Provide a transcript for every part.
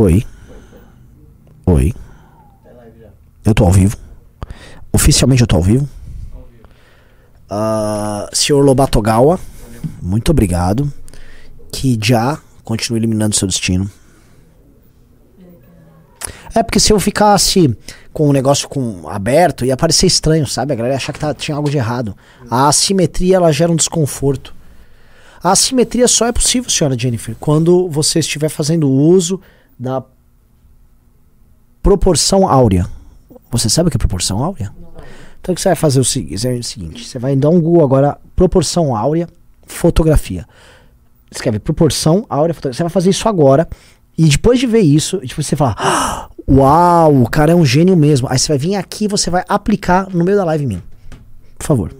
Oi. Oi. Eu tô ao vivo. Oficialmente eu tô ao vivo. Uh, senhor Lobatogawa, muito obrigado. Que já continue eliminando seu destino. É porque se eu ficasse com o negócio com aberto, ia parecer estranho, sabe? A galera ia achar que tá, tinha algo de errado. A assimetria ela gera um desconforto. A assimetria só é possível, senhora Jennifer, quando você estiver fazendo uso da proporção áurea. Você sabe o que é proporção áurea? Então o que você vai fazer é o seguinte: você vai dar um Google agora, proporção áurea, fotografia. Escreve proporção áurea, fotografia. Você vai fazer isso agora. E depois de ver isso, tipo, você fala, ah, uau, o cara é um gênio mesmo. Aí você vai vir aqui e você vai aplicar no meio da live em mim. Por favor.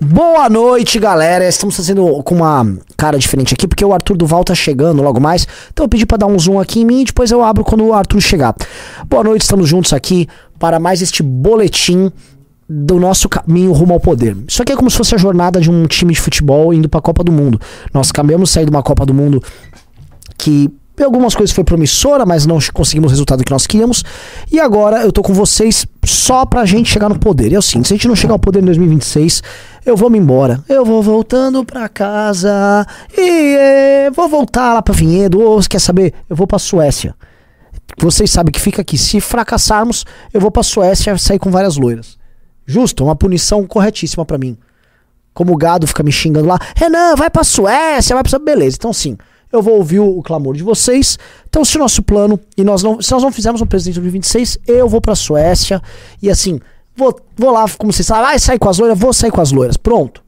Boa noite, galera. Estamos fazendo com uma cara diferente aqui, porque o Arthur Duval tá chegando logo mais. Então eu pedi para dar um zoom aqui em mim e depois eu abro quando o Arthur chegar. Boa noite, estamos juntos aqui para mais este boletim do nosso caminho rumo ao poder. Isso aqui é como se fosse a jornada de um time de futebol indo para a Copa do Mundo. Nós acabamos de sair de uma Copa do Mundo que algumas coisas foi promissora, mas não conseguimos o resultado que nós queríamos. E agora eu tô com vocês só pra gente chegar no poder. E é o se a gente não chegar ao poder em 2026, eu vou me embora. Eu vou voltando pra casa e é, vou voltar lá pra Vinhedo. Ou quer saber? Eu vou pra Suécia. Vocês sabem que fica aqui. Se fracassarmos, eu vou pra Suécia sair com várias loiras. Justo, uma punição corretíssima para mim. Como o gado fica me xingando lá, Renan, vai pra Suécia, vai pra. Beleza, então sim eu vou ouvir o, o, clamor de vocês. Então, se o nosso plano, e nós não, se nós não fizermos um presidente de 2026, eu vou pra Suécia e assim, vou, vou lá, como vocês sabem, vai sair com as loiras, vou sair com as loiras. Pronto.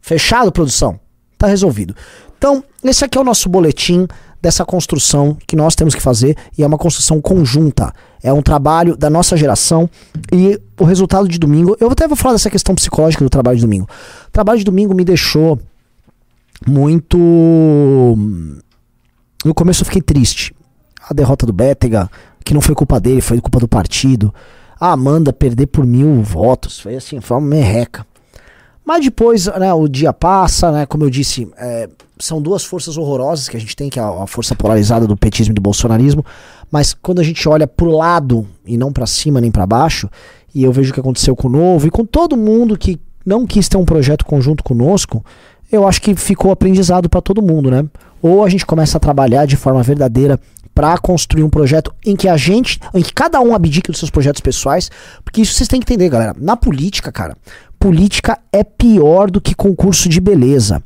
Fechado, produção? Tá resolvido. Então, esse aqui é o nosso boletim dessa construção que nós temos que fazer e é uma construção conjunta. É um trabalho da nossa geração e o resultado de domingo. Eu até vou falar dessa questão psicológica do trabalho de domingo. O trabalho de domingo me deixou muito. No começo eu fiquei triste. A derrota do Bétega, que não foi culpa dele, foi culpa do partido. A Amanda perder por mil votos, foi assim, foi uma merreca. Mas depois, né, o dia passa, né, como eu disse, é, são duas forças horrorosas que a gente tem, que é a, força polarizada do petismo e do bolsonarismo, mas quando a gente olha pro lado e não para cima nem para baixo, e eu vejo o que aconteceu com o Novo e com todo mundo que não quis ter um projeto conjunto conosco, eu acho que ficou aprendizado para todo mundo, né? Ou a gente começa a trabalhar de forma verdadeira para construir um projeto em que a gente, em que cada um abdique dos seus projetos pessoais, porque isso vocês têm que entender, galera. Na política, cara, política é pior do que concurso de beleza.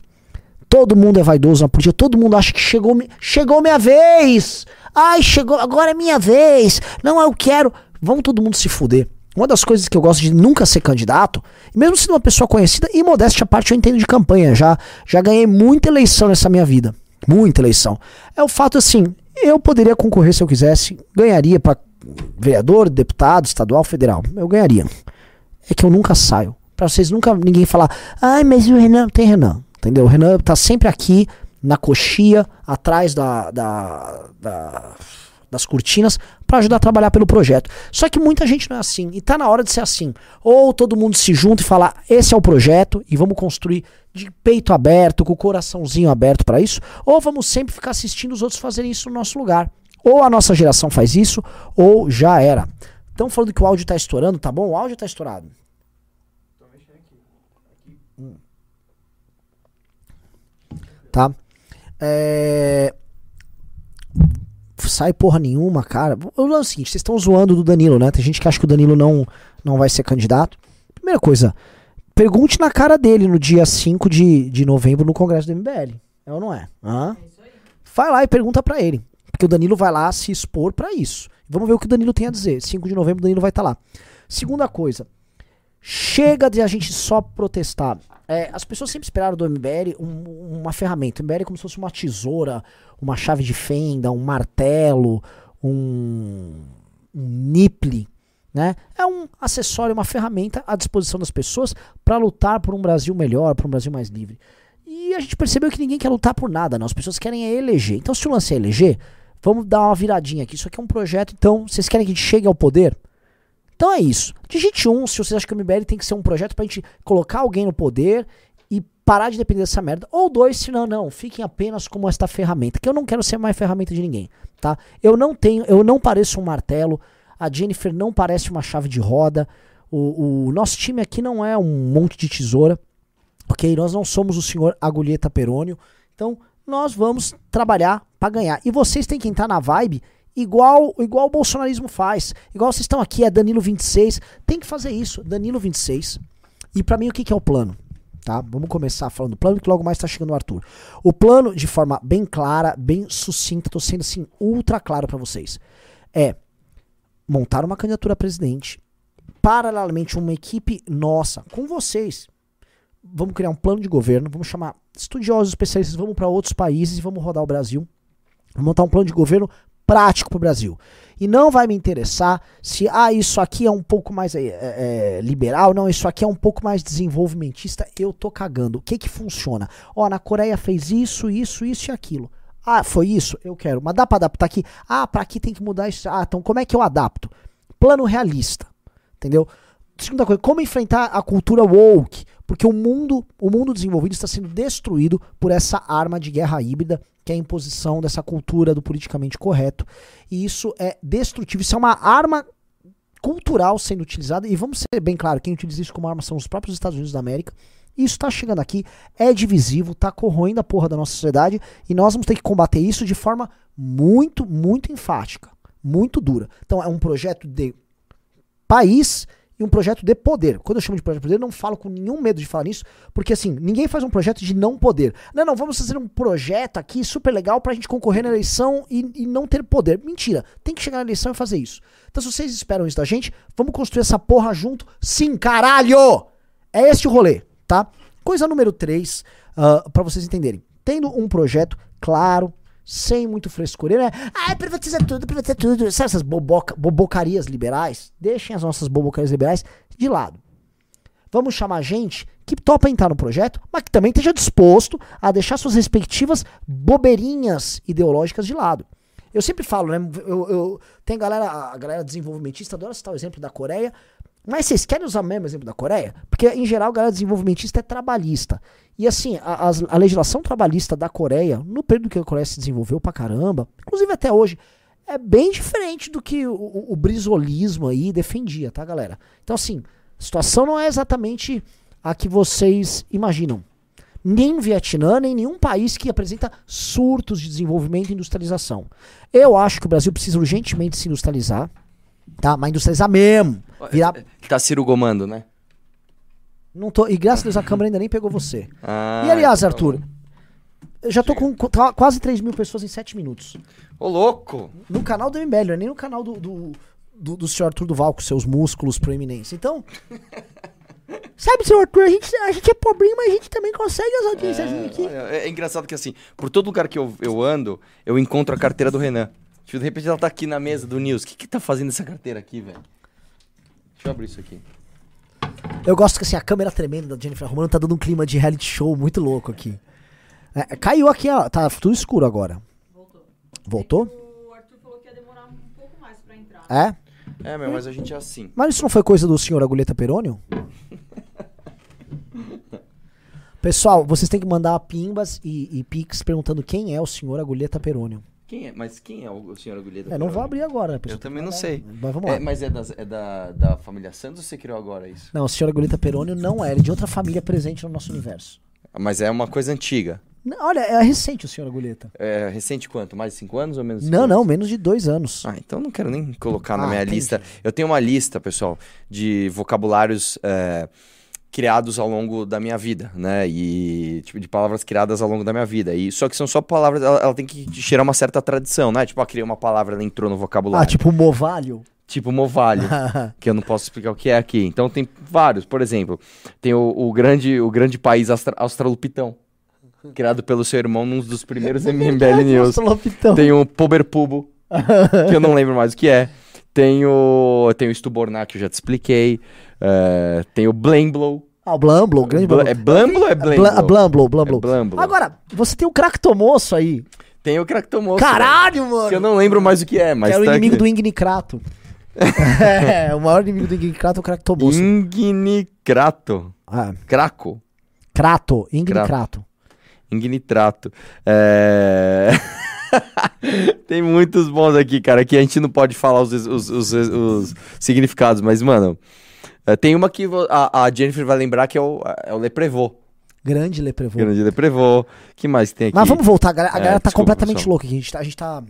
Todo mundo é vaidoso na política, todo mundo acha que chegou, chegou minha vez. Ai, chegou, agora é minha vez. Não, eu quero. Vamos todo mundo se fuder. Uma das coisas que eu gosto de nunca ser candidato, mesmo sendo uma pessoa conhecida, e modéstia à parte eu entendo de campanha, já, já ganhei muita eleição nessa minha vida. Muita eleição. É o fato assim, eu poderia concorrer se eu quisesse, ganharia para vereador, deputado, estadual, federal. Eu ganharia. É que eu nunca saio. Para vocês nunca ninguém falar, ai, mas o Renan tem Renan. Entendeu? O Renan tá sempre aqui na coxia, atrás da, da, da das cortinas para ajudar a trabalhar pelo projeto. Só que muita gente não é assim e tá na hora de ser assim. Ou todo mundo se junta e fala: "Esse é o projeto e vamos construir de peito aberto, com o coraçãozinho aberto para isso", ou vamos sempre ficar assistindo os outros fazerem isso no nosso lugar. Ou a nossa geração faz isso, ou já era. Estão falando que o áudio tá estourando, tá bom? O áudio tá estourado. Hum. Tá? É sai porra nenhuma, cara. O é o seguinte, vocês estão zoando do Danilo, né? Tem gente que acha que o Danilo não, não vai ser candidato. Primeira coisa, pergunte na cara dele no dia 5 de, de novembro no Congresso do MBL. É ou não é? Hã? É vai lá e pergunta para ele. Porque o Danilo vai lá se expor para isso. Vamos ver o que o Danilo tem a dizer. 5 de novembro o Danilo vai estar tá lá. Segunda coisa, chega de a gente só protestar. É, as pessoas sempre esperaram do MBL um, uma ferramenta. O MBL é como se fosse uma tesoura, uma chave de fenda, um martelo, um, um niple. Né? É um acessório, uma ferramenta à disposição das pessoas para lutar por um Brasil melhor, por um Brasil mais livre. E a gente percebeu que ninguém quer lutar por nada, não. As pessoas querem é eleger. Então, se o lance é eleger, vamos dar uma viradinha aqui. Isso aqui é um projeto, então, vocês querem que a gente chegue ao poder? Então é isso. Digite um se vocês acham que o MBL tem que ser um projeto pra gente colocar alguém no poder e parar de depender dessa merda. Ou dois, se não, não, fiquem apenas como esta ferramenta, que eu não quero ser mais ferramenta de ninguém, tá? Eu não tenho, eu não pareço um martelo, a Jennifer não parece uma chave de roda, o, o nosso time aqui não é um monte de tesoura, ok? Nós não somos o senhor Agulheta Perônio, então nós vamos trabalhar para ganhar. E vocês têm que entrar na vibe igual igual o bolsonarismo faz. Igual vocês estão aqui, é Danilo 26. Tem que fazer isso, Danilo 26. E para mim o que, que é o plano? Tá? Vamos começar falando do plano que logo mais está chegando o Arthur. O plano, de forma bem clara, bem sucinta, tô sendo assim ultra claro para vocês, é montar uma candidatura a presidente, paralelamente uma equipe nossa com vocês. Vamos criar um plano de governo, vamos chamar estudiosos, especialistas, vamos para outros países e vamos rodar o Brasil. Montar um plano de governo prático para o Brasil. E não vai me interessar se, ah, isso aqui é um pouco mais é, é, liberal, não, isso aqui é um pouco mais desenvolvimentista, eu tô cagando. O que que funciona? Ó, na Coreia fez isso, isso, isso e aquilo. Ah, foi isso? Eu quero. Mas dá para adaptar aqui? Ah, para aqui tem que mudar isso. Ah, então como é que eu adapto? Plano realista. Entendeu? Segunda coisa, como enfrentar a cultura woke? Porque o mundo, o mundo desenvolvido está sendo destruído por essa arma de guerra híbrida que é a imposição dessa cultura do politicamente correto. E isso é destrutivo. Isso é uma arma cultural sendo utilizada. E vamos ser bem claro: quem utiliza isso como arma são os próprios Estados Unidos da América. Isso está chegando aqui, é divisivo, está corroendo a porra da nossa sociedade e nós vamos ter que combater isso de forma muito, muito enfática, muito dura. Então é um projeto de país e um projeto de poder. Quando eu chamo de projeto de poder, não falo com nenhum medo de falar nisso, porque assim, ninguém faz um projeto de não poder. Não, não, vamos fazer um projeto aqui super legal pra gente concorrer na eleição e, e não ter poder. Mentira, tem que chegar na eleição e fazer isso. Então, se vocês esperam isso da gente, vamos construir essa porra junto. Sim, caralho! É este o rolê, tá? Coisa número 3, uh, para vocês entenderem. Tendo um projeto claro, sem muito frescura, né? Ah, privatiza tudo, privatiza tudo. Sabe essas boboca, bobocarias liberais? Deixem as nossas bobocarias liberais de lado. Vamos chamar gente que topa entrar no projeto, mas que também esteja disposto a deixar suas respectivas bobeirinhas ideológicas de lado. Eu sempre falo, né? Eu, eu, tem galera, a galera desenvolvimentista adora citar o exemplo da Coreia, mas vocês querem usar o mesmo exemplo da Coreia? Porque, em geral, a galera desenvolvimentista é trabalhista. E assim, a, a, legislação trabalhista da Coreia, no período que a Coreia se desenvolveu pra caramba, inclusive até hoje, é bem diferente do que o, o, o brisolismo aí defendia, tá, galera? Então, assim, a situação não é exatamente a que vocês imaginam. Nem Vietnã, nem nenhum país que apresenta surtos de desenvolvimento e industrialização. Eu acho que o Brasil precisa urgentemente se industrializar, tá? Mas industrializar mesmo. Virar... Tá Ciro Gomando, né? Não tô, e graças a Deus a câmera ainda nem pegou você. Ah, e aliás, então... Arthur, eu já tô com quase 3 mil pessoas em 7 minutos. Ô, louco! No canal do MBL, nem no canal do, do, do, do senhor Arthur Duval com seus músculos proeminentes. Então. Sabe, senhor Arthur, a gente, a gente é pobrinho, mas a gente também consegue as audiências é, aqui. É, é, engraçado que assim, por todo lugar que eu, eu ando, eu encontro a carteira do Renan. Tipo, de repente ela tá aqui na mesa do News. O que que tá fazendo essa carteira aqui, velho? Deixa eu abrir isso aqui. Eu gosto que assim, a câmera tremenda da Jennifer Romano tá dando um clima de reality show muito louco aqui. É, caiu aqui, ó. Tá tudo escuro agora. Voltou. Voltou? O Arthur falou que ia demorar um pouco mais pra entrar. É? É, meu, mas a gente é assim. Mas isso não foi coisa do senhor Agulheta Perônio? Pessoal, vocês têm que mandar pimbas e, e pix perguntando quem é o senhor Agulheta Perônio. Quem é? Mas quem é o senhor Agulheta? É, não vou abrir agora. Eu também não sei. Mas vamos lá. É, mas é, das, é da, da família Santos ou você criou agora isso? Não, o senhor Agulheta Perônio não é. Ele é de outra família presente no nosso universo. Mas é uma coisa antiga. Não, olha, é recente o senhor Agulheta. É recente quanto? Mais de cinco anos ou menos? Não, anos? não, menos de dois anos. Ah, então não quero nem colocar ah, na minha entendi. lista. Eu tenho uma lista, pessoal, de vocabulários... É, criados ao longo da minha vida, né? E tipo de palavras criadas ao longo da minha vida. E só que são só palavras, ela, ela tem que cheirar uma certa tradição, né? Tipo, ah, criei uma palavra, ela entrou no vocabulário. Ah, tipo movalho. Tipo movalho, que eu não posso explicar o que é aqui. Então tem vários, por exemplo, tem o, o grande, o grande país austra, australopitão, criado pelo seu irmão num dos primeiros MBL News. Tem o Poberpubo, que eu não lembro mais o que é. Tem o, tem o Stubornar, que eu já te expliquei. Uh, tem o Blamblow, ah, o Blamblo, o grande Blamblo. É Blamblo ou é Blamblo? É Blamblo, Blamblo. É Blamblo. Agora, você tem o Cractomoço aí. Tem o Cractomoço. Caralho, né? mano! Que eu não lembro mais o que é, mas que é o tá inimigo aqui. do Ignicrato. é, o maior inimigo do Ignicrato é o Cractomoço. Ignicrato. Ah. Craco. Crato, Ingnitrato. Ingnitrato. É... Tem muitos bons aqui, cara, que a gente não pode falar os, os, os, os significados, mas, mano, é, tem uma que a, a, Jennifer vai lembrar que é o, é o Leprevô. Grande Leprevô. Grande Leprevô. que mais tem aqui? Mas vamos voltar, a galera, a galera é, tá desculpa, completamente pessoal. louca aqui. A gente tá. A gente tá...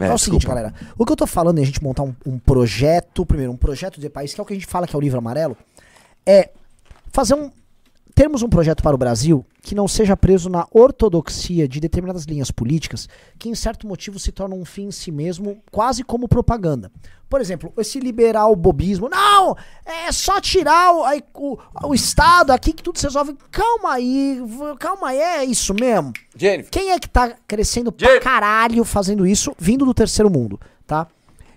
É, é, o seguinte, galera. O que eu tô falando é a gente montar um, um, projeto, primeiro, um projeto de país, que é o que a gente fala que é o livro amarelo, é fazer um, termos um projeto para o Brasil que não seja preso na ortodoxia de determinadas linhas políticas que, em certo motivo, se tornam um fim em si mesmo, quase como propaganda. Por exemplo, esse liberal bobismo, não, é só tirar o, o, o Estado aqui que tudo se resolve. Calma aí, calma aí, é isso mesmo. Jennifer. Quem é que tá crescendo Jennifer. pra caralho fazendo isso, vindo do terceiro mundo, tá?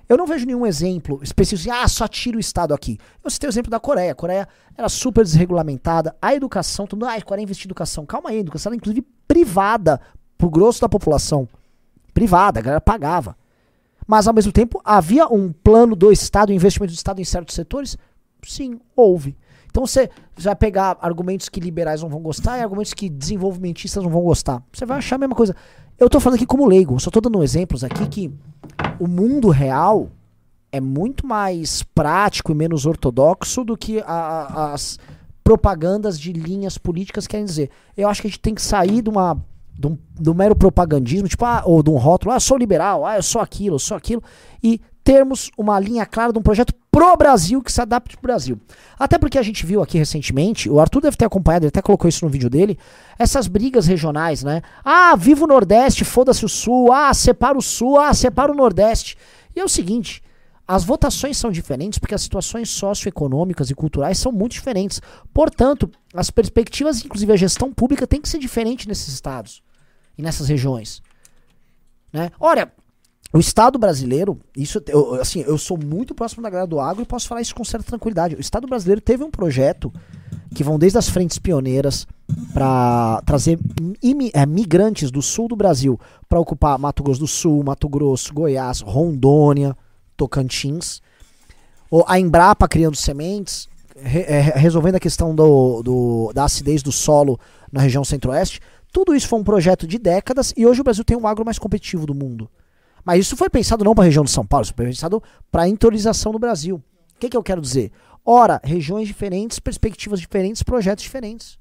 Eu não vejo nenhum exemplo específico assim, ah, só tira o Estado aqui. Eu citei o exemplo da Coreia. A Coreia era super desregulamentada. A educação, mundo, ah, a Coreia investiu em educação. Calma aí, a educação era inclusive privada pro grosso da população. Privada, a galera pagava. Mas ao mesmo tempo, havia um plano do Estado, investimento do Estado em certos setores? Sim, houve. Então você vai pegar argumentos que liberais não vão gostar e argumentos que desenvolvimentistas não vão gostar. Você vai achar a mesma coisa. Eu tô falando aqui como leigo, só tô dando exemplos aqui que o mundo real é muito mais prático e menos ortodoxo do que a, as propagandas de linhas políticas querem dizer. Eu acho que a gente tem que sair de uma um, do mero propagandismo, tipo, ah, ou de um rótulo, ah, eu sou liberal, ah, eu sou aquilo, eu sou aquilo, e termos uma linha clara de um projeto pro Brasil que se adapte pro Brasil. Até porque a gente viu aqui recentemente, o Arthur deve ter acompanhado, ele até colocou isso no vídeo dele, essas brigas regionais, né? Ah, viva o Nordeste, foda-se o Sul, ah, separa o Sul, ah, separa o Nordeste. E é o seguinte, as votações são diferentes porque as situações socioeconômicas e culturais são muito diferentes. Portanto, as perspectivas, inclusive a gestão pública, tem que ser diferente nesses estados e nessas regiões. Né? Olha, o Estado brasileiro, isso eu, assim, eu sou muito próximo da galera do agro e posso falar isso com certa tranquilidade. O Estado brasileiro teve um projeto que vão desde as frentes pioneiras para trazer é, migrantes do sul do Brasil para ocupar Mato Grosso do Sul, Mato Grosso, Goiás, Rondônia, Tocantins. A Embrapa criando sementes, re, é, resolvendo a questão do, do, da acidez do solo na região centro-oeste. Tudo isso foi um projeto de décadas e hoje o Brasil tem o agro mais competitivo do mundo. Mas isso foi pensado não para a região de São Paulo, isso foi pensado para a interiorização do Brasil. O que, que eu quero dizer? Ora, regiões diferentes, perspectivas diferentes, projetos diferentes.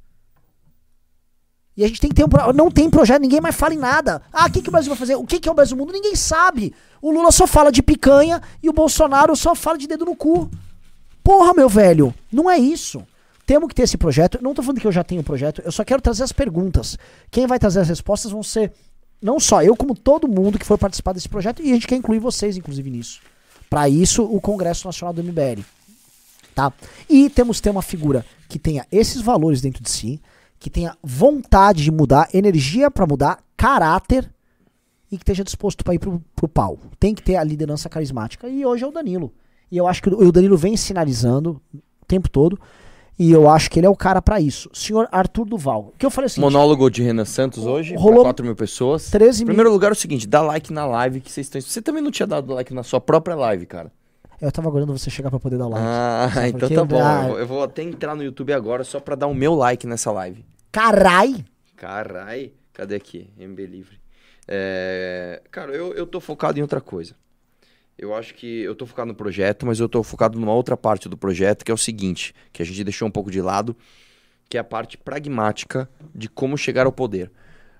E a gente tem que ter um. Não tem projeto, ninguém mais fala em nada. Ah, o que, que o Brasil vai fazer? O que, que é o Brasil mundo? Ninguém sabe. O Lula só fala de picanha e o Bolsonaro só fala de dedo no cu. Porra, meu velho, não é isso. Temos que ter esse projeto. Não tô falando que eu já tenho um projeto, eu só quero trazer as perguntas. Quem vai trazer as respostas vão ser não só eu, como todo mundo que for participar desse projeto, e a gente quer incluir vocês, inclusive, nisso. Para isso, o Congresso Nacional do MBL. Tá? E temos que ter uma figura que tenha esses valores dentro de si, que tenha vontade de mudar, energia para mudar, caráter e que esteja disposto para ir pro, pro pau. Tem que ter a liderança carismática. E hoje é o Danilo. E eu acho que o Danilo vem sinalizando o tempo todo e eu acho que ele é o cara para isso. Senhor Arthur Duval. Que eu falei assim. Monólogo de Renan Santos hoje, rolou 4 mil pessoas. 13 mil. Primeiro lugar é o seguinte: dá like na live que vocês estão. Você também não tinha dado like na sua própria live, cara. Eu tava aguardando você chegar para poder dar like. Ah, então tá bom. Ah, eu, vou, até entrar no YouTube agora só pra dar o meu like nessa live. Carai! Carai! Cadê aqui? MB Livre. É... Cara, eu, eu tô focado em outra coisa. Eu acho que eu estou focado no projeto, mas eu estou focado numa outra parte do projeto, que é o seguinte, que a gente deixou um pouco de lado, que é a parte pragmática de como chegar ao poder.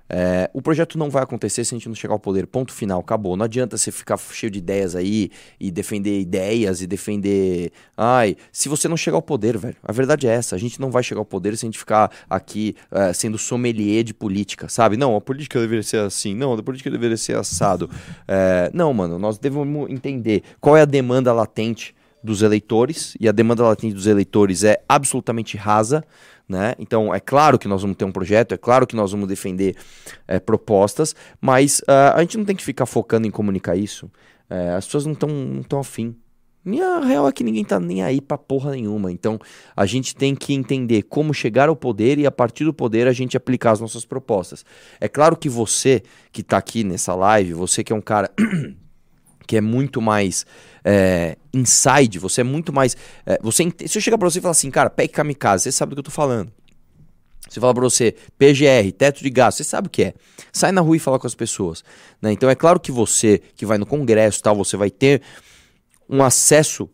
É, o projeto não vai acontecer se a gente não chegar ao poder. Ponto final, acabou. Não adianta você ficar cheio de ideias aí e defender ideias e defender. Ai, se você não chegar ao poder, velho. A verdade é essa. A gente não vai chegar ao poder se a gente ficar aqui é, sendo sommelier de política, sabe? Não, a política deveria ser assim. Não, a política deveria ser assado. É, não, mano, nós devemos entender qual é a demanda latente dos eleitores. E a demanda latente dos eleitores é absolutamente rasa. Né? Então, é claro que nós vamos ter um projeto, é claro que nós vamos defender é, propostas, mas uh, a gente não tem que ficar focando em comunicar isso. É, as pessoas não estão não afim. E real é que ninguém tá nem aí pra porra nenhuma. Então, a gente tem que entender como chegar ao poder e, a partir do poder, a gente aplicar as nossas propostas. É claro que você que tá aqui nessa live, você que é um cara que é muito mais é, inside, você é muito mais. É, você, se eu chegar pra você e falar assim, cara, pegue kamikaze, você sabe do que eu tô falando. Você fala pra você, PGR, teto de gasto, você sabe o que é. Sai na rua e fala com as pessoas. Né? Então é claro que você, que vai no congresso tal, você vai ter um acesso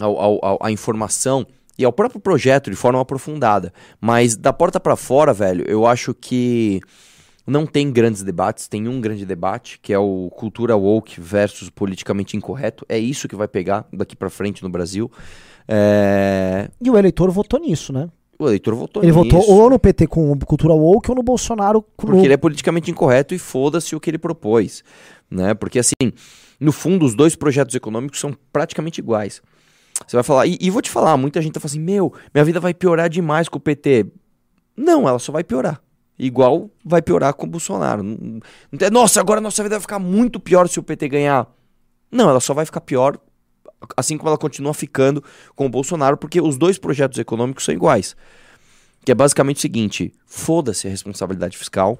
ao, ao, ao, à informação e ao próprio projeto de forma aprofundada. Mas da porta para fora, velho, eu acho que não tem grandes debates, tem um grande debate, que é o cultura woke versus politicamente incorreto. É isso que vai pegar daqui para frente no Brasil. É... E o eleitor votou nisso, né? O eleitor votou Ele nisso. votou ou no PT com cultura woke ou no Bolsonaro com Porque ele é politicamente incorreto e foda-se o que ele propôs. Né? Porque, assim, no fundo, os dois projetos econômicos são praticamente iguais. Você vai falar, e, e vou te falar, muita gente tá falando assim, meu, minha vida vai piorar demais com o PT. Não, ela só vai piorar. Igual vai piorar com o Bolsonaro. Tem- nossa, agora nossa vida vai ficar muito pior se o PT ganhar. Não, ela só vai ficar pior, assim como ela continua ficando com o Bolsonaro, porque os dois projetos econômicos são iguais. Que é basicamente o seguinte: foda-se a responsabilidade fiscal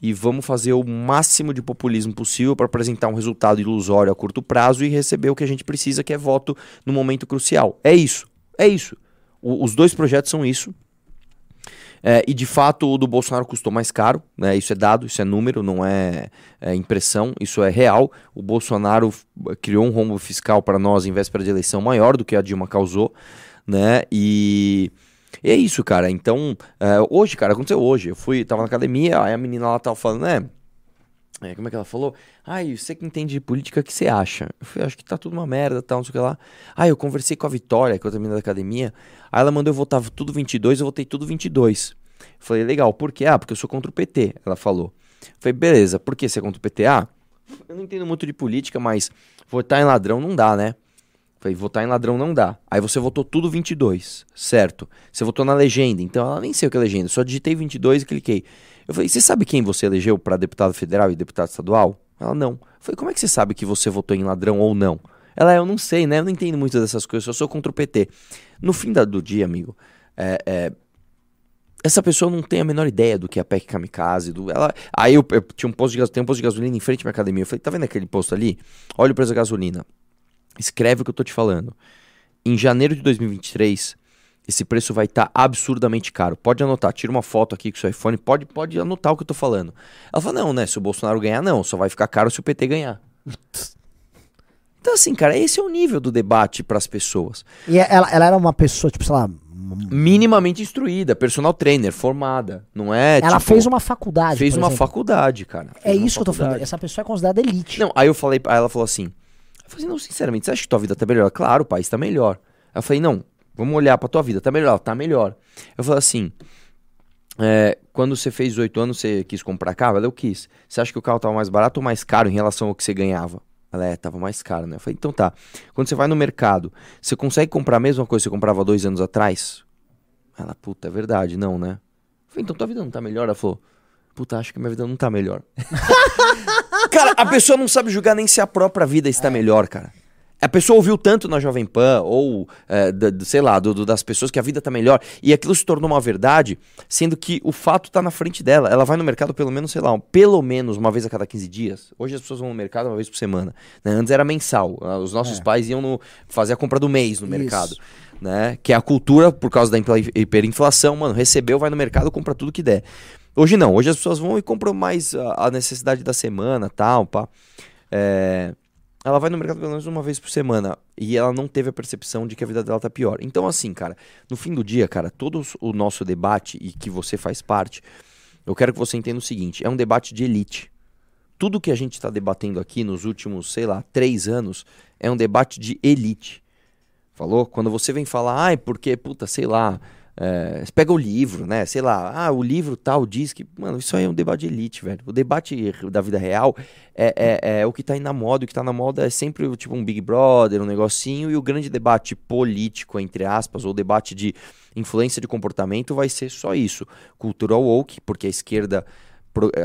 e vamos fazer o máximo de populismo possível para apresentar um resultado ilusório a curto prazo e receber o que a gente precisa, que é voto no momento crucial. É isso. É isso. O- os dois projetos são isso. É, e de fato o do Bolsonaro custou mais caro, né? Isso é dado, isso é número, não é, é impressão, isso é real. O Bolsonaro criou um rombo fiscal para nós em véspera de eleição maior do que a Dilma causou, né? E e é isso, cara. Então, é, hoje, cara, aconteceu hoje. Eu fui, tava na academia, aí a menina lá tava falando, né? É, como é que ela falou? Ai, você que entende de política, o que você acha? Eu falei, acho que tá tudo uma merda, tal, não sei o que lá. Aí eu conversei com a Vitória, que é outra menina da academia. Aí ela mandou eu votar tudo 22, eu votei tudo 22. Eu falei, legal, por quê? Ah, porque eu sou contra o PT, ela falou. Eu falei, beleza, por que você é contra o PT? Ah, eu não entendo muito de política, mas votar em ladrão não dá, né? Falei, votar em ladrão não dá. Aí você votou tudo 22, certo? Você votou na legenda, então ela nem sei o que é legenda, só digitei 22 e cliquei. Eu falei, você sabe quem você elegeu para deputado federal e deputado estadual? Ela, não. Eu falei, como é que você sabe que você votou em ladrão ou não? Ela, eu não sei, né? Eu não entendo muito dessas coisas, eu sou contra o PT. No fim do dia, amigo, é, é, essa pessoa não tem a menor ideia do que é a PEC Kamikaze. Do, ela, aí eu, eu tinha um posto de, tem um posto de gasolina em frente à minha academia. Eu falei, tá vendo aquele posto ali? Olha o preço da gasolina. Escreve o que eu tô te falando. Em janeiro de 2023, esse preço vai estar absurdamente caro. Pode anotar, tira uma foto aqui com o seu iPhone, pode, pode anotar o que eu tô falando. Ela fala, não, né? Se o Bolsonaro ganhar, não, só vai ficar caro se o PT ganhar. Então, assim, cara, esse é o nível do debate pras pessoas. E ela, ela era uma pessoa, tipo, sei lá. Minimamente instruída, personal trainer, formada. Não é. ela tipo, fez uma faculdade. Fez uma exemplo. faculdade, cara. É Fez uma isso que eu tô falando. faculdade. Essa pessoa é considerada elite. Não, aí eu falei, aí ela falou assim. Eu falei não, sinceramente, você acha que tua vida tá melhor? Claro, o país tá melhor. Aí eu falei, não, vamos olhar pra tua vida, tá melhor, tá melhor. Eu falei assim, é, quando você fez 18 anos, você quis comprar carro? Ela, eu quis. Você acha que o carro tava mais barato ou mais caro em relação ao que você ganhava? Ela, é, tava mais caro, né? Eu falei, então tá. Quando você vai no mercado, você consegue comprar a mesma coisa que você comprava dois anos atrás? Ela, puta, é verdade, não, né? Eu falei, então tua vida não tá melhor? Ela falou, puta, acho que minha vida não tá melhor. cara, a pessoa não sabe julgar nem se a própria vida está melhor, cara. A pessoa ouviu tanto na Jovem Pan, ou, é, da- sei lá, do- do- das pessoas que a vida tá melhor, e aquilo se tornou uma verdade, sendo que o fato tá na frente dela. Ela vai no mercado pelo menos, sei lá, pelo menos uma vez a cada 15 dias. Hoje as pessoas vão no mercado uma vez por semana. né? Antes era mensal. Ah, Os nossos É. pais iam no- fazer a compra do mês no Isso. mercado. Né? Que é a cultura, por causa da hiperinflação, mano, recebeu, vai no mercado, compra tudo que der. Hoje não, hoje as pessoas vão e compram mais a, a necessidade da semana, tal, pá. É, ela vai no mercado pelo menos uma vez por semana e ela não teve a percepção de que a vida dela tá pior. Então, assim, cara, no fim do dia, cara, todo o nosso debate e que você faz parte, eu quero que você entenda o seguinte: é um debate de elite. Tudo que a gente está debatendo aqui nos últimos, sei lá, três anos é um debate de elite. Falou? Quando você vem falar, ai, porque, puta, sei lá, é, você pega o livro, né? Sei lá, ah, o livro tal diz que. Mano, isso aí é um debate de elite, velho. O debate da vida real é, é, é o que tá aí na moda. O que tá na moda é sempre tipo um Big Brother, um negocinho. E o grande debate político, entre aspas, ou debate de influência de comportamento vai ser só isso. Cultural woke, porque a esquerda.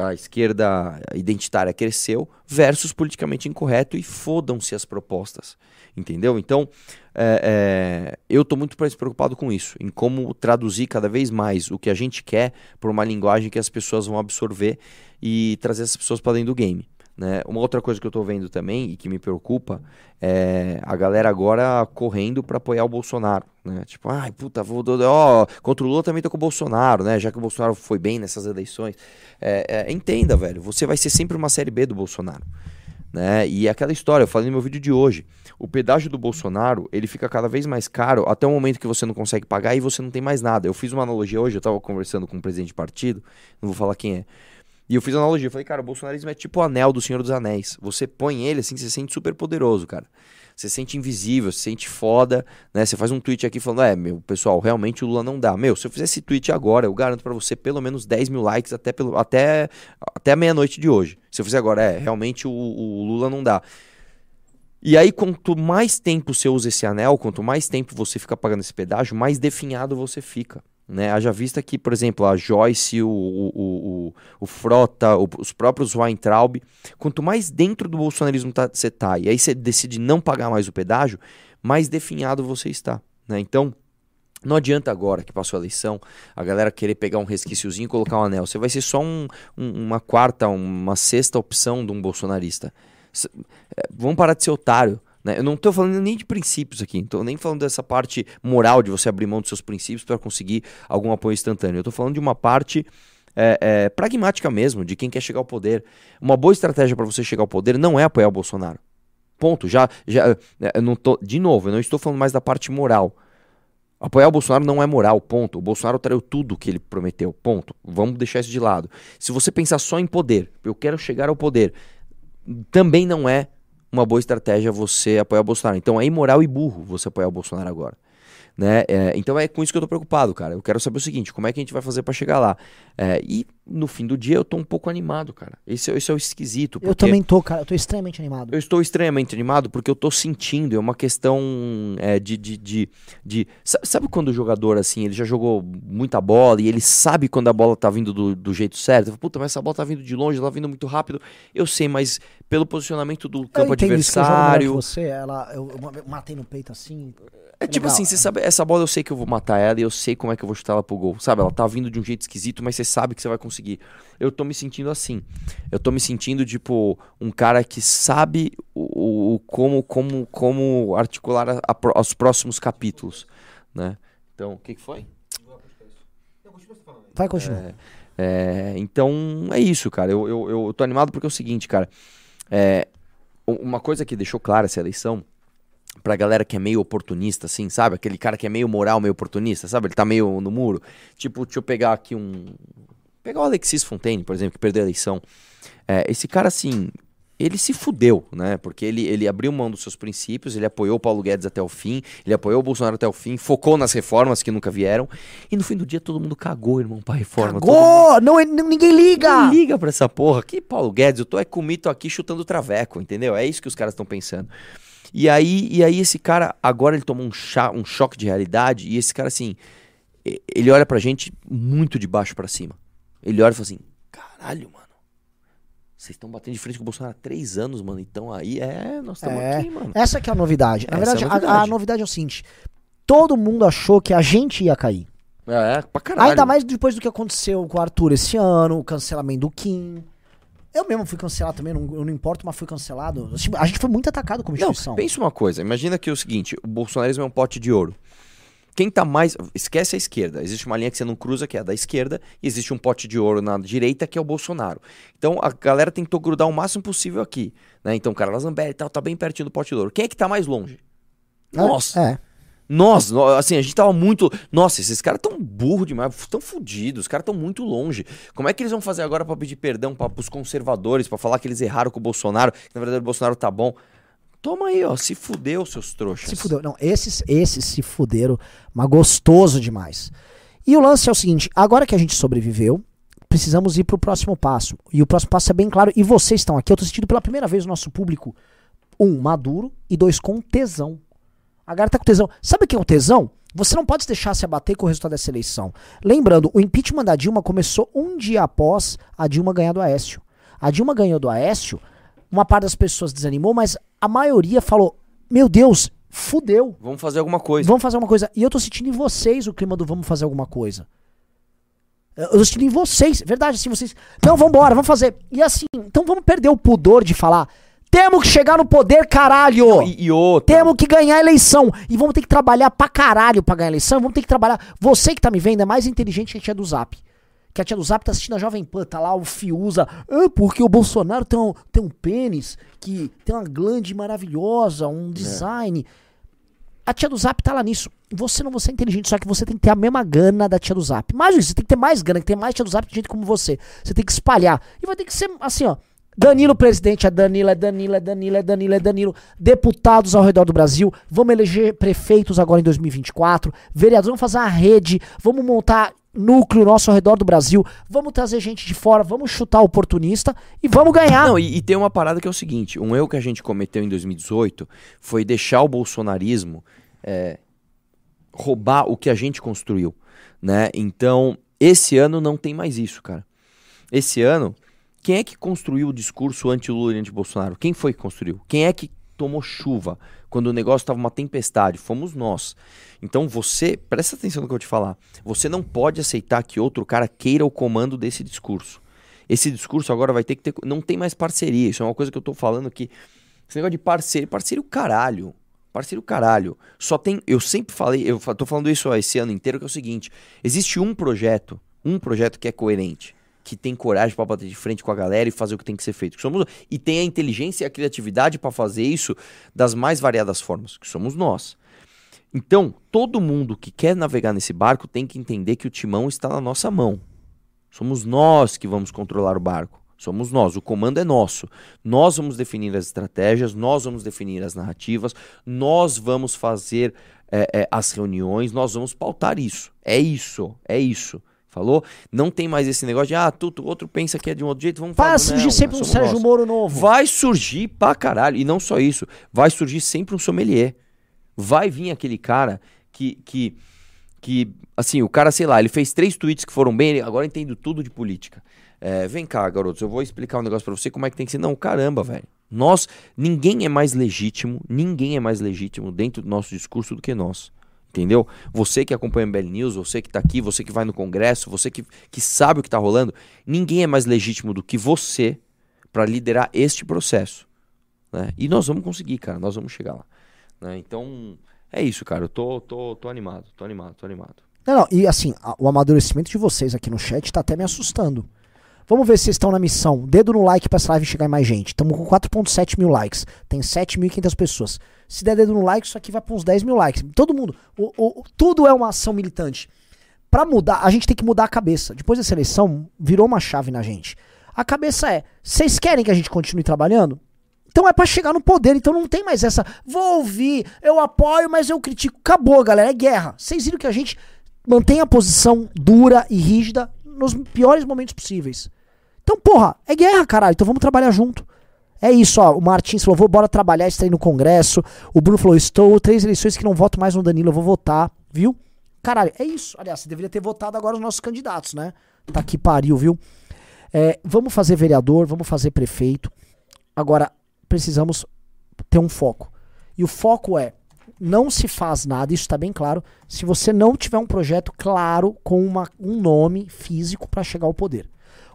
A esquerda identitária cresceu versus politicamente incorreto e fodam-se as propostas. Entendeu? Então, é, é, eu estou muito preocupado com isso, em como traduzir cada vez mais o que a gente quer por uma linguagem que as pessoas vão absorver e trazer essas pessoas para dentro do game. Né? Uma outra coisa que eu tô vendo também e que me preocupa é a galera agora correndo para apoiar o Bolsonaro, né? Tipo, ai, puta, vou, ó, contra o Lula também tô com o Bolsonaro, né? Já que o Bolsonaro foi bem nessas eleições. É, é, entenda, velho, você vai ser sempre uma série B do Bolsonaro. Né? E é aquela história, eu falei no meu vídeo de hoje, o pedágio do Bolsonaro, ele fica cada vez mais caro até o momento que você não consegue pagar e você não tem mais nada. Eu fiz uma analogia hoje, eu tava conversando com um presidente de partido, não vou falar quem é, e eu fiz analogia, eu falei, cara, o bolsonarismo é tipo o anel do Senhor dos Anéis. Você põe ele assim, você se sente super poderoso, cara. Você se sente invisível, se sente foda, né? Você faz um tweet aqui falando, é, meu, pessoal, realmente o Lula não dá. Meu, se eu fizer esse tweet agora, eu garanto para você pelo menos 10 mil likes até, pelo, até, até meia-noite de hoje. Se eu fizer agora, é, realmente o, o Lula não dá. E aí, quanto mais tempo você usa esse anel, quanto mais tempo você fica pagando esse pedágio, mais definhado você fica. Né? Haja vista que, por exemplo, a Joyce, o, o, o, o Frota, o, os próprios Weintraub, quanto mais dentro do bolsonarismo tá, você tá, e aí você decide não pagar mais o pedágio, mais definhado você está. Né? Então, não adianta agora que passou a eleição a galera querer pegar um resquíciozinho e colocar um anel. Você vai ser só um, um, uma quarta, uma sexta opção de um bolsonarista. É, vamos parar de ser otário. Né? Eu não estou falando nem de princípios aqui, estou nem falando dessa parte moral de você abrir mão dos seus princípios para conseguir algum apoio instantâneo. Eu estou falando de uma parte é, é, pragmática mesmo, de quem quer chegar ao poder. Uma boa estratégia para você chegar ao poder não é apoiar o Bolsonaro. Ponto. Já, já, é, não tô, de novo, eu não estou falando mais da parte moral. Apoiar o Bolsonaro não é moral, ponto. O Bolsonaro traiu tudo que ele prometeu, ponto. Vamos deixar isso de lado. Se você pensar só em poder, eu quero chegar ao poder, também não é uma boa estratégia você apoiar o Bolsonaro. Então é imoral e burro você apoiar o Bolsonaro agora. Né? É, então é com isso que eu tô preocupado, cara. Eu quero saber o seguinte: como é que a gente vai fazer para chegar lá? É, e no fim do dia eu tô um pouco animado, cara. Esse, é, esse é o esquisito. Eu também tô, cara. Eu tô extremamente animado. Eu estou extremamente animado porque eu tô sentindo. É uma questão é, de, de, de, de, Sabe quando o jogador, assim, ele já jogou muita bola e ele sabe quando a bola tá vindo do, do jeito certo? Falo, Puta, mas essa bola tá vindo de longe, ela tá vindo muito rápido. Eu sei, mas pelo posicionamento do campo adversário. Isso que eu você, ela, eu matei no peito assim. É tipo Legal. assim, você sabe, essa bola eu sei que eu vou matar ela e eu sei como é que eu vou chutar ela pro gol. Sabe, ela tá vindo de um jeito esquisito, mas você sabe que você vai conseguir. Eu tô me sentindo assim. Eu tô me sentindo, tipo, um cara que sabe o, o como, como, como articular a, a, os próximos capítulos, né? Então, o que, que foi? Vai continuar. É, é, então, é isso, cara. Eu, eu, eu tô animado porque é o seguinte, cara. É, uma coisa que deixou clara essa eleição pra galera que é meio oportunista, assim, sabe? Aquele cara que é meio moral, meio oportunista, sabe? Ele tá meio no muro. Tipo, deixa eu pegar aqui um. Pegar o Alexis Fontaine, por exemplo, que perdeu a eleição. É, esse cara, assim, ele se fudeu, né? Porque ele, ele abriu mão dos seus princípios, ele apoiou o Paulo Guedes até o fim, ele apoiou o Bolsonaro até o fim, focou nas reformas que nunca vieram. E no fim do dia todo mundo cagou, irmão, pra reforma. Cagou! Mundo... Não, é, ninguém liga! Ninguém liga pra essa porra. Que Paulo Guedes, eu tô é comido aqui chutando traveco, entendeu? É isso que os caras estão pensando. E aí, e aí esse cara, agora ele tomou um, chá, um choque de realidade, e esse cara, assim, ele olha pra gente muito de baixo para cima. Ele olha e fala assim, caralho, mano. Vocês estão batendo de frente com o Bolsonaro há três anos, mano. Então aí, é, nós estamos é, aqui, mano. Essa que é a novidade. Na verdade, é a, novidade. A, a novidade é o seguinte. Todo mundo achou que a gente ia cair. É, pra caralho. Ainda mais depois do que aconteceu com o Arthur esse ano, o cancelamento do Kim. Eu mesmo fui cancelado também, não, eu não importo, mas fui cancelado. Tipo, a gente foi muito atacado como instituição. Não, pensa uma coisa, imagina que é o seguinte, o bolsonarismo é um pote de ouro. Quem tá mais. Esquece a esquerda. Existe uma linha que você não cruza, que é a da esquerda, e existe um pote de ouro na direita, que é o Bolsonaro. Então a galera tentou grudar o máximo possível aqui. Né? Então o cara Zambelli e tal, tá bem pertinho do pote de ouro. Quem é que tá mais longe? Nossa. É. Nós, assim, a gente tava muito. Nossa, esses caras tão burro demais, tão fodidos, os caras tão muito longe. Como é que eles vão fazer agora para pedir perdão para os conservadores, para falar que eles erraram com o Bolsonaro, que na verdade o Bolsonaro tá bom? Toma aí, ó, se fudeu, seus trouxas. Se fudeu. Não, esses, esses se fuderam, mas gostoso demais. E o lance é o seguinte: agora que a gente sobreviveu, precisamos ir pro próximo passo. E o próximo passo é bem claro. E vocês estão aqui, eu tô sentindo pela primeira vez o nosso público, um, maduro, e dois, com tesão. A galera tá com tesão. Sabe o que é o tesão? Você não pode deixar se abater com o resultado dessa eleição. Lembrando, o impeachment da Dilma começou um dia após a Dilma ganhar do Aécio. A Dilma ganhou do Aécio, uma parte das pessoas desanimou, mas a maioria falou: Meu Deus, fudeu. Vamos fazer alguma coisa. Vamos fazer alguma coisa. E eu tô sentindo em vocês o clima do vamos fazer alguma coisa. Eu estive em vocês, verdade, assim, vocês. Não, vambora, vamos fazer. E assim, então vamos perder o pudor de falar. Temos que chegar no poder, caralho! E, e outra. Temos que ganhar a eleição. E vamos ter que trabalhar pra caralho pra ganhar a eleição. Vamos ter que trabalhar. Você que tá me vendo é mais inteligente que a tia do Zap. Que a tia do Zap tá assistindo a Jovem Pan, tá lá o Fiuza. Ah, porque o Bolsonaro tem um, tem um pênis que tem uma glande maravilhosa, um design. A tia do Zap tá lá nisso. Você não você é inteligente, só que você tem que ter a mesma gana da tia do Zap. Mais isso, você tem que ter mais gana, que tem mais tia do Zap que gente como você. Você tem que espalhar. E vai ter que ser assim, ó. Danilo presidente, é Danilo, é Danilo, é Danilo, é Danilo, é Danilo. Deputados ao redor do Brasil. Vamos eleger prefeitos agora em 2024. Vereadores, vamos fazer uma rede. Vamos montar núcleo nosso ao redor do Brasil. Vamos trazer gente de fora, vamos chutar oportunista e vamos ganhar. Não, e, e, tem uma parada que é o seguinte: um erro que a gente cometeu em 2018 foi deixar o bolsonarismo é, roubar o que a gente construiu, né? Então, esse ano não tem mais isso, cara. Esse ano, quem é que construiu o discurso anti-Lula e anti-Bolsonaro? Quem foi que construiu? Quem é que tomou chuva quando o negócio estava uma tempestade? Fomos nós. Então você, presta atenção no que eu vou te falar. Você não pode aceitar que outro cara queira o comando desse discurso. Esse discurso agora vai ter que ter. Não tem mais parceria. Isso é uma coisa que eu tô falando aqui. Esse negócio de parceiro. Parceiro caralho. Parceiro caralho. Só tem. Eu sempre falei, eu tô falando isso ó, esse ano inteiro, que é o seguinte: existe um projeto, um projeto que é coerente, que tem coragem para bater de frente com a galera e fazer o que tem que ser feito. Que somos, e tem a inteligência e a criatividade para fazer isso das mais variadas formas, que somos nós. Então, todo mundo que quer navegar nesse barco tem que entender que o timão está na nossa mão. Somos nós que vamos controlar o barco. Somos nós, o comando é nosso. Nós vamos definir as estratégias, nós vamos definir as narrativas, nós vamos fazer é, é, as reuniões, nós vamos pautar isso. É isso, é isso. Falou? Não tem mais esse negócio de, ah, tu, tu outro pensa que é de um outro jeito, vamos Vai surgir não, sempre um Sérgio nós. Moro novo. Vai surgir pra caralho. E não só isso, vai surgir sempre um sommelier. Vai vir aquele cara que, que, que assim, o cara, sei lá, ele fez três tweets que foram bem, ele agora entendo tudo de política. É, vem cá, garotos, eu vou explicar um negócio para você como é que tem que ser. Não, caramba, velho. Nós, ninguém é mais legítimo, ninguém é mais legítimo dentro do nosso discurso do que nós. Entendeu? Você que acompanha o MBL News, você que tá aqui, você que vai no congresso, você que, que sabe o que tá rolando, ninguém é mais legítimo do que você para liderar este processo. Né? E nós vamos conseguir, cara, nós vamos chegar lá. Né? Então, é isso, cara. Eu tô, tô, tô animado, tô animado, tô animado. Não, não, e assim, o amadurecimento de vocês aqui no chat tá até me assustando. Vamos ver se vocês estão na missão. Dedo no like pra essa live chegar em mais gente. Estamos com 4.7 mil likes. Tem 7.500 pessoas. Se der dedo no like, isso aqui vai para uns 10 mil likes. Todo mundo. O, o, tudo é uma ação militante. Para mudar, a gente tem que mudar a cabeça. Depois dessa eleição, virou uma chave na gente. A cabeça é: vocês querem que a gente continue trabalhando? Então é para chegar no poder, então não tem mais essa. Vou ouvir, eu apoio, mas eu critico. Acabou, galera, é guerra. Vocês viram que a gente mantém a posição dura e rígida nos piores momentos possíveis. Então, porra, é guerra, caralho. Então vamos trabalhar junto. É isso, ó. O Martins falou: vou bora trabalhar, aí no Congresso. O Bruno falou: estou três eleições que não voto mais no Danilo, eu vou votar, viu? Caralho, é isso. Aliás, você deveria ter votado agora os nossos candidatos, né? Tá que pariu, viu? É, vamos fazer vereador, vamos fazer prefeito. Agora, precisamos ter um foco. E o foco é: não se faz nada, isso está bem claro, se você não tiver um projeto claro com uma, um nome físico para chegar ao poder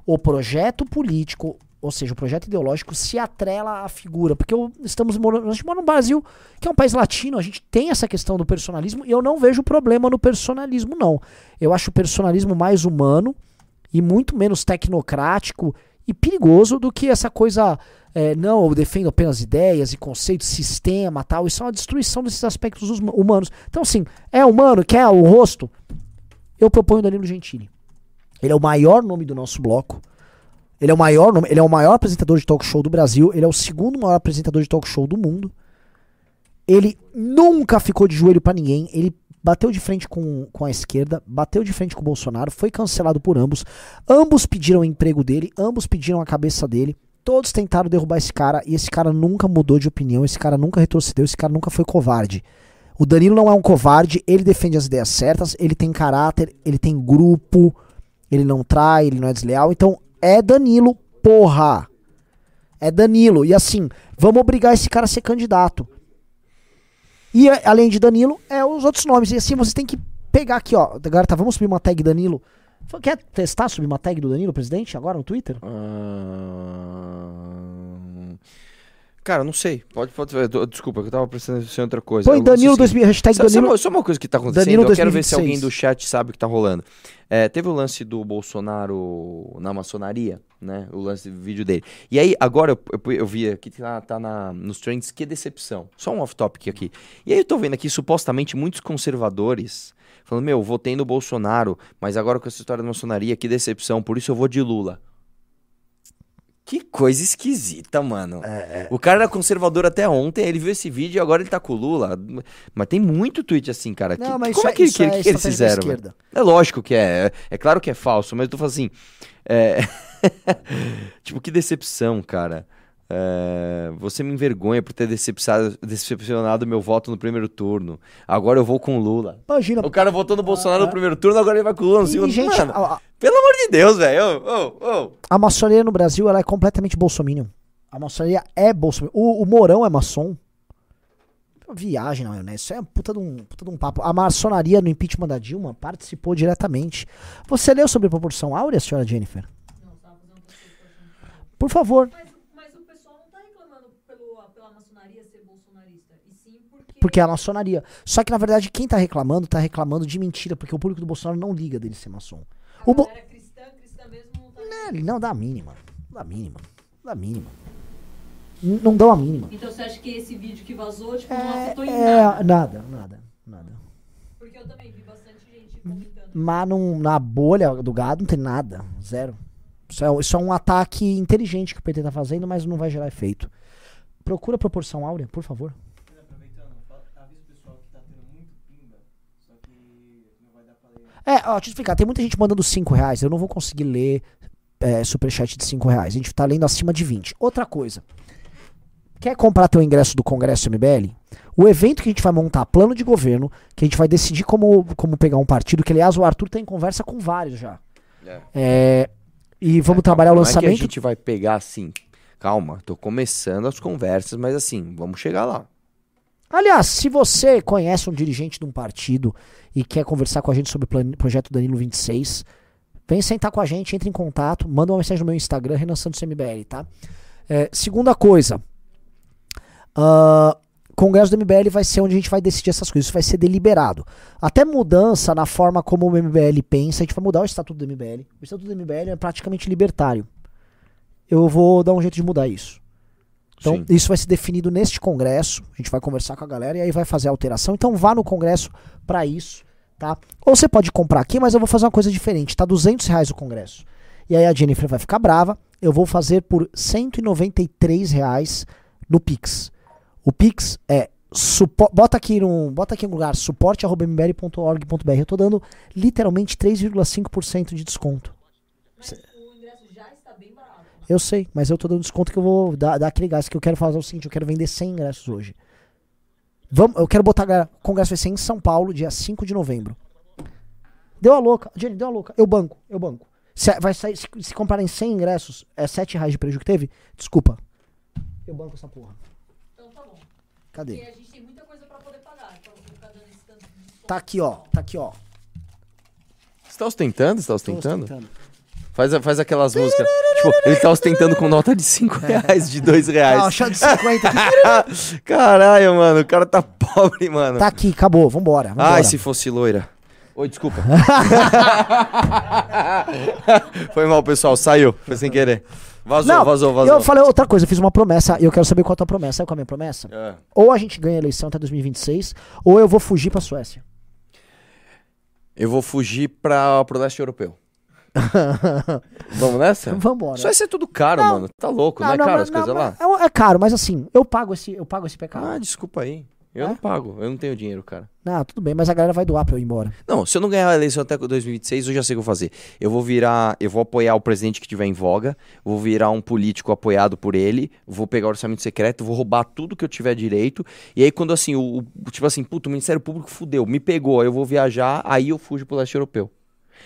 o projeto político, ou seja, o projeto ideológico, se atrela à figura. Porque eu, estamos morando, a gente mora no Brasil, que é um país latino, a gente tem essa questão do personalismo, e eu não vejo problema no personalismo, não. Eu acho o personalismo mais humano e muito menos tecnocrático e perigoso do que essa coisa. É, não, eu defendo apenas ideias e conceitos, sistema tal. Isso é uma destruição desses aspectos humanos. Então, assim, é humano, quer o rosto? Eu proponho Danilo Gentili. Ele é o maior nome do nosso bloco. Ele é o maior nome, ele é o maior apresentador de talk show do Brasil, ele é o segundo maior apresentador de talk show do mundo. Ele nunca ficou de joelho para ninguém, ele bateu de frente com, com a esquerda, bateu de frente com o Bolsonaro, foi cancelado por ambos. Ambos pediram o emprego dele, ambos pediram a cabeça dele. Todos tentaram derrubar esse cara e esse cara nunca mudou de opinião, esse cara nunca retrocedeu, esse cara nunca foi covarde. O Danilo não é um covarde, ele defende as ideias certas, ele tem caráter, ele tem grupo, ele não trai, ele não é desleal. Então é Danilo, porra. É Danilo. E assim, vamos obrigar esse cara a ser candidato. E além de Danilo, é os outros nomes. E assim, você tem que pegar aqui, ó. Agora tá, vamos subir uma tag Danilo. Quer testar subir uma tag do Danilo, presidente, agora no Twitter? Ah, Cara, não sei. Pode, pode. Desculpa, que eu tava atenção em outra coisa. Põe Danilo assim, 2000, hashtag Sabe, sabe Danilo. uma- só uma coisa que tá acontecendo, Danilo eu quero ver se 2026. alguém do chat sabe o que tá rolando. É, teve o lance do Bolsonaro na maçonaria, né? O lance do vídeo dele. E aí, agora eu, eu, eu vi aqui, tá, tá na, nos trends, que decepção. Só um off-topic aqui. E aí eu tô vendo aqui, supostamente, muitos conservadores falando, meu, votei no Bolsonaro, mas agora com essa história da maçonaria, que decepção, por isso eu vou de Lula. Que coisa esquisita, mano. O cara era conservador até ontem, ele viu esse vídeo e agora ele tá com o Lula. Mas tem muito tweet assim, cara. Não, Que- mas como isso é que, isso que- que eles fizeram? É lógico que é. É, é claro que é falso, mas eu tô falando assim. é, tipo, que decepção, cara. É, você me envergonha por ter decepcionado, meu voto no primeiro turno. Agora eu vou com o Lula. Imagina. O cara votou no Bolsonaro no primeiro turno, agora ele vai com o Lula no segundo. gente, Mano, a, a- pelo amor de Deus, velho. Ô, ô, ô. a maçonaria no Brasil ela é completamente bolsominion. A maçonaria é bolsominion. O, o Mourão é maçom. Viagem na maionese. Isso é puta de um, puta de um papo. A maçonaria no impeachment da Dilma participou diretamente. Você leu sobre proporção áurea, senhora Jennifer? Por favor. Mas, mas o pessoal não tá reclamando pelo, pela maçonaria ser bolsonarista. E sim porque. Porque é a maçonaria. Só que, na verdade, quem tá reclamando, tá reclamando de mentira, porque o público do Bolsonaro não liga dele ser maçom. a O Bo- cristã, cristã mesmo não tá. Ele não dá a mínima. Não dá a mínima. Não dá a mínima. N- Não dão a mínima. Então você acha que esse vídeo que vazou, tipo, não É, afetou em é, nada? nada, nada, nada. Porque eu também vi bastante gente comentando. Mas num- na bolha do gado não tem nada. Zero. Isso é, isso é um ataque inteligente que o PT tá fazendo, mas não vai gerar efeito. Procura a proporção áurea, por favor. Mas aproveitando, fala- avisa o pessoal que tendo muito pimba, só que não vai dar pra ler. É, ó, deixa eu explicar. Tem muita gente mandando 5 reais. Eu não vou conseguir ler é, superchat de 5 reais. A gente tá lendo acima de 20. Outra coisa. Quer comprar teu ingresso do Congresso MBL? O evento que a gente vai montar, plano de governo, que a gente vai decidir como, como pegar um partido, que aliás o Arthur tá em conversa com vários já. É. É, e vamos trabalhar o Não é que a lançamento. gente vai pegar assim. Calma, tô começando as conversas, mas assim, vamos chegar lá. Aliás, se você conhece um dirigente de um partido e quer conversar com a gente sobre o plan- projeto Danilo 26, vem sentar com a gente, entre em contato, manda uma mensagem no meu Instagram, Renan Santos MBL, tá? É, segunda coisa, ah, Congresso do MBL vai ser onde a gente vai decidir essas coisas, isso vai ser deliberado. Até mudança na forma como o MBL pensa, a gente vai mudar o estatuto do MBL. O estatuto do MBL é praticamente libertário. Eu vou dar um jeito de mudar isso. Então, Sim. isso vai ser definido neste congresso. A gente vai conversar com a galera e aí vai fazer a alteração. Então, vá no congresso para isso, tá? Ou você pode comprar aqui, mas eu vou fazer uma coisa diferente. Tá 200 reais o congresso. E aí a Jennifer vai ficar brava. Eu vou fazer por 193 reais no Pix. O Pix é supo- bota aqui no bota aqui no lugar suporte@mbl.org.br. Eu tô dando literalmente 3,5% de desconto. Mas o ingresso já está bem barato. Eu sei, mas eu tô dando desconto que eu vou dar, dar aquele gás que eu quero fazer o seguinte, eu quero vender 100 ingressos hoje. Vamos, eu quero botar, o congresso vai ser em São Paulo, dia 5 de novembro. Deu a louca, Jenny, deu a louca. Eu banco, eu banco. Se, vai sair, se, se comprarem 100 ingressos, é 7 reais de prejuízo que teve? Desculpa. Eu banco essa porra. Tá bom. Porque Cadê? a gente tem muita coisa pra poder pagar. Então ficar dando esse tanto de. Tá aqui, ó. Tá aqui, ó. Você tá ostentando? Você tá ostentando? ostentando. Faz, faz aquelas músicas. tipo, ele tá ostentando com nota de 5 reais, de 2 reais. Ah, chá de 50 aqui. Caralho, mano, o cara tá pobre, mano. Tá aqui, acabou. Vambora. vambora. Ai, se fosse loira. Oi, desculpa. Foi mal, pessoal, saiu. Foi sem querer. Vazou, Não, vazou, vazou. Eu falei outra coisa, eu fiz uma promessa e eu quero saber qual é a tua promessa. Sabe qual é a minha promessa? É. Ou a gente ganha a eleição até 2026, ou eu vou fugir pra Suécia. Eu vou fugir pra, pro leste europeu. Vamos nessa? Vambora. Suécia é tudo caro, Não. mano. Tá louco, não, é caro as coisas não, lá? É, é caro, mas assim, eu pago esse, eu pago esse pecado. Ah, desculpa aí. Eu É? não pago, eu não tenho dinheiro, cara. Não, tudo bem, mas a galera vai doar pra eu ir embora. Não, se eu não ganhar a eleição até 2026, eu já sei o que eu vou fazer. Eu vou virar, eu vou apoiar o presidente que tiver em voga, vou virar um político apoiado por ele, vou pegar o orçamento secreto, vou roubar tudo que eu tiver direito, e aí quando assim, o, o- tipo assim, puto, o Ministério Público fudeu, me pegou, aí eu vou viajar, aí eu fujo pro leste europeu.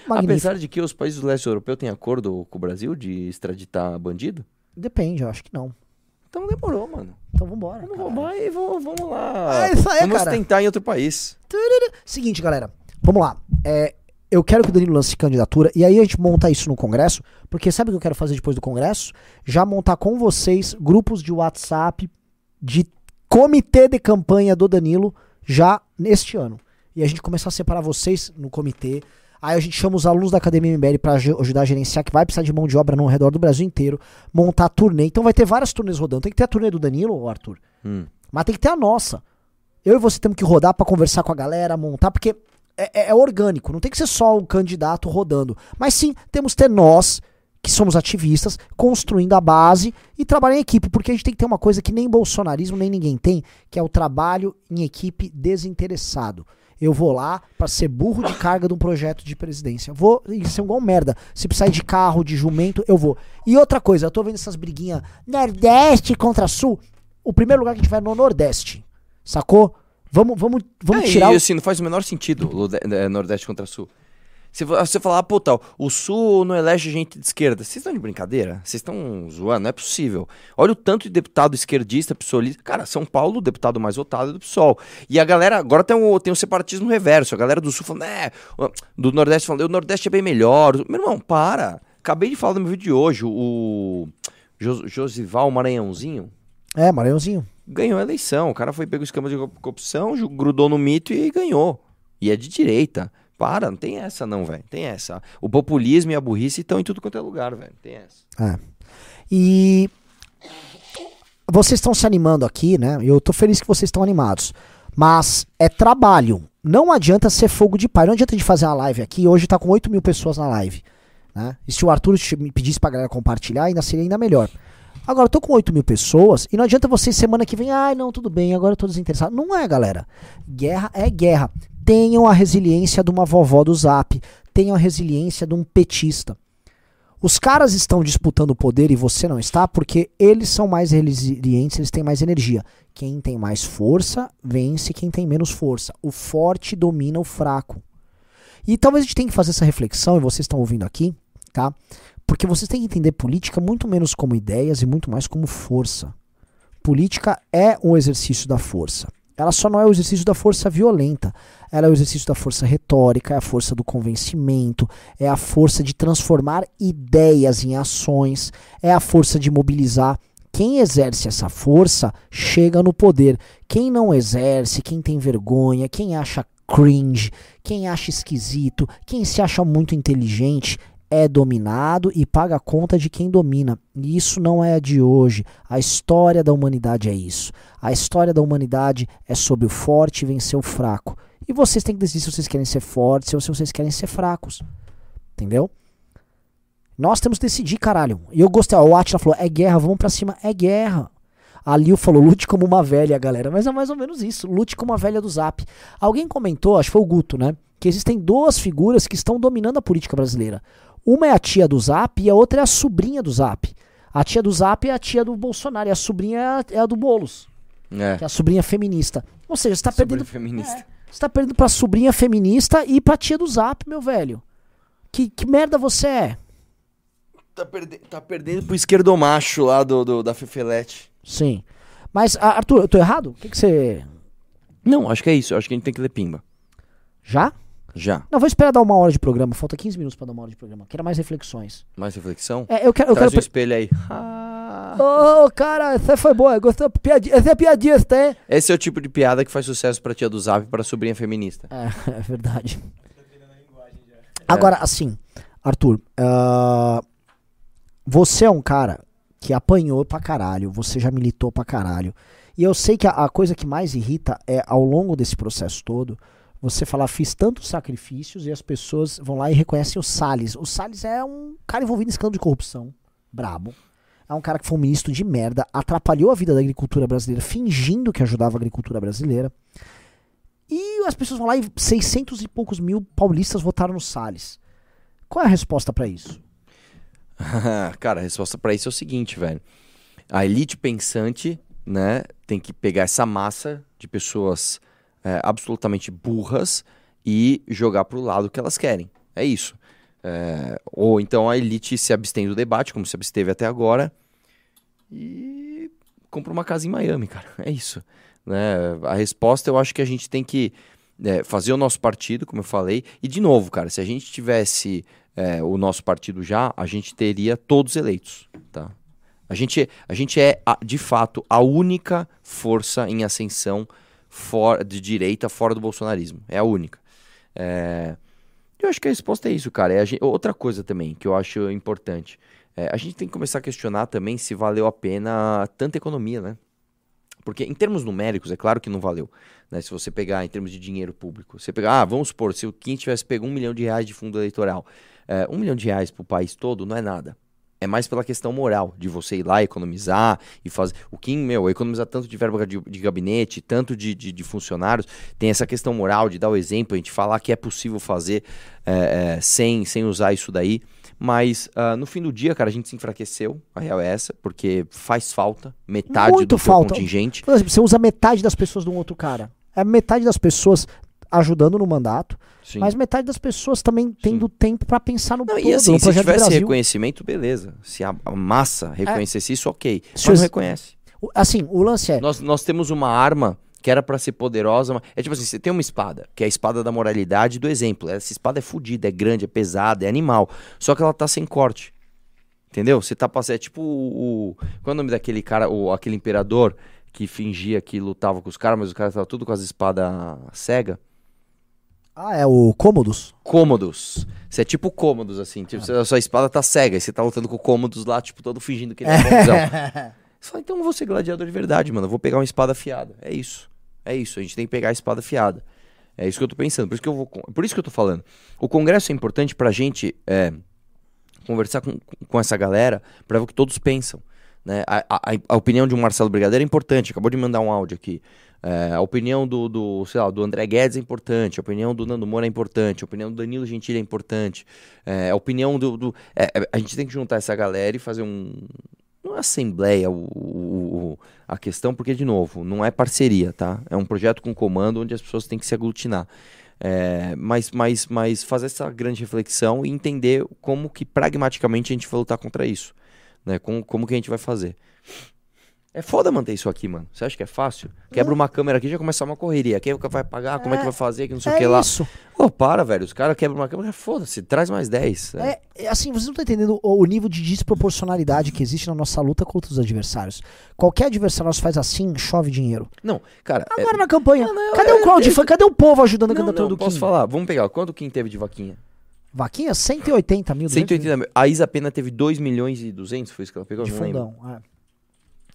Magnífico. Apesar de que os países do leste europeu têm acordo com o Brasil de extraditar bandido, Depende, eu acho que não. Então demorou, mano. Então vambora. Vamos cara. roubar e vamos, vamos lá. É isso aí, vamos cara. tentar em outro país. Seguinte, galera. Vamos lá. É, eu quero que o Danilo lance candidatura e aí a gente monta isso no Congresso, porque sabe o que eu quero fazer depois do Congresso? Já montar com vocês grupos de WhatsApp de comitê de campanha do Danilo já neste ano. E a gente começar a separar vocês no comitê. Aí a gente chama os alunos da Academia MBL para ajudar a gerenciar, que vai precisar de mão de obra no redor do Brasil inteiro, montar turnê. Então vai ter várias turnês rodando. Tem que ter a turnê do Danilo, Arthur, Hum. mas tem que ter a nossa. Eu e você temos que rodar pra conversar com a galera, montar, porque é, é- é orgânico. Não tem que ser só o candidato rodando. Mas sim, temos que ter nós, que somos ativistas, construindo a base e trabalhar em equipe. Porque a gente tem que ter uma coisa que nem bolsonarismo, nem ninguém tem, que é o trabalho em equipe desinteressado. Eu vou lá pra ser burro de carga de um projeto de presidência. Vou ser igual merda. Se precisar de carro, de jumento, eu vou. E outra coisa, eu tô vendo essas briguinhas Nordeste contra Sul. O primeiro lugar que a gente vai é no Nordeste. Sacou? Vamos, vamos, vamos É, tirar e o. assim, não faz o menor sentido é, Nordeste contra Sul. Se vo- você falar, ah, puta, o Sul não elege gente de esquerda. Vocês estão de brincadeira? Vocês estão zoando? Não é possível. Olha o tanto de deputado esquerdista, psolista. Cara, São Paulo, o deputado mais votado é do PSOL. E a galera, agora tem o, tem o separatismo reverso. A galera do Sul falando, é, do Nordeste falando, o Nordeste é bem melhor. Meu irmão, para. Acabei de falar no meu vídeo de hoje, o Jos- Josival Maranhãozinho, É, Maranhãozinho. ganhou a eleição. O cara foi pego escama de corrupção, grudou no mito e ganhou. E é de direita. Para, não tem essa não, velho. Tem essa. O populismo e a burrice estão em tudo quanto é lugar, velho. Tem essa. É. E vocês estão se animando aqui, né? Eu tô feliz que vocês estão animados. Mas é trabalho. Não adianta ser fogo de pai. Não adianta de fazer uma live aqui. Hoje tá com 8 mil pessoas na live. Né? E se o Arthur me pedisse pra galera compartilhar, ainda seria ainda melhor. Agora, eu tô com 8 mil pessoas e não adianta vocês semana que vem, ai, não, tudo bem, agora eu tô desinteressado. Não é, galera. Guerra é guerra. Tenham a resiliência de uma vovó do zap. Tenham a resiliência de um petista. Os caras estão disputando o poder e você não está porque eles são mais resilientes, eles têm mais energia. Quem tem mais força vence quem tem menos força. O forte domina o fraco. E talvez a gente tenha que fazer essa reflexão, e vocês estão ouvindo aqui, tá? Porque vocês têm que entender política muito menos como ideias e muito mais como força. Política é um exercício da força. Ela só não é o exercício da força violenta. Ela é o exercício da força retórica, é a força do convencimento, é a força de transformar ideias em ações, é a força de mobilizar. Quem exerce essa força chega no poder. Quem não exerce, quem tem vergonha, quem acha cringe, quem acha esquisito, quem se acha muito inteligente, é dominado e paga a conta de quem domina. E isso não é de hoje. A história da humanidade é isso. A história da humanidade é sobre o forte vencer o fraco. E vocês têm que decidir se vocês querem ser fortes ou se vocês querem ser fracos. Entendeu? Nós temos que decidir, caralho. E eu gostei, o Atila falou, é guerra, vamos pra cima. É guerra. A Lil falou, lute como uma velha, galera. Mas é mais ou menos isso, lute como uma velha do Zap. Alguém comentou, acho que foi o Guto, né? Que existem duas figuras que estão dominando a política brasileira. Uma é a tia do Zap e a outra é a sobrinha do Zap. A tia do Zap é a tia do Bolsonaro e a sobrinha é a, é a do Boulos, É. que é a sobrinha feminista. Ou seja, você tá Sobre perdendo feminista. você tá perdendo pra sobrinha feminista e pra tia do Zap, meu velho. Que, que merda você é? Tá, perde- tá perdendo pro esquerdomacho lá do, do- da Fefelete. Sim. Mas, Arthur, eu tô errado? O que que você. Não, acho que é isso. Acho que a gente tem que ler pimba. Já? Já. Não, vou esperar dar uma hora de programa. Falta 15 minutos pra dar uma hora de programa. Quero mais reflexões. Mais reflexão? É, eu quero. Eu Traz quero... o espelho aí. Ô, cara, essa foi boa. Gostou? Piadi... Essa é piadista, hein? Esse é o tipo de piada que faz sucesso pra tia do Zap e pra sobrinha feminista. É, é verdade. Agora, assim, Arthur, ah, você é um cara que apanhou pra caralho, você já militou pra caralho. E eu sei que a, a coisa que mais irrita é, ao longo desse processo todo, você falar, fiz tantos sacrifícios e as pessoas vão lá e reconhecem o Salles. O Salles é um cara envolvido em escândalo de corrupção, brabo. É um cara que foi um ministro de merda, atrapalhou a vida da agricultura brasileira, fingindo que ajudava a agricultura brasileira. E as pessoas vão lá e 600 e poucos mil paulistas votaram no Salles. Qual é a resposta pra isso? Cara, a resposta pra isso é o seguinte, velho. A elite pensante, né, tem que pegar essa massa de pessoas é, absolutamente burras e jogar pro lado que elas querem. É isso. É, ou então a elite se abstém do debate, como se absteve até agora, e compra uma casa em Miami, cara. É isso. Né? A resposta eu acho que a gente tem que é, fazer o nosso partido, como eu falei. E, de novo, cara, se a gente tivesse é, o nosso partido já, a gente teria todos eleitos, tá? A gente, a gente é, de fato, a única força em ascensão fora, de direita fora do bolsonarismo. É a única. É, eu acho que a resposta é isso, cara. É a gen- outra coisa também que eu acho importante. É, a gente tem que começar a questionar também se valeu a pena tanta economia, né? Porque em termos numéricos, é claro que não valeu. Né? Se você pegar em termos de dinheiro público, você pegar, ah, vamos supor, se o Kim tivesse pego um milhão de reais de fundo eleitoral, é, um milhão de reais para o país todo não é nada. É mais pela questão moral, de você ir lá economizar e fazer. O Kim, meu, economizar tanto de verba de, de gabinete, tanto de, de, de funcionários, tem essa questão moral de dar o exemplo, a gente falar que é possível fazer é, é, sem, sem usar isso daí. Mas ah, no fim do dia, cara, a gente se enfraqueceu, a real é essa, porque faz falta metade Muito do falta. contingente. Por exemplo, você usa metade das pessoas de um outro cara. É metade das pessoas ajudando no mandato, Sim. mas metade das pessoas também tendo tempo pra pensar no Não, todo, e assim, no se projeto do tivesse reconhecimento, beleza. Se a, a massa reconhecesse isso, ok. Mas Se não reconhece. Assim, o lance é, Nós, nós temos uma arma que era pra ser poderosa. mas- É tipo assim, você tem uma espada, que é a espada da moralidade do exemplo. Essa espada é fodida, é grande, é pesada, é animal. Só que ela tá sem corte. Entendeu? Você tá passando. É tipo o. o- Qual é o nome daquele cara, o, aquele imperador que fingia que lutava com os caras, mas os caras estavam tudo com as espadas cega? Ah, é o Cômodos. Cômodos. Você é tipo cômodos, assim. Tipo, a sua espada tá cega e você tá lutando com o cômodos lá, tipo, todo fingindo que ele é bonzão. Você fala, então eu vou ser gladiador de verdade, mano. Eu vou pegar uma espada afiada. É isso. É isso. A gente tem que pegar a espada afiada. É isso que eu tô pensando. Por isso que eu vou. Por isso que eu tô falando. O congresso é importante pra gente é, conversar com, com essa galera pra ver o que todos pensam. Né? A, a- a opinião de um Marcelo Brigadeiro é importante. Acabou de mandar um áudio aqui. É, a opinião do, do, sei lá, do André Guedes é importante, a opinião do Nando Moura é importante, a opinião do Danilo Gentili é importante, é, a opinião do. do- é, é, a gente tem que juntar essa galera e fazer um. Não é assembleia o, o- a questão, porque, de novo, não é parceria, tá? É um projeto com comando onde as pessoas têm que se aglutinar. É, mas, mas, mas fazer essa grande reflexão e entender como que pragmaticamente a gente vai lutar contra isso. Né? Como, como que a gente vai fazer. É foda manter isso aqui, mano. Você acha que é fácil? Quebra uma câmera aqui e já começa uma correria. Quem vai pagar? Como é, que vai fazer? Que não sei o É que lá. isso. Pô, para, velho. Os caras quebram uma câmera, foda-se. Traz mais 10. É. É, é assim, vocês não estão entendendo o, o nível de desproporcionalidade que existe na nossa luta contra os adversários. Qualquer adversário nós faz assim, chove dinheiro. Não, cara. é- Agora na campanha, Não, não, cadê é- o crowdfunding? Cadê o povo ajudando a candidatura do posso Kim? falar. Vamos pegar. Quanto o Kim teve de vaquinha? Vaquinha, 180 mil. 180 mil. A Isa Pena teve 2 milhões e 200, foi isso que ela pegou? de fundão. é.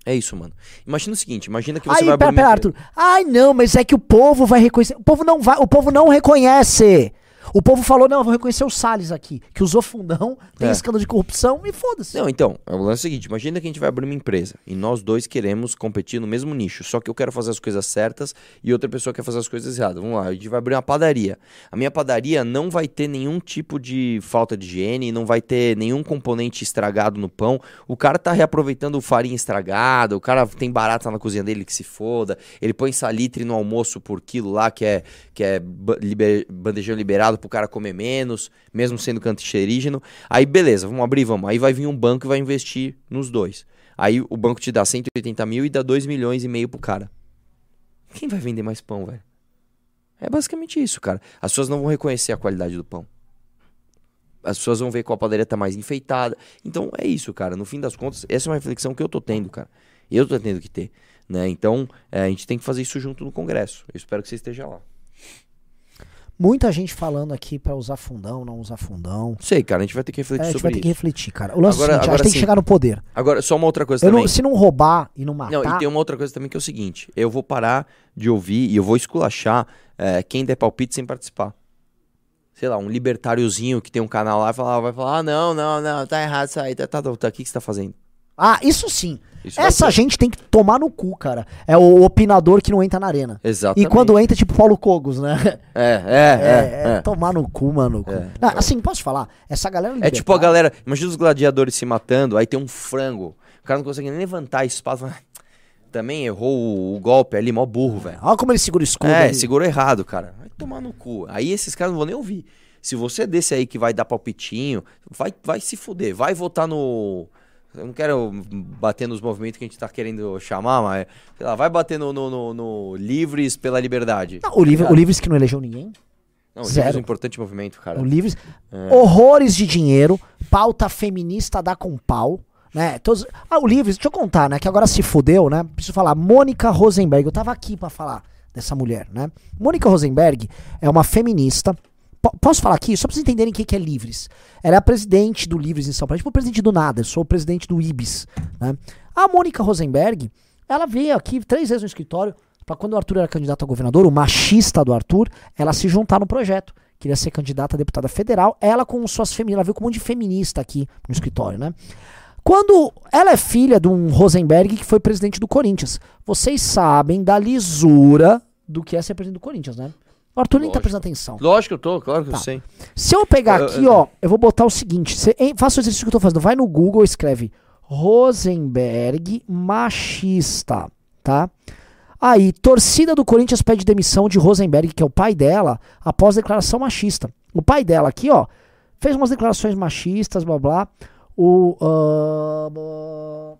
É isso, mano. Imagina o seguinte, imagina que você Aí, vai pera, abrir pera, Arthur. Ai, não, mas é que o povo vai reconhecer. O povo não vai, o povo não reconhece. O povo falou, não, eu vou reconhecer o Salles aqui, que usou fundão, tem É. escândalo de corrupção e foda-se. Não, então, o lance é o seguinte: imagina que a gente vai abrir uma empresa e nós dois queremos competir no mesmo nicho, só que eu quero fazer as coisas certas e outra pessoa quer fazer as coisas erradas. Vamos lá, a gente vai abrir uma padaria. A minha padaria não vai ter nenhum tipo de falta de higiene, não vai ter nenhum componente estragado no pão. O cara tá reaproveitando farinha estragada, o cara tem barata na cozinha dele que se foda, ele põe salitre no almoço por quilo lá, que é, que é bandejão liberado pro cara comer menos, mesmo sendo cancerígeno. Aí beleza, vamos abrir, vamos. Aí vai vir um banco e vai investir nos dois. Aí o banco te dá 180 mil e dá 2 milhões e meio pro cara. Quem vai vender mais pão, velho? É basicamente isso, cara. As pessoas não vão reconhecer a qualidade do pão. As pessoas vão ver qual padaria tá mais enfeitada. Então é isso, cara. No fim das contas, essa é uma reflexão que eu tô tendo, cara. Eu tô tendo que ter. Né? Então, é, a gente tem que fazer isso junto no Congresso. Eu espero que você esteja lá. Muita gente falando aqui pra usar fundão, não usar fundão. Não sei, cara. A gente vai ter que É, refletir a gente sobre vai ter isso. que refletir, cara. O lance Agora- é o seguinte, a agora gente tem que chegar no poder. Agora, só uma outra coisa Eu não- também. se não roubar e não matar, Não, e tem uma outra coisa também que é o seguinte: eu vou parar de ouvir e eu vou esculachar é, quem der palpite sem participar. Sei lá, um libertáriozinho que tem um canal lá vai falar, vai falar: ah, não, não, não, tá errado isso aí, tá, tá, tá, o que, que você tá fazendo? Ah, isso sim. Isso Essa gente tem que tomar no cu, cara. É o opinador que não entra na arena. Exatamente. E quando entra, tipo Paulo Cogos, né? É, é, É, é. é, tomar no cu, mano. É. Não, assim, posso falar? Essa galera É tipo a libertária- galera. Imagina os gladiadores se matando, aí tem um frango. O cara não consegue nem levantar a espada. fala, "Ah, Também errou o, o golpe ali, mó burro, velho. Olha como ele segura o escudo. É, ali. segurou errado, cara. Vai tomar no cu. Aí esses caras não vão nem ouvir. Se você é desse aí que vai dar palpitinho, vai, vai se fuder. Vai votar no. Eu não quero bater nos movimentos que a gente tá querendo chamar, mas, sei lá, vai bater no, no, no- no Livres pela Liberdade. Não, o, livre, o Livres que não elegeu ninguém. Não, o zero. Livres é um importante movimento, cara. O Livres. É. Horrores de dinheiro. Pauta feminista dá com pau. Né? Todos... Ah, o Livres, deixa eu contar, né? Que agora se fudeu, né? Preciso falar. Mônica Rosenberg. Eu tava aqui pra falar dessa mulher, né? Mônica Rosenberg é uma feminista. Po- posso falar aqui? Só pra vocês entenderem o que é Livres. Ela é a presidente do Livres em São Paulo. Tipo presidente do nada. Eu sou o presidente do IBIS. Né? A Mônica Rosenberg, ela veio aqui três vezes no escritório pra quando o Arthur era candidato a governador, o machista do Arthur, ela se juntar no projeto. Queria ser candidata a deputada federal. Ela com suas feministas. Ela veio com um monte de feminista aqui no escritório, né? Quando ela é filha de um Rosenberg que foi presidente do Corinthians. Vocês sabem da lisura do que é ser presidente do Corinthians, né? O Arthur nem tá prestando atenção. Lógico que eu tô, claro que Tá. eu sei. Se eu pegar Eu- aqui, eu- ó, eu vou botar o seguinte: você, hein, faça o exercício que eu tô fazendo. Vai no Google e escreve Rosenberg machista, tá? Aí, torcida do Corinthians pede demissão de Rosenberg, que é o pai dela, após declaração machista. O pai dela aqui, ó, fez umas declarações machistas, blá blá. O. blá.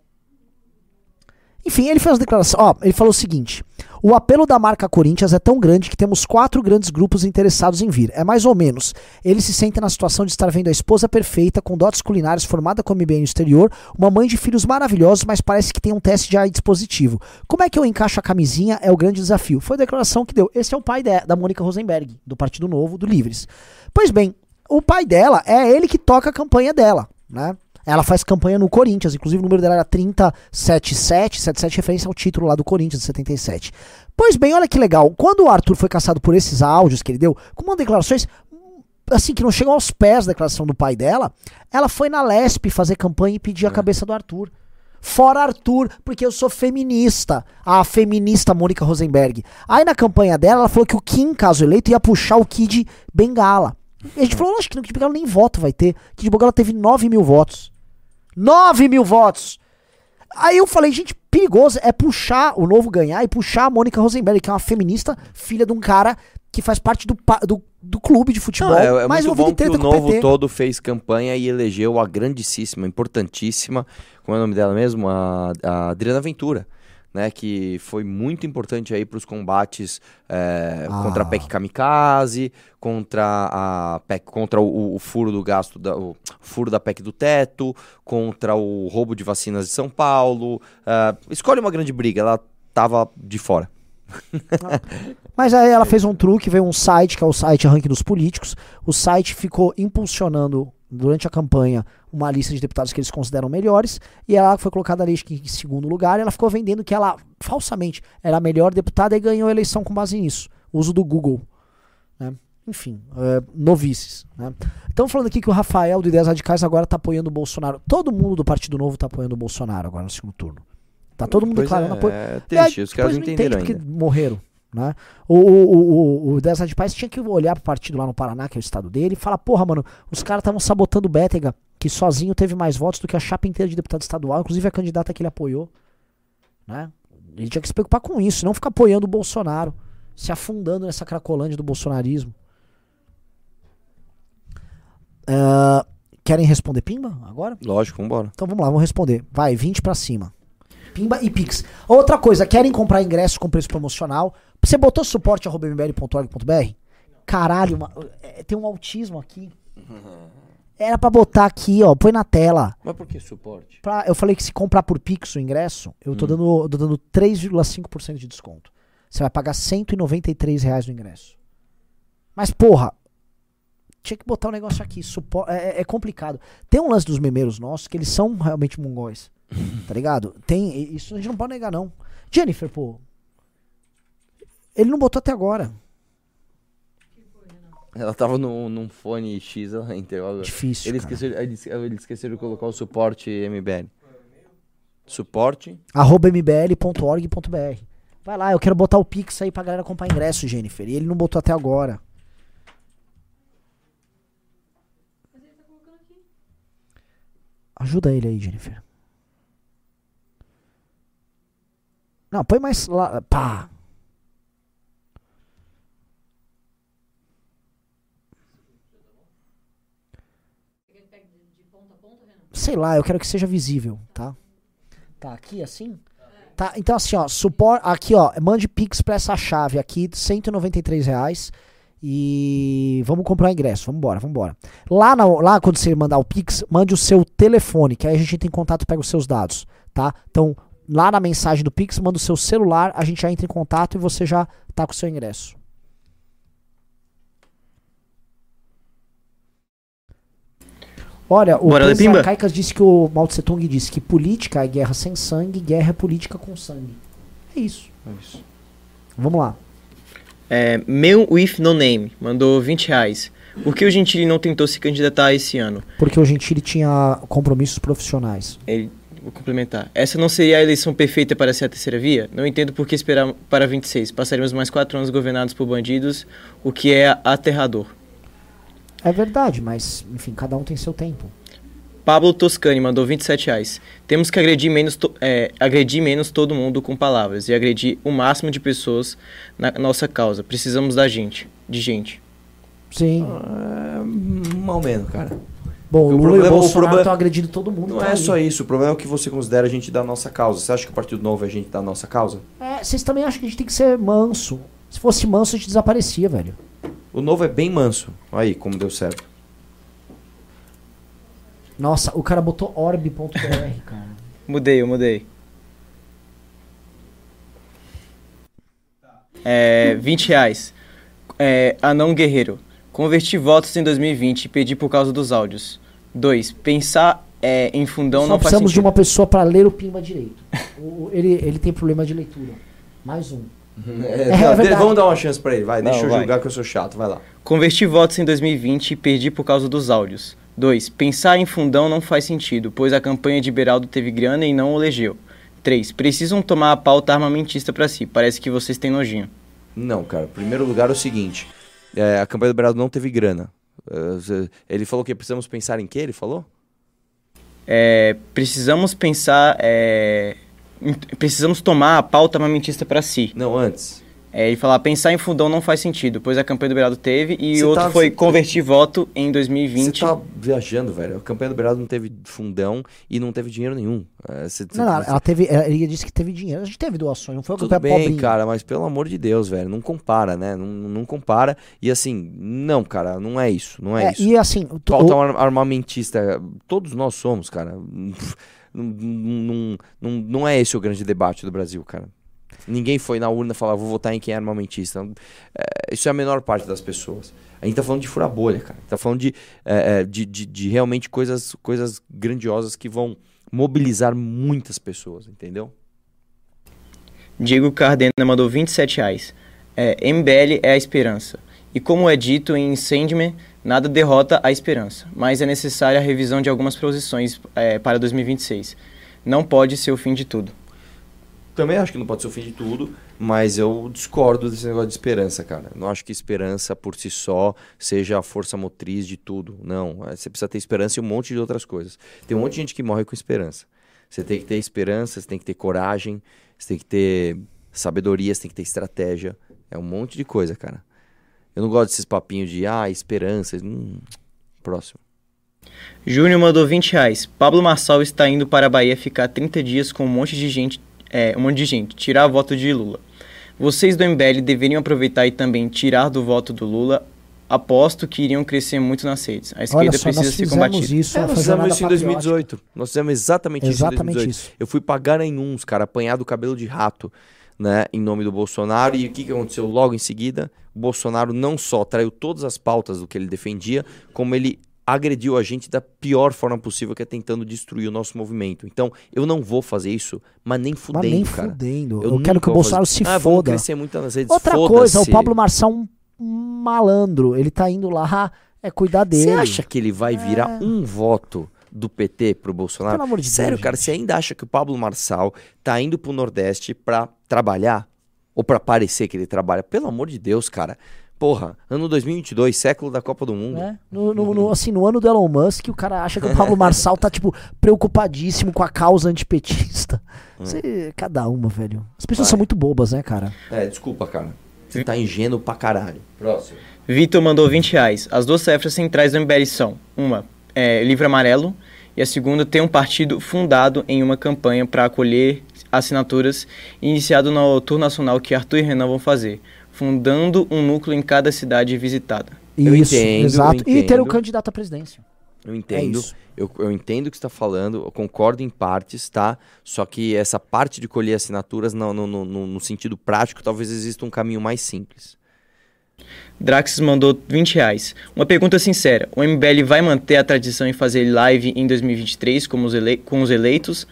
Enfim, ele fez uma declaração. Ó, ele falou o seguinte: o apelo da marca Corinthians é tão grande que temos quatro grandes grupos interessados em vir. É mais ou menos. Ele se sente na situação de estar vendo a esposa perfeita, com dotes culinários, formada com MBA no exterior, uma mãe de filhos maravilhosos, mas parece que tem um teste de AIDS positivo. Como é que eu encaixo a camisinha? É o grande desafio. Foi a declaração que deu. Esse é o pai da Mônica Rosenberg, do Partido Novo, do Livres. Pois bem, o pai dela é ele que toca a campanha dela, né? Ela faz campanha no Corinthians, inclusive o número dela era 377, 77 referência ao título lá do Corinthians de 77. Pois bem, olha que legal. Quando o Arthur foi caçado por esses áudios que ele deu, com umas declarações assim que não chegam aos pés da declaração do pai dela, ela foi na Lesp fazer campanha e pedir a cabeça do Arthur. Fora Arthur, porque eu sou feminista. A feminista Mônica Rosenberg. Aí na campanha dela, ela falou que o Kim, caso eleito, ia puxar o Kid Bengala. E a gente falou, acho que no Kid Bengala nem voto vai ter. Kid Bengala teve 9 mil votos. 9 mil votos! Aí eu falei, gente, perigoso é puxar o novo ganhar e puxar a Mônica Rosenberg, que é uma feminista, filha de um cara que faz parte do, do, do clube de futebol. Não, é, é mais muito bom que o Novo PT. todo fez campanha e elegeu a grandíssima, importantíssima, como é o nome dela mesmo? A, a Adriana Ventura. Né, que foi muito importante aí para os combates é, Ah. contra a PEC Kamikaze, contra a PEC, contra o, o furo do gasto, da, o furo da PEC do teto, contra o roubo de vacinas de São Paulo. é, escolhe uma grande briga, ela tava de fora. Mas aí ela fez um truque, veio um site, que é o site Ranking dos Políticos. O site ficou impulsionando, durante a campanha, uma lista de deputados que eles consideram melhores. E ela foi colocada ali, em segundo lugar. E ela ficou vendendo que ela, falsamente, era a melhor deputada e ganhou a eleição com base nisso. Uso do Google. né? Enfim, é, novices. Né? Estamos falando aqui que o Rafael do Ideias Radicais agora tá apoiando o Bolsonaro. Todo mundo do Partido Novo tá apoiando o Bolsonaro agora no segundo turno. Tá todo mundo Pois declarando é, apoio. é triste, É, os caras não entenderam entende ainda. porque morreram. Né? O, o, o, o Dessa de Paz tinha que olhar pro partido lá no Paraná, que é o estado dele, e falar: porra, mano, os caras estavam sabotando o Bétega, que sozinho teve mais votos do que a chapa inteira de deputado estadual, inclusive a candidata que ele apoiou. Né? Ele tinha que se preocupar com isso, não ficar apoiando o Bolsonaro, se afundando nessa cracolândia do bolsonarismo. Ah, querem responder Pimba agora? Lógico, vambora. Então vamos lá, vamos responder. Vai, 20 pra cima. Pimba e Pix. Outra coisa, querem comprar ingresso com preço promocional? Você botou suporte arroba mbl.org.br? Caralho, ma- é, tem um autismo aqui. Era pra botar aqui, ó, põe na tela. Mas por que suporte? Pra- eu falei que se comprar por Pix o ingresso, eu tô Hum. dando, eu tô dando 3,5% de desconto. Você vai pagar 193 reais no ingresso. Mas, porra, tinha que botar o negócio aqui. Supor, é, é- é complicado. Tem um lance dos memeiros nossos que eles são realmente mongóis. tá ligado? Tem. Isso a gente não pode negar, não. Jennifer, pô. Ele não botou até agora. Ela tava no, num fone X, ela entrou. Difícil. Ele esqueceu, ele, esque- ele esqueceu de colocar o suporte MBL. Suporte? arroba mbl.org.br. Vai lá, eu quero botar o Pix aí pra galera comprar ingresso, Jennifer. E ele não botou até agora. Mas ele colocando aqui. Ajuda ele aí, Jennifer. Não, põe mais lá. Pá. Ele pega de, de ponta a ponta, Renan? Sei lá, eu quero que seja visível, tá? Tá aqui assim? Tá, então assim, ó, supor, aqui ó, mande Pix pra essa chave aqui, 193 reais. E vamos comprar o ingresso, vamos embora, vamos embora. Lá, na- lá quando você mandar o Pix, mande o seu telefone, que aí a gente entra em contato e pega os seus dados, tá? Então, lá na mensagem do Pix, manda o seu celular, a gente já entra em contato e você já tá com o seu ingresso. Olha, o Bora Pimba? Caicas disse que o Mao Tse Tung disse que política é guerra sem sangue, guerra é política com sangue. É isso. Vamos lá. É, Meu With No Name mandou 20 reais. Por que o Gentili não tentou se candidatar esse ano? Porque o Gentili tinha compromissos profissionais. Ele, vou complementar. Essa não seria a eleição perfeita para ser a terceira via? Não entendo por que esperar para 26. Passaremos mais quatro anos governados por bandidos, o que é aterrador. É verdade, mas, enfim, cada um tem seu tempo. Pablo Toscani mandou 27 reais. Temos que agredir menos, é, agredir menos todo mundo com palavras e agredir o máximo de pessoas na nossa causa. Precisamos da gente, de gente. Sim. É, mal menos, cara. Bom, o Lula e problema- o o Bolsonaro problema- estão agredindo todo mundo. Não tá é aí. só isso, o problema é o que você considera a gente da nossa causa. Você acha que o Partido Novo é a gente da nossa causa? É, vocês também acham que a gente tem que ser manso. Se fosse manso, a gente desaparecia, velho. O Novo é bem manso. Aí, como deu certo. Nossa, o cara botou orb.br, cara. Mudei, eu mudei. É, 20 reais. É, Anão Guerreiro. Converti votos em 2020 e pedi por causa dos áudios. 2. Pensar é, em fundão Só não faz precisamos de sentido. uma pessoa pra ler o Pimba direito. O- ele, ele tem problema de leitura. Mais um. É, É não, verdade. vamos dar uma chance pra ele, vai. Não, Deixa eu vai. julgar que eu sou chato, vai lá. Converti votos em 2020 e perdi por causa dos áudios. 2. Pensar em fundão não faz sentido, pois a campanha de Beraldo teve grana e não o elegeu. 3. Precisam tomar a pauta armamentista pra si. Parece que vocês têm nojinho. Não, cara. Primeiro lugar é o seguinte. é, a campanha do Beraldo não teve grana. É, ele falou que precisamos pensar em quê? Ele falou? É, precisamos pensar. é, precisamos tomar a pauta armamentista pra si. Não, antes. É, e falar, pensar em fundão não faz sentido, pois a campanha do Beraldo teve e Cê o outro tá- foi cê- convertir voto em Você 2020. tá viajando, velho. A campanha do Beraldo não teve fundão e não teve dinheiro nenhum. É, cê- cê- Não, não, ela teve. ela- Ele disse que teve dinheiro. A gente teve doações, não foi o Tudo campeão bem, cara, mas pelo amor de Deus, velho, não compara, né? Não, não compara. E assim, não, cara, não é isso, não é, É, isso. e assim, o- Falta o- um ar- armamentista, todos nós somos, cara. Não, não, não, não é esse o grande debate do Brasil, cara. Ninguém foi na urna falar, vou votar em quem é armamentista. É, isso é a menor parte das pessoas. A gente tá falando de furar bolha, cara. Tá falando de, é, é, de, de, de realmente coisas, coisas grandiosas que vão mobilizar muitas pessoas, entendeu? Diego Cardena mandou 27 reais. É, MBL é a esperança. E como é dito em Sandman, nada derrota a esperança, mas é necessária a revisão de algumas posições é, para 2026. Não pode ser o fim de tudo. Também acho que não pode ser o fim de tudo, mas eu discordo desse negócio de esperança, cara. Não acho que esperança por si só seja a força motriz de tudo. Não, é, você precisa ter esperança e um monte de outras coisas. Tem um monte de gente que morre com esperança. Você tem que ter esperança, você tem que ter coragem, você tem que ter sabedoria, você tem que ter estratégia. É um monte de coisa, cara. Eu não gosto desses papinhos de, ah, esperança. Hum, próximo. Júnior mandou 20 reais. Pablo Marçal está indo para a Bahia ficar 30 dias com um monte de gente, é, um monte de gente, tirar voto de Lula. Vocês do MBL deveriam aproveitar e também tirar do voto do Lula. Aposto que iriam crescer muito nas redes. A olha esquerda só, precisa ser fizemos combatida. isso. É, nós fizemos isso em patriótica. 2018. Nós fizemos exatamente, Exatamente isso em 2018. isso. Eu fui pra Garanhuns, cara, apanhar do cabelo de rato, né, em nome do Bolsonaro. E o que, que aconteceu logo em seguida? O Bolsonaro não só traiu todas as pautas do que ele defendia, como ele agrediu a gente da pior forma possível, que é tentando destruir o nosso movimento. Então, eu não vou fazer isso, mas nem Mas fudendo, nem cara. fudendo. Eu, nunca quero que o Bolsonaro se ah, foda. crescer muito nas redes, Outra coisa, o. Pablo Marçal é um malandro. Ele tá indo lá, é cuidar dele. Você acha que ele vai virar um voto do PT pro Bolsonaro? Pelo amor de Sério, Deus, cara, gente. você ainda acha que o Pablo Marçal tá indo pro Nordeste pra trabalhar? Ou pra parecer que ele trabalha? Pelo amor de Deus, cara. Porra, ano 2022, século da Copa do Mundo. né? No, no- no- assim, no ano do Elon Musk, o cara acha que o Pablo Marçal tá, tipo, preocupadíssimo com a causa antipetista. Você, cada uma, velho. As pessoas Vai. são muito bobas, né, cara? É, desculpa, cara. Você tá ingênuo pra caralho. Próximo. Vitor mandou 20 reais. As duas cefras centrais do MBL são uma, é, livro amarelo E a segunda, ter um partido fundado em uma campanha para acolher assinaturas, iniciado no tour nacional que Arthur e Renan vão fazer, fundando um núcleo em cada cidade visitada. Eu Isso, entendo, eu exato. E ter o candidato à presidência. Eu entendo. isso. eu, eu entendo o que você está falando, eu concordo em partes, tá? Só que essa parte de colher assinaturas, no, no, no, no sentido prático, talvez exista um caminho mais simples. Draxis mandou 20 reais. Uma pergunta sincera: o MBL vai manter a tradição em fazer live em 2023 como os ele- com os eleitos?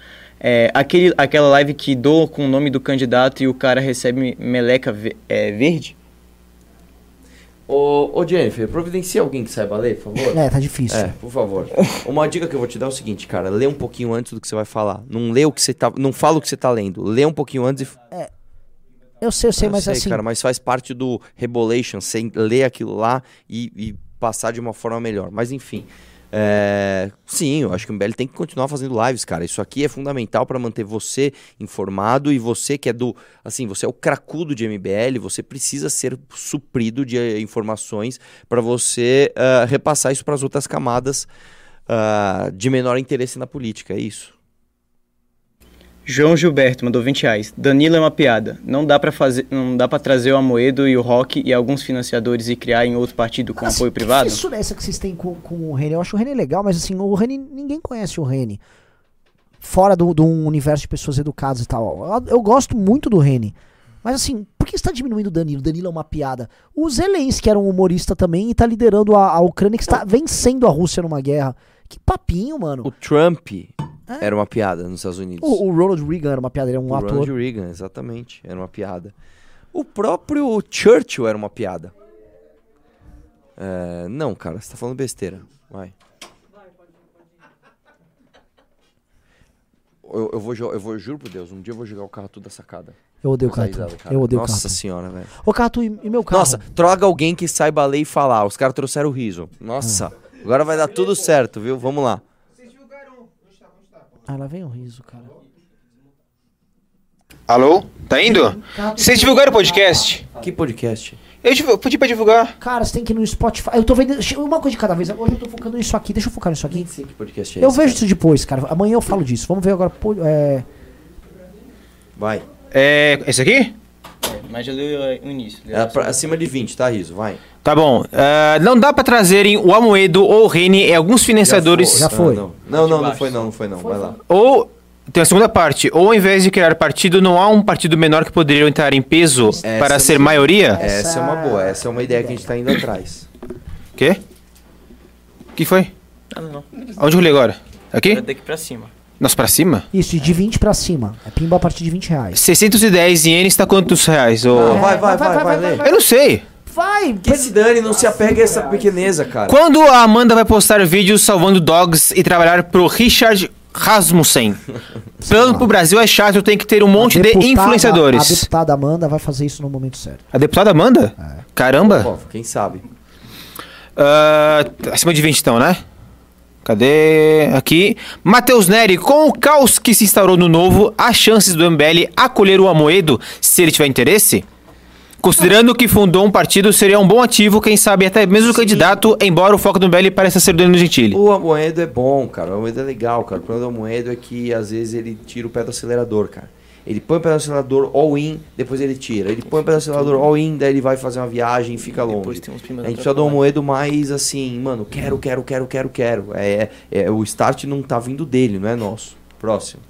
É, aquele, aquela live que dou com o nome do candidato e o cara recebe meleca ve- é, verde? Ô, ô Jennifer, providencia alguém que saiba ler, por favor. É, tá difícil. É, por favor. Uma dica que eu vou te dar é o seguinte, cara, lê um pouquinho antes do que você vai falar. Não lê o que você tá, não fala o que você tá lendo. Lê um pouquinho antes e Eu sei, eu sei, Eu mas sei, assim. cara, mas faz parte do Rebolation, sem ler aquilo lá e, e passar de uma forma melhor. Mas enfim. É, sim, eu acho que o MBL tem que continuar fazendo lives, cara. Isso aqui é fundamental para manter você informado e você que é do. Assim, você é o cracudo de MBL, você precisa ser suprido de eh, informações para você ah, repassar isso para as outras camadas ah, de menor interesse na política. É isso. João Gilberto mandou 20 reais. Danilo é uma piada. Não dá pra fazer, não dá para trazer o Amoedo e o Rock e alguns financiadores e criar em outro partido com Assim, apoio que privado? fissura é essa que vocês têm com, com o Reni? Eu acho o Reni legal, mas assim, o Reni, ninguém conhece o Reni. Fora do, do universo de pessoas educadas e tal. Eu, eu gosto muito do Reni. Mas assim, por que você tá diminuindo o Danilo? Danilo é uma piada. O Zelensky era um humorista também e tá liderando a, a Ucrânia que está vencendo a Rússia numa guerra. Que papinho, mano. O Trump era uma piada nos Estados Unidos. O, o Ronald Reagan era uma piada, ele é um o ator. Ronald Reagan, exatamente. Era uma piada. O próprio Churchill era uma piada. É, não, cara, você tá falando besteira. Vai. Eu, eu vou, eu vou, juro por Deus, um dia eu vou jogar o carro tudo da sacada. Eu odeio o cara. Eu odeio o Nossa senhora, velho. Ô, Cato, e, e meu carro? Nossa, troca alguém que saiba ler e falar. Os caras trouxeram o riso. Nossa, agora vai dar tudo certo, viu? Vamos lá. Ah, lá vem o riso, cara. Alô? Tá indo? Vocês divulgaram o podcast? Que podcast? Eu pedi pra divulgar. Cara, você tem que ir no Spotify. Eu tô vendo. Uma coisa de cada vez. Hoje eu tô focando nisso aqui. Deixa eu focar nisso aqui. que podcast é Eu esse, vejo cara. isso depois, cara. Amanhã eu falo disso. Vamos ver agora. É... Vai. É. Esse aqui? Mas já leu é, o início. leu É pra- acima de 20, tá, Riso? Vai. Tá bom. Ah, não dá pra trazerem o Amoedo ou o Rene e alguns financiadores. Já foi. Ah, não. Não, não, não foi não, não foi não. Vai lá. Ou. Tem a segunda parte. Ou ao invés de criar partido, não há um partido menor que poderia entrar em peso Essa para é ser uma- maioria? Essa é uma boa, essa é uma ideia que a gente tá indo atrás. Quê? O que foi? Ah, não, não. Onde eu li agora? Aqui? Vai daqui pra cima. Nossa, pra cima? Isso, de 20 pra cima. É pimba a partir de 20 reais. 610 ienes tá quantos reais? ô? Ah, vai, vai, vai, vai, ler. Eu não sei. Vai! Que se dane, não se apegue a essa pequeneza, cara. Quando a Amanda vai postar vídeos salvando dogs e trabalhar pro Richard Rasmussen? Plano pro Brasil é chato, tem que ter um monte de Deputada- A influenciadores. deputada Amanda vai fazer isso no momento certo. A deputada Amanda? Caramba. Pô, quem sabe? Ah, acima de 20 então, né? Cadê? Aqui. Matheus Neri, com o caos que se instaurou no novo, há chances do MBL acolher o Amoedo se ele tiver interesse? Considerando que fundou um partido, seria um bom ativo, quem sabe até mesmo o candidato, embora o foco do MBL pareça ser o Danilo Gentili. O Amoedo é bom, cara. O Amoedo é legal, cara. O problema do Amoedo é que às vezes ele tira o pé do acelerador, cara. Ele põe o do acelerador all-in, depois ele tira. Ele põe o do acelerador all-in, daí ele vai fazer uma viagem e fica longe. Depois tem uns A gente precisa de um. Amoedo mais assim, mano, quero, quero, quero, quero, quero. É, é, o start não tá vindo dele, não é nosso. Próximo.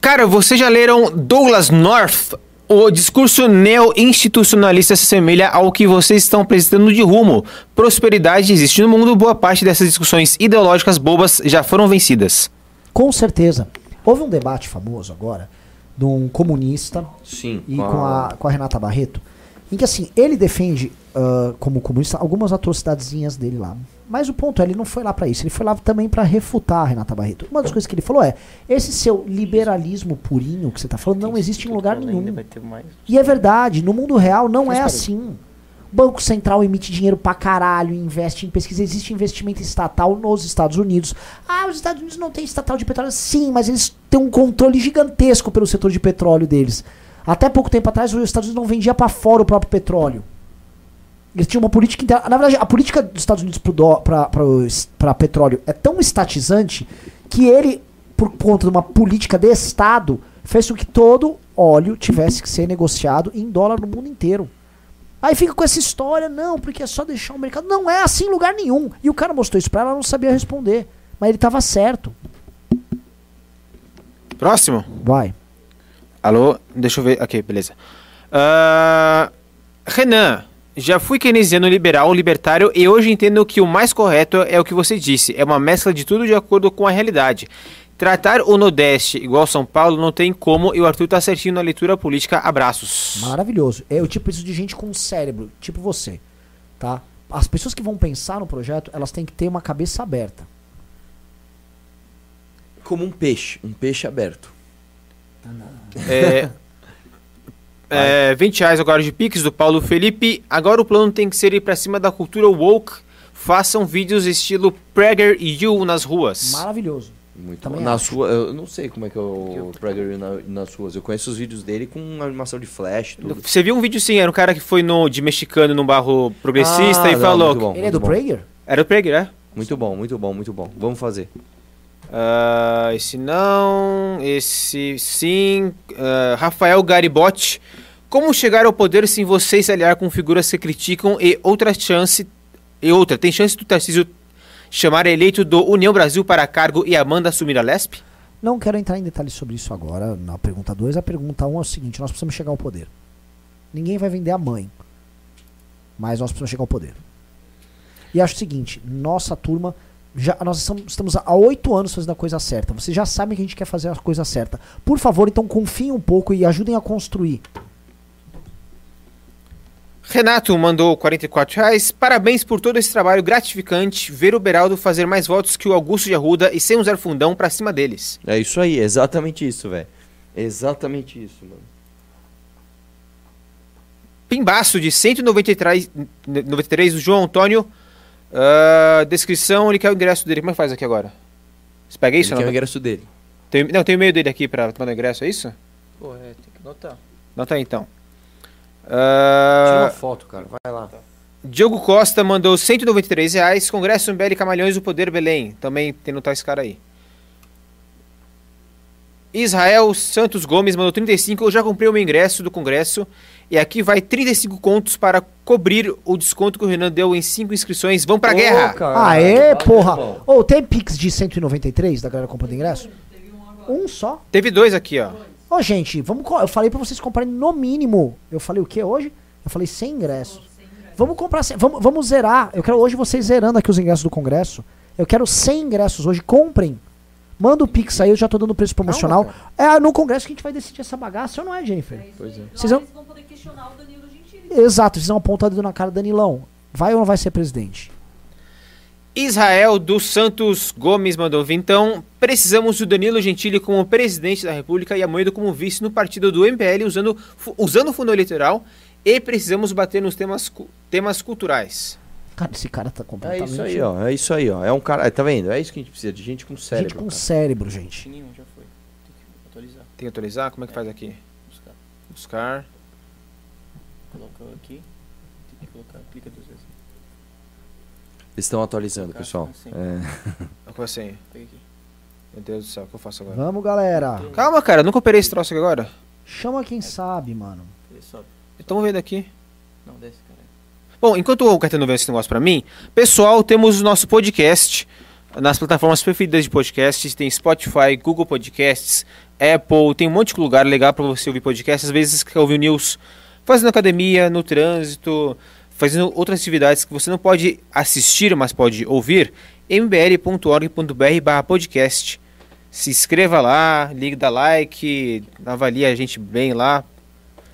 Cara, vocês já leram Douglas North? O discurso neo-institucionalista se assemelha ao que vocês estão apresentando de rumo. Prosperidade existe no mundo, boa parte dessas discussões ideológicas bobas já foram vencidas. Com certeza. Houve um debate famoso agora de um comunista Sim. e com a, com a Renata Barreto, em que assim, ele defende ah, como comunista algumas atrocidadezinhas dele lá. Mas o ponto é, ele não foi lá pra isso, ele foi lá também pra refutar a Renata Barreto. Uma das coisas que ele falou é: esse seu liberalismo purinho que você tá falando não existe em lugar nenhum. E é verdade, no mundo real não é assim. Banco Central emite dinheiro pra caralho, investe em pesquisa, existe investimento estatal nos Estados Unidos. Ah, os Estados Unidos não têm estatal de petróleo. Sim, mas eles têm um controle gigantesco pelo setor de petróleo deles. Até pouco tempo atrás, os Estados Unidos não vendia pra fora o próprio petróleo. Eles tinham uma política interna. Na verdade, a política dos Estados Unidos pra petróleo é tão estatizante que ele, por conta de uma política de Estado, fez com que todo óleo tivesse que ser negociado em dólar no mundo inteiro. Aí fica com essa história, não, porque é só deixar o mercado. Não é assim em lugar nenhum. E o cara mostrou isso pra ela, ela não sabia responder. Mas ele tava certo. Próximo. Vai. Alô, deixa eu ver. Ok, beleza. Ah, Renan, já fui keynesiano liberal, libertário e hoje entendo que o mais correto é o que você disse. É uma mescla de tudo de acordo com a realidade. Tratar o Nordeste igual São Paulo não tem como e o Arthur tá certinho na leitura política. Abraços. Maravilhoso. Eu tipo isso de gente com cérebro, tipo você, tá? As pessoas que vão pensar no projeto, elas têm que ter uma cabeça aberta. Como um peixe, um peixe aberto. É, é, 20 reais agora de Pix do Paulo Felipe. Agora o plano tem que ser ir pra cima da cultura woke. Façam vídeos estilo Prager e You nas ruas. Maravilhoso. Muito Também bom. Na sua, eu não sei como é que é o Prager na, nas ruas. Eu conheço os vídeos dele com animação de flash, tudo. Você viu um vídeo sim, era um cara que foi no, de mexicano num barro progressista Ah, e não, falou. muito bom. Ele é do bom. Prager? Era o Prager, é? Muito bom, muito bom, muito bom. Vamos fazer. Ah, esse não, esse sim. Ah, Rafael Garibotti. Como chegar ao poder sem você se aliar com figuras que criticam e outra chance. E outra, tem chance do Tarcísio chamar eleito do União Brasil para cargo e Amanda assumir a Lesp? Não quero entrar em detalhes sobre isso agora, na pergunta 2. A pergunta 1 um é o seguinte: nós precisamos chegar ao poder. Ninguém vai vender a mãe, mas nós precisamos chegar ao poder. E acho o seguinte: nossa turma, já, nós estamos, há oito anos fazendo a coisa certa. Vocês já sabem que a gente quer fazer a coisa certa. Por favor, então confiem um pouco e ajudem a construir. Renato mandou 44 reais. Parabéns por todo esse trabalho gratificante. Ver o Beraldo fazer mais votos que o Augusto de Arruda e sem usar fundão pra cima deles. É isso aí, exatamente isso, velho. Exatamente isso, mano. Pimbaço de 193 93 do João Antônio. Ah, descrição, ele quer o ingresso dele. Como é que faz aqui agora? Você pega isso? Ele quer o Não, ingresso dele. tem, não, tem o e-mail dele aqui pra mandar o ingresso, é isso? Pô, é, tem que notar. Não tá aí, então. Tira Ah, uma foto, cara. Vai lá. Diogo Costa mandou 193 reais. Congresso MBL Camalhões do Poder Belém. Também tem notar esse cara aí. Israel Santos Gomes mandou 35. Eu já comprei o meu ingresso do congresso. E aqui vai 35 contos para cobrir o desconto que o Renan deu em 5 inscrições. Vão pra guerra! Aê, porra! Ô, tem Pix de 193 da galera comprando ingresso? Um só? Teve dois aqui, ó. Ô, gente, vamos. co- Eu falei pra vocês comprarem no mínimo. Eu falei o que hoje? Eu falei 100 ingressos. Vamos comprar. 100 Vamos, vamos zerar. Eu quero hoje vocês zerando aqui os ingressos do Congresso. Eu quero 100 ingressos hoje. Comprem. Manda o Pix aí, eu já tô dando preço promocional. é no Congresso que a gente vai decidir essa bagaça, ou não é, Jennifer? Pois é. Vocês vão- vão poder questionar o Danilo Gentili. Exato, vocês vão apontar o dedo na cara do Danilão. Vai ou não vai ser presidente? Israel dos Santos Gomes mandou Vintão. Precisamos do Danilo Gentili como presidente da República e Amoedo como vice no partido do MPL usando, usando o fundo eleitoral. E precisamos bater nos temas, temas culturais. Cara, esse cara tá É completamente. isso aí, ó. É isso aí, ó. É um cara. Tá vendo? É isso que a gente precisa de gente com cérebro. Gente com cara. cérebro, gente. Nenhum, já foi. Tem que atualizar. Tem que atualizar? Como é que faz aqui? Buscar. Buscar. Coloca aqui. Tem que colocar. Clica duas estão atualizando, pessoal. assim. É. Como assim? Pega aqui. Meu Deus do céu, o que eu faço agora? Vamos, galera. Calma, cara, nunca operei esse troço aqui agora. Chama quem sabe, mano. Estamos vendo aqui. Não, desce, cara. Bom, enquanto o Caetano vê esse negócio pra mim, pessoal, temos o nosso podcast nas plataformas preferidas de podcasts. Tem Spotify, Google Podcasts, Apple, tem um monte de lugar legal pra você ouvir podcast. Às vezes quer ouvir news fazendo academia, no trânsito, fazendo outras atividades que você não pode assistir, mas pode ouvir. mbl.org.br barra podcast. Se inscreva lá, liga, dá like, avalia a gente bem lá.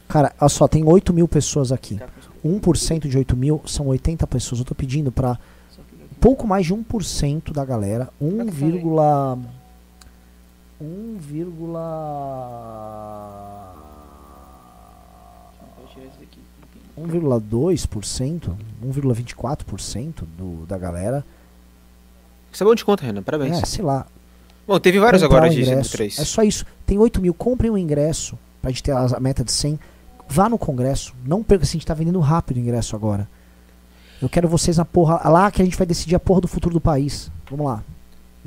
Cara, olha só, tem 8 mil pessoas aqui. 1% de 8 mil são 80 pessoas. Eu tô pedindo pra pouco mais de 1% da galera, 1, vírgula- 1, 1,2%, 1,24% do, da galera. Isso é bom de conta, Renan, parabéns. É, sei lá. Bom, teve vários agora um de ingresso. 103. É só isso. Tem 8 mil. Comprem um ingresso pra gente ter a a meta de 100. Vá no congresso. Não perca, assim, a gente tá vendendo rápido o ingresso agora. Eu quero vocês na porra. Lá que a gente vai decidir a porra do futuro do país. Vamos lá.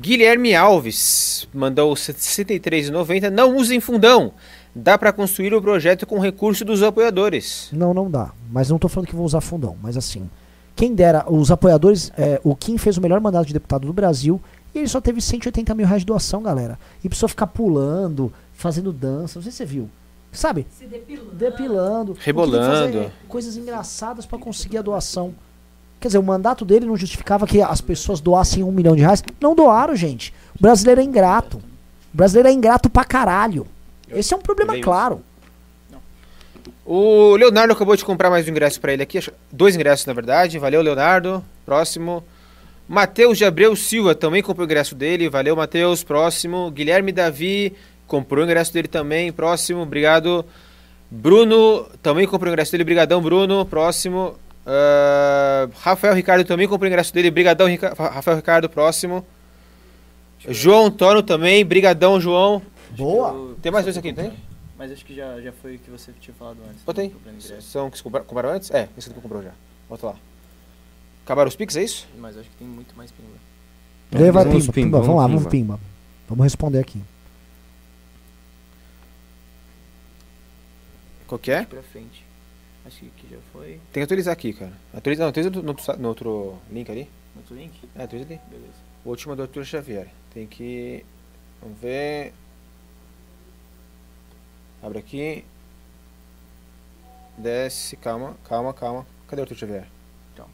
Guilherme Alves mandou 63,90. Não usem fundão. Dá pra construir o projeto com recurso dos apoiadores. Não, não dá. Mas não tô falando que vou usar fundão. Mas assim, quem dera, os apoiadores, é, o Kim fez o melhor mandato de deputado do Brasil e ele só teve 180 mil reais de doação, galera. E precisou ficar pulando, fazendo dança. Não sei se você viu. Sabe? Se depilando. Depilando. Rebolando. coisas engraçadas pra conseguir a doação. Quer dizer, o mandato dele não justificava que as pessoas doassem um milhão de reais. Não doaram, gente. O brasileiro é ingrato. O brasileiro é ingrato pra caralho. Esse é um problema leio claro. O Leonardo acabou de comprar mais um ingresso pra ele aqui. Dois ingressos, na verdade. Valeu, Leonardo. Próximo. Matheus de Abreu Silva também comprou o ingresso dele. Valeu, Matheus. Próximo. Guilherme Davi comprou o ingresso dele também. Próximo. Obrigado. Bruno também comprou o ingresso dele. Brigadão, Bruno. Próximo. Ah, Rafael Ricardo também comprou o ingresso dele. Brigadão, Rica- Rafael Ricardo. Próximo. João Antônio também. Brigadão, João. Boa. Tem mais dois aqui, tem? Mas acho que já, já foi o que você tinha falado antes. Comprando ingresso. São que compraram antes? É, esse aqui que comprou já. Bota lá. Acabaram os Pix, é isso? Mas acho que tem muito mais vai Vamos pimba, pimba, pimba. Vamos lá, vamos pimba. Vamos responder aqui. Qual que é? Pra frente. Acho que aqui já foi. Tem que atualizar aqui, cara. Atualiza, não, atualiza no, no outro no outro link ali. Outro link? É, atualiza ali. Beleza. O último é do Arthur Xavier. Tem que. Vamos ver. Abre aqui. Desce, calma, calma, calma. Cadê o Arthur Xavier? Então.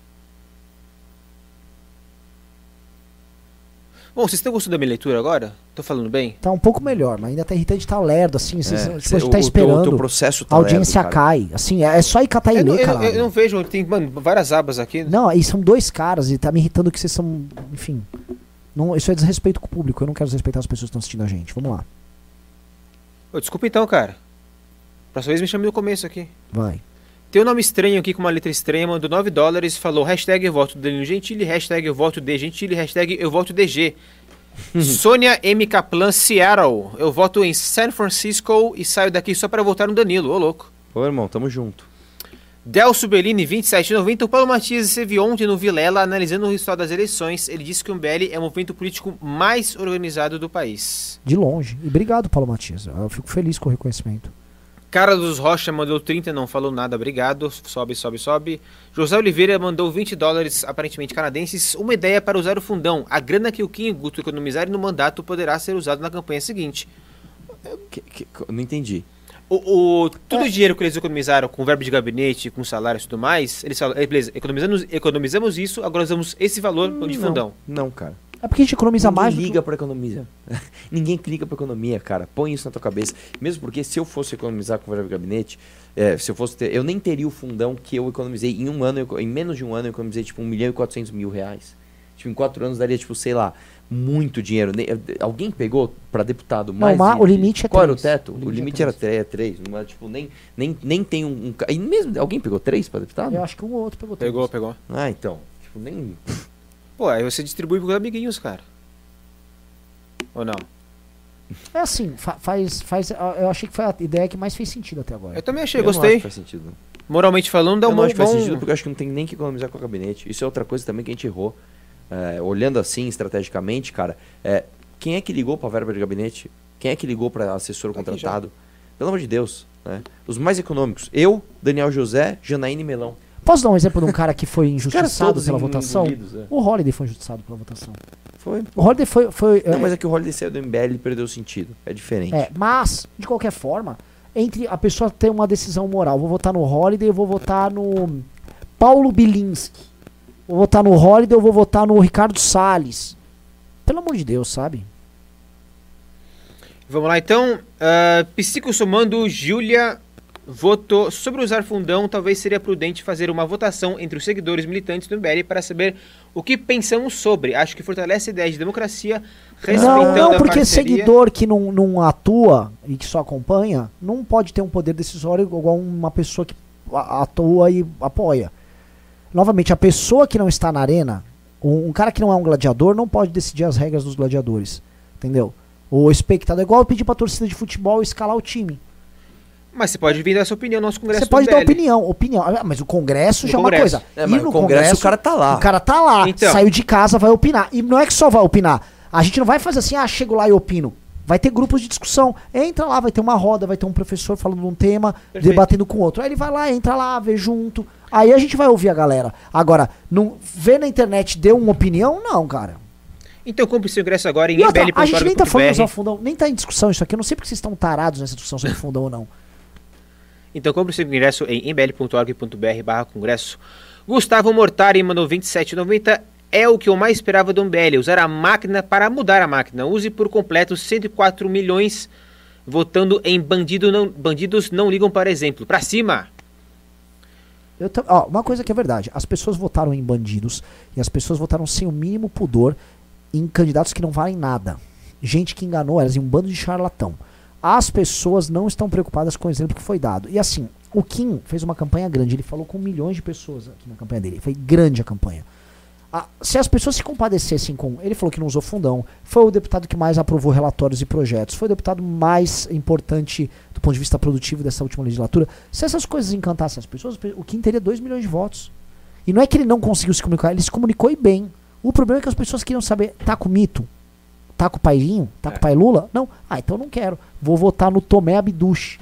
Bom, vocês estão gostando da minha leitura agora? Tô falando bem? Tá um pouco melhor, mas ainda tá irritante, tá lerdo, assim. Vocês, É, a cê- gente tá o teu- esperando. O teu processo tá a audiência lerdo, cai. Assim, é é só ir catar e Eu, não- ler, eu- cara. eu não vejo, tem mano, várias abas aqui. Não, aí são dois caras e tá me irritando que vocês são. Enfim. Não, isso é desrespeito com o público. Eu não quero desrespeitar as pessoas que estão assistindo a gente. Vamos lá. Ô, desculpa então, cara. Próxima vez me chame no começo aqui. Vai. Tem um nome estranho aqui com uma letra estranha, mandou 9 dólares, falou hashtag eu voto Danilo Gentili, hashtag eu voto D Gentili, hashtag eu voto DG. Sônia M. Kaplan, Seattle. Eu voto em San Francisco e saio daqui só para votar no Danilo, ô louco. Ô, irmão, tamo junto. Delcio Bellini, 2790. O Paulo Matias esteve ontem no Vilela analisando o resultado das eleições. Ele disse que o MBL é o movimento político mais organizado do país. De longe. E obrigado, Paulo Matias. Eu fico feliz com o reconhecimento. Carlos Rocha mandou 30, não falou nada, obrigado. Sobe, sobe, sobe. José Oliveira mandou 20 dólares, aparentemente canadenses. Uma ideia para usar o fundão. A grana que o Kim e o Guto economizarem no mandato poderá ser usado na campanha seguinte. Que- que- não entendi. O, o- todo o dinheiro que eles economizaram com verbo de gabinete, com salário e tudo mais, eles falam, "Eh, beleza, economizamos, economizamos isso, agora usamos esse valor de fundão. Não, cara. É porque a gente economiza Ninguém mais. que- liga pra economia. Ninguém liga pra economia, cara. Põe isso na tua cabeça. Mesmo porque se eu fosse economizar com o verbo gabinete, é, se eu fosse ter, eu nem teria o fundão que eu economizei em um ano, eu em menos de um ano eu economizei tipo 1 milhão e 400 mil reais. Tipo, em quatro anos daria, tipo, sei lá, muito dinheiro. Ne- Alguém pegou pra deputado Não, mais ma- de- o limite é Qual era o três. teto? O O limite limite, é era 3, três, não é, tipo, nem, nem, nem tem um, um e mesmo Alguém pegou três pra deputado? Eu acho que um ou outro pegou todos. Pegou, pegou. Ah, então. Tipo, nem... Pô, aí você distribui pros amiguinhos, cara. Ou não? É assim, fa- faz, faz. Eu achei que foi a ideia que mais fez sentido até agora. Eu também achei, eu não gostei. acho que faz sentido. não. Moralmente falando, dá eu um não bom... acho que faz bom- sentido porque eu acho que não tem nem que economizar com o gabinete. Isso é outra coisa também que a gente errou. É, olhando assim, estrategicamente, cara, é, quem é que ligou pra verba de gabinete? Quem é que ligou pra assessor Tá contratado? Pelo amor de Deus. Né? Os mais econômicos. Eu, Daniel José, Janaíne Melão. Posso dar um exemplo de um cara que foi injustiçado pela votação? engolidos, é. O Holiday foi injustiçado pela votação. Foi. O Holiday foi. foi Não, é, mas é que o Holiday saiu do MBL e perdeu o sentido. É diferente. É, mas, de qualquer forma, entre a pessoa ter uma decisão moral, vou votar no Holiday, eu vou votar no Paulo Bilinski. Vou votar no Holiday, eu vou votar no Ricardo Salles. Pelo amor de Deus, sabe? Vamos lá, então. Uh, Psicossomando, Júlia votou sobre usar fundão. Talvez seria prudente fazer uma votação entre os seguidores militantes do MBL para saber o que pensamos sobre. Acho que fortalece a ideia de democracia, respeitando Não, não, porque parceria. seguidor que não, não atua e que só acompanha, não pode ter um poder decisório igual uma pessoa que atua e apoia. Novamente, a pessoa que não está na arena, um, um cara que não é um gladiador, não pode decidir as regras dos gladiadores. Entendeu? O espectador, é igual pedir pra torcida de futebol escalar o time. Mas você pode vir dar sua opinião no nosso congresso Você pode dar opinião, opinião. Ah, Mas o Congresso No já é uma Congresso. coisa. É, mas no no Congresso o cara tá lá. O cara tá lá, Então. saiu de casa, vai opinar. E não é que só vai opinar. A gente não vai fazer assim, ah, chego lá e opino. Vai ter grupos de discussão. Entra lá, vai ter uma roda, vai ter um professor falando de um tema, Perfeito. debatendo com outro. Aí ele vai lá, entra lá, vê junto. Aí a gente vai ouvir a galera. Agora, não vê na internet, deu uma opinião? Não, cara. Então compre seu ingresso agora em outra, a gente nem tá falando usar mbl.org.br. fundão, nem tá em discussão isso aqui. Eu não sei porque vocês estão tarados nessa discussão sobre fundão ou não. Então compre seu ingresso em mbl.org.br barra congresso. Gustavo Mortari mandou 27,90. É o que eu mais esperava do MBL, usar a máquina para mudar a máquina. Use por completo 104 milhões votando em bandido não, bandidos não ligam para exemplo. Pra cima! Eu ó, uma coisa que é verdade, as pessoas votaram em bandidos e as pessoas votaram sem o mínimo pudor em candidatos que não valem nada. Gente que enganou elas em um bando de charlatão. As pessoas não estão preocupadas com o exemplo que foi dado. E assim, o Kim fez uma campanha grande, ele falou com milhões de pessoas aqui na campanha dele. Foi grande a campanha. Ah, se as pessoas se compadecessem com. Ele falou que não usou fundão. Foi o deputado que mais aprovou relatórios e projetos. Foi o deputado mais importante do ponto de vista produtivo dessa última legislatura. Se essas coisas encantassem as pessoas, o Kim teria 2 milhões de votos. E não é que ele não conseguiu se comunicar, ele se comunicou e bem. O problema é que as pessoas queriam saber: tá com o mito? Tá com o paizinho? Tá com o pai Lula? Não. Ah, então não quero. Vou votar no Tomé Abduch.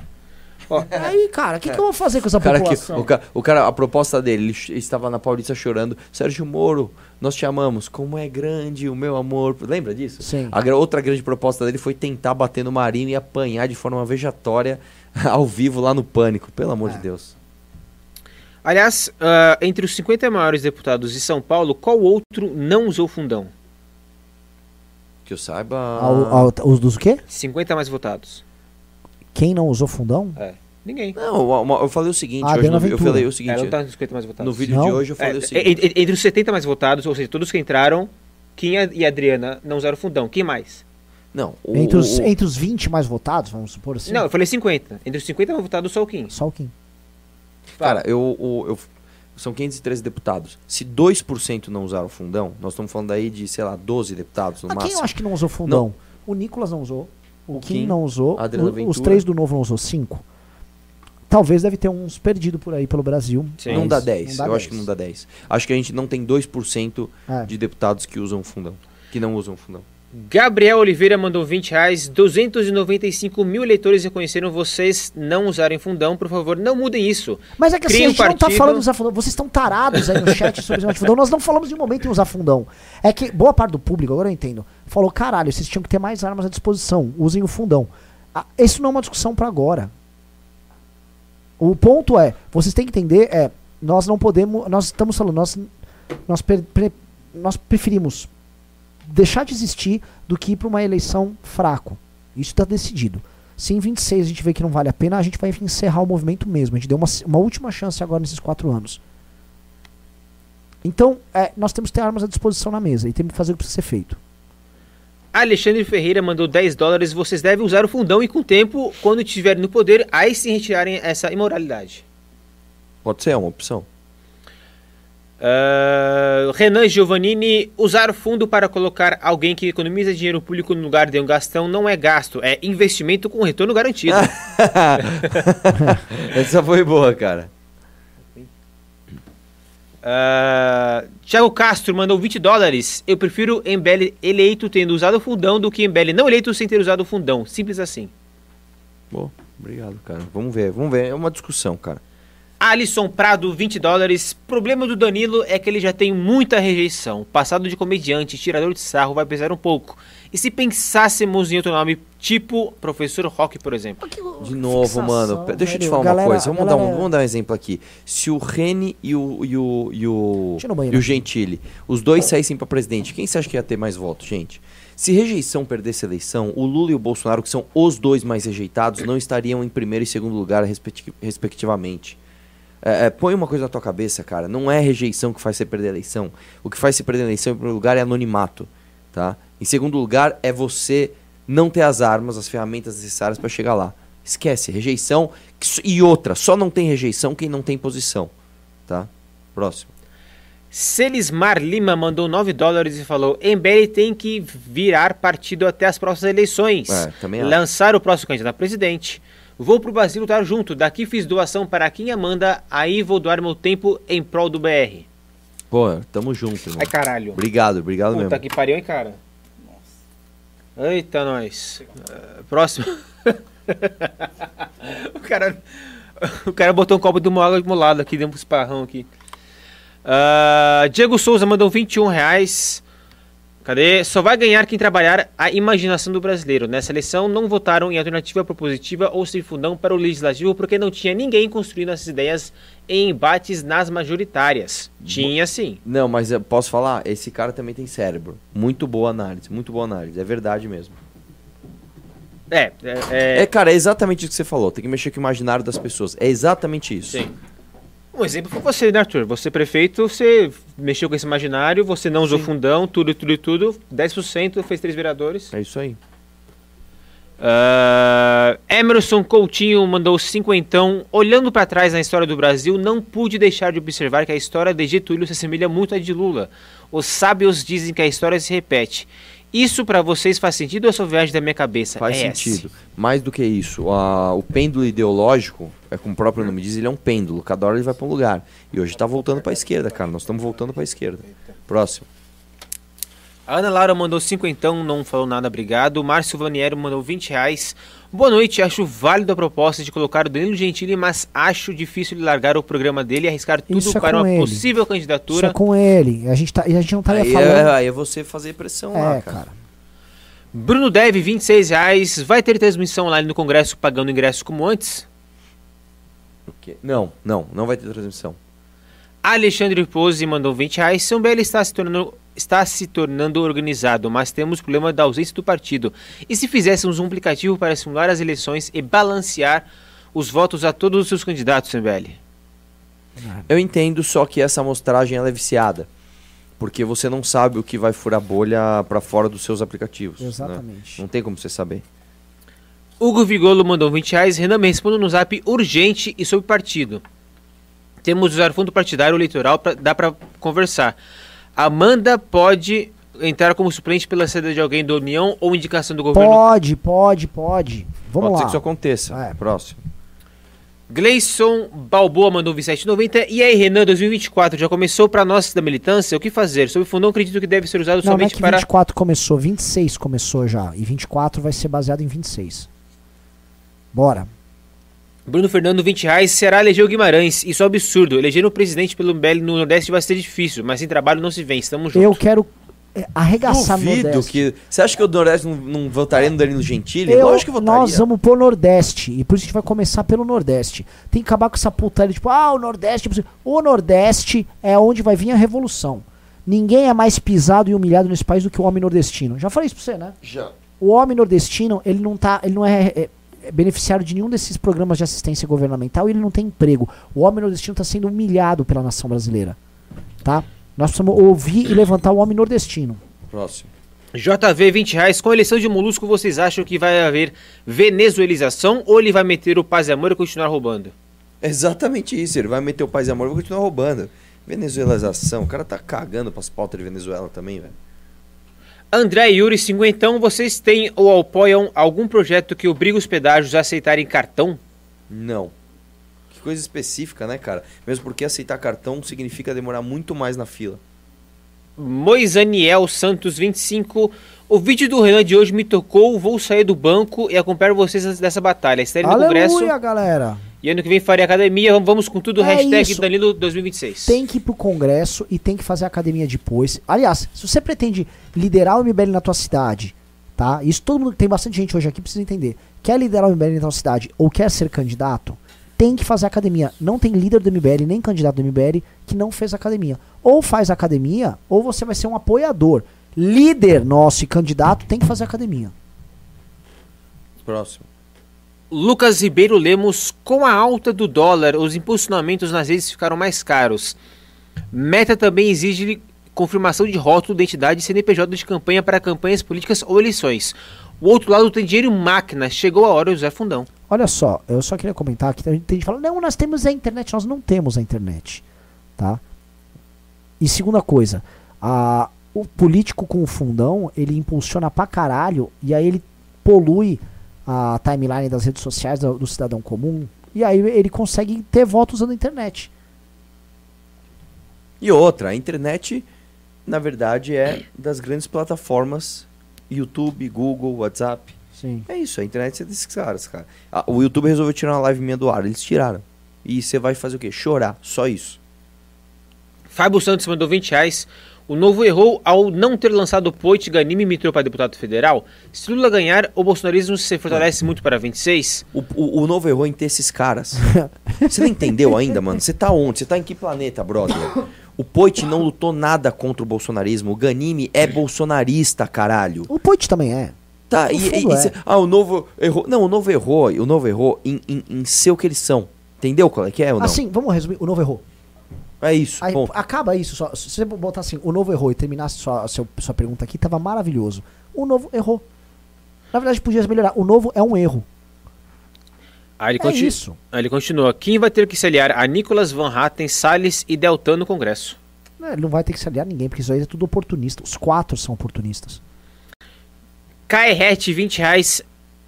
Ó. Aí, cara, o que, que eu vou fazer com essa cara, que, população? o, ca- o cara, a proposta dele, ele ch- estava na Paulista chorando. Sérgio Moro, nós te amamos. Como é grande o meu amor. Lembra disso? Sim. A gra- outra grande proposta dele foi tentar bater no Marinho e apanhar de forma vejatória ao vivo lá no Pânico. Pelo amor É. de Deus. Aliás, ah, entre os 50 maiores deputados de São Paulo, qual outro não usou fundão? Que eu saiba. Ao- ao- os dos quê? 50 mais votados. Quem não usou fundão? Ninguém. Não, uma- uma- eu falei o seguinte. Ah, hoje no eu falei o Ela seguinte. não tá nos 50 mais votados. no vídeo Não? de hoje eu falei É, o seguinte. en- entre os 70 mais votados, ou seja, todos que entraram, Kim e Adriana não usaram fundão. Quem mais? Não, o, Entre os, o- entre os 20 mais votados, vamos supor assim? Não, eu falei 50. Entre os 50 mais votados, só o Kim. Só o Kim. Cara, eu, o- eu- são 513 deputados. Se 2% não usaram o fundão, nós estamos falando aí de, sei lá, 12 deputados no Mas quem máximo. eu acho que não usou fundão? O Nicolas não usou. O, O Kim, Kim, não usou. a Adriana o- os três do novo não usou. Cinco. Talvez deve ter uns perdidos por aí pelo Brasil. Sim. Não dá 10. não dá eu acho que não dá 10. Acho que a gente não tem 2% É. de deputados que usam fundão. Que não usam fundão. Gabriel Oliveira mandou 20 reais. 295 mil eleitores reconheceram vocês não usarem fundão. Por favor, não mudem isso. Mas é que assim, a gente não tá partido. falando de usar fundão. Vocês estão tarados aí no chat sobre usar fundão. Nós não falamos de um momento em usar fundão. É que boa parte do público, agora eu entendo, falou: caralho, vocês tinham que ter mais armas à disposição. Usem o fundão. Ah, isso não é uma discussão pra agora. O ponto é, vocês têm que entender, é, nós não podemos, nós estamos falando, nós, nós, pre- pre- nós preferimos deixar de existir do que ir pra uma eleição fraco. Isso está decidido. Se em 26 a gente vê que não vale a pena, a gente vai encerrar o movimento mesmo. A gente deu uma, uma última chance agora nesses quatro anos. Então, é, nós temos que ter armas à disposição na mesa e temos que fazer o que precisa ser feito. Alexandre Ferreira mandou 10 dólares. Vocês devem usar o fundão e, com o tempo, quando estiverem no poder, aí sim retirarem essa imoralidade. Pode ser é uma opção. Ah, Renan Giovannini, usar fundo para colocar alguém que economiza dinheiro público no lugar de um gastão não é gasto, é investimento com retorno garantido. Essa foi boa, cara. Ah, Thiago Castro mandou 20 dólares. Eu prefiro MBL eleito tendo usado o fundão do que MBL não eleito sem ter usado o fundão. Simples assim. Boa, obrigado, cara. Vamos ver, vamos ver. É uma discussão, cara. Alisson Prado, 20 dólares. Problema do Danilo é que ele já tem muita rejeição. Passado de comediante, tirador de sarro, vai pesar um pouco. E se pensássemos em outro nome, tipo Professor Rock, por exemplo? De novo, mano. pe- Deixa eu te falar Galera- uma coisa. Vamos, dar um, galera- vamos dar um exemplo aqui. Se o Rene e o, e o, e o, banheiro e o. Gentili, os dois saíssem pra presidente, quem você acha que ia ter mais votos, gente? Se rejeição perdesse a eleição, o Lula e o Bolsonaro, que são os dois mais rejeitados, não estariam em primeiro e segundo lugar, respecti- respectivamente. É, é, põe uma coisa na tua cabeça, cara. Não é rejeição que faz você perder a eleição. O que faz você perder a eleição, em primeiro lugar, é anonimato. Tá? Em segundo lugar, é você não ter as armas, as ferramentas necessárias para chegar lá. Esquece, rejeição. E outra, só não tem rejeição quem não tem posição. Tá? Próximo. Celismar Lima mandou 9 dólares e falou: MBL tem que virar partido até as próximas eleições. É, também. Lançar o próximo candidato a presidente. Vou pro Brasil lutar junto. Daqui fiz doação para quem Amanda. Aí vou doar meu tempo em prol do BR. Pô, tamo junto, irmão. Ai, caralho. Obrigado, obrigado Puta mesmo. que pariu, hein, cara? Eita, nós. Ah, próximo. o cara. O cara botou um copo de uma água de molado aqui, deu um esparrão aqui. Ah, Diego Souza mandou 21 reais. Cadê? Só vai ganhar quem trabalhar a imaginação do brasileiro. Nessa eleição não votaram em alternativa propositiva ou sem fundão para o legislativo porque não tinha ninguém construindo essas ideias em embates nas majoritárias. Tinha sim. Não, mas eu posso falar? Esse cara também tem cérebro. Muito boa análise, muito boa análise. É verdade mesmo. É, é, É, cara, é exatamente isso que você falou. Tem que mexer com o imaginário das pessoas. É exatamente isso. Sim. Um exemplo foi você, né, Arthur? Você prefeito, você mexeu com esse imaginário, você não usou fundão, tudo, tudo e tudo, 10%, fez três vereadores. É isso aí. Ah, Emerson Coutinho mandou cinquentão. Olhando para trás na história do Brasil, não pude deixar de observar que a história de Getúlio se assemelha muito à de Lula. Os sábios dizem que a história se repete. Isso para vocês faz sentido ou é só viagem da minha cabeça? Faz É sentido. Mais do que isso, a- o pêndulo ideológico, é como o próprio nome diz, ele é um pêndulo. Cada hora ele vai para um lugar. E hoje tá voltando para a esquerda, cara. Nós estamos voltando para a esquerda. Próximo. A Ana Laura mandou cinquentão, não falou nada, obrigado. Márcio Vaniero mandou 20 reais. Boa noite, acho válido a proposta de colocar o Danilo Gentili, mas acho difícil ele largar o programa dele e arriscar tudo Isso é para uma ele. possível Isso candidatura. é com ele. A gente, tá, e a gente não estaria Aí falando. é, aí é você fazer pressão lá, É, cara. cara. Bruno Dev, 26 reais. Vai ter transmissão online no Congresso pagando ingresso como antes? Não, não, não vai ter transmissão. Alexandre Pose mandou 20 reais. São Belo está se tornando está se tornando organizado, mas temos o problema da ausência do partido. E se fizéssemos um aplicativo para simular as eleições e balancear os votos a todos os seus candidatos, Sembele? Eu entendo, só que essa amostragem ela é viciada. Porque você não sabe o que vai furar bolha para fora dos seus aplicativos. né? Exatamente. Não tem como você saber. Hugo Vigolo mandou 20 reais. Renan me responda no zap urgente e sobre partido. Temos de usar fundo partidário eleitoral, pra, dá para conversar. Amanda pode entrar como suplente pela saída de alguém da União ou indicação do governo Pode, pode, pode. Vamos Pode lá. ser que isso aconteça. É. Próximo. Gleison Balboa mandou 27,90. E aí, Renan, 2024 já começou para nós da militância? O que fazer? Sobre o fundão, acredito que deve ser usado Não, não é somente que para. 24 começou, 26 começou já. E 24 vai ser baseado em 26. Bora. Bruno Fernando, 20 reais. Será eleger o Guimarães? Isso é um absurdo. Eleger um presidente pelo MBL no Nordeste vai ser difícil, mas sem trabalho não se vem. Estamos juntos. Eu quero é, arregaçar no Duvido Nordeste. que. Você acha que o Nordeste não, não votaria no Danilo Gentili? Eu, Lógico que votaria. nós vamos pro Nordeste. E por isso a gente vai começar pelo Nordeste. Tem que acabar com essa putaria, tipo, ah, o Nordeste. O Nordeste é onde vai vir a revolução. Ninguém é mais pisado e humilhado nesse país do que o homem nordestino. Já falei isso pra você, né? Já. O homem nordestino, ele não tá. Ele não é- é beneficiário de nenhum desses programas de assistência governamental e ele não tem emprego. O homem nordestino está sendo humilhado pela nação brasileira. Tá? Nós precisamos ouvir e levantar o homem nordestino. Próximo. JV, 20 reais. Com a eleição de Molusco, vocês acham que vai haver venezuelização ou ele vai meter o paz e amor e continuar roubando? Exatamente isso. Ele vai meter o paz e amor e vai continuar roubando. Venezuelização. O cara tá cagando pras pautas de Venezuela também, velho. André e Yuri, 50. Vocês têm ou apoiam algum projeto que obriga os pedágios a aceitarem cartão? Não. Que coisa específica, né, cara? Mesmo porque aceitar cartão significa demorar muito mais na fila. Moisaniel Santos 25. O vídeo do Renan de hoje me tocou. Vou sair do banco e acompanhar vocês dessa batalha. Estarei no Congresso Aleluia, galera! E ano que vem farei academia. Vamos, com tudo. É hashtag isso. Danilo 2026. Tem que ir pro Congresso e tem que fazer academia depois. Aliás, se você pretende liderar o MBL na tua cidade, tá? Isso todo mundo tem bastante gente hoje aqui precisa entender. Quer liderar o MBL na tua cidade ou quer ser candidato, tem que fazer academia. Não tem líder do MBL nem candidato do MBL que não fez academia. Ou faz academia, ou você vai ser um apoiador. Líder nosso e candidato tem que fazer academia. Próximo. Lucas Ribeiro Lemos, com a alta do dólar, os impulsionamentos nas redes ficaram mais caros. Meta também exige confirmação de rótulo, identidade e CNPJ de campanha para campanhas políticas ou eleições. O outro lado tem dinheiro máquina. Chegou a hora de usar fundão. Olha só, eu só queria comentar que tem gente que fala, não, nós temos a internet, nós não temos a internet, tá? E segunda coisa, a, o político com o fundão, ele impulsiona pra caralho, e aí ele polui a timeline das redes sociais do, do cidadão comum, e aí ele consegue ter voto usando a internet. E outra, a internet, na verdade, é das grandes plataformas YouTube, Google, WhatsApp. Sim. É isso, a internet é desses caras, cara. Ah, o YouTube resolveu tirar uma live minha do ar, eles tiraram. E você vai fazer o quê? Chorar, só isso. Fábio Santos mandou 20 reais. O novo errou ao não ter lançado o Poit Ganime Mitrô para deputado federal. Se Lula ganhar, o bolsonarismo se fortalece muito para 26. O, o, o novo errou em ter esses caras. Você não entendeu ainda, mano? Você tá onde? Você tá em que planeta, brother? O Poit não lutou nada contra o bolsonarismo. O Ganime é bolsonarista, caralho. O Poit também é. Tá, No e, e- e é. cê- ah, o novo errou. Não, o novo errou, o novo errou em, em, em ser o que eles são. Entendeu qual é que é ou não? Assim, vamos resumir. O novo errou. É isso, Aí, ponto. acaba isso. Só, se você botar assim, o novo errou e terminasse sua, seu- sua pergunta aqui, tava maravilhoso. O novo errou. Na verdade, podia melhorar. O novo é um erro. Aí ele, É conti- isso. Aí ele continua. Quem vai ter que se aliar a Nicolas Van Hatten, Salles e Deltan no Congresso? É, Ele não vai ter que se aliar a ninguém, porque isso aí é tudo oportunista. Os quatro são oportunistas. Caerret, 20 reais.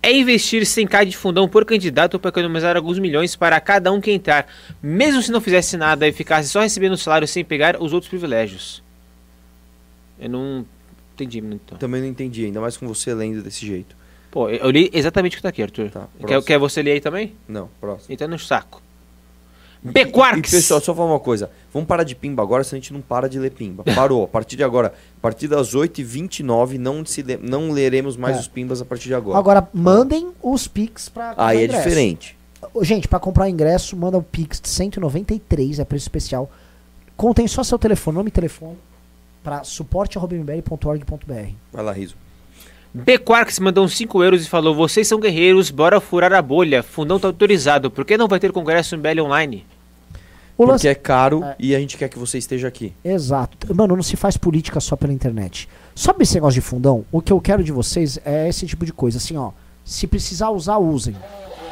É investir 100k de fundão por candidato para economizar alguns milhões para cada um que entrar, mesmo se não fizesse nada e ficasse só recebendo o salário sem pegar os outros privilégios. Eu não entendi muito. Também não entendi, ainda mais com você lendo desse jeito. Pô, eu li exatamente o que tá aqui, Arthur. Tá, quer, quer você ler aí também? Não, próximo. Então no saco. E Bequarks! pessoal, só falar uma coisa. Vamos parar de pimba agora, senão a gente não para de ler pimba. Parou. A partir de agora, a partir das 8h29, não, se le- não leremos mais É. os pimbas a partir de agora. Agora, mandem os Pix pra comprar Aí é ingresso. diferente. Gente, pra comprar ingresso, manda o Pix de 193, é preço especial. Contém só seu telefone, nome e telefone, pra suporte.mbl.org.br. Vai lá, Riso. Bequarks mandou uns 5 euros e falou: Vocês são guerreiros, bora furar a bolha. Fundão tá autorizado. Por que não vai ter congresso em BL online? O Porque é caro É. e a gente quer que você esteja aqui. Exato. Mano, não se faz política só pela internet. Sabe esse negócio de fundão? O que eu quero de vocês é esse tipo de coisa. Assim, ó. Se precisar usar, usem.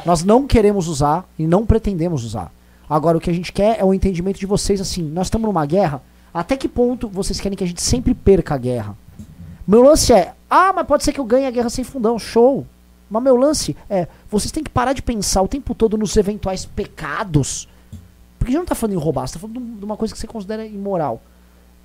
Nós não queremos usar e não pretendemos usar. Agora, o que a gente quer é o entendimento de vocês, assim. Nós estamos numa guerra. Até que ponto vocês querem que a gente sempre perca a guerra? Meu lance é, ah, mas pode ser que eu ganhe a guerra sem fundão, show. Mas meu lance é, vocês têm que parar de pensar o tempo todo nos eventuais pecados. Porque a gente não tá falando em roubar, você tá falando de um- uma coisa que você considera imoral.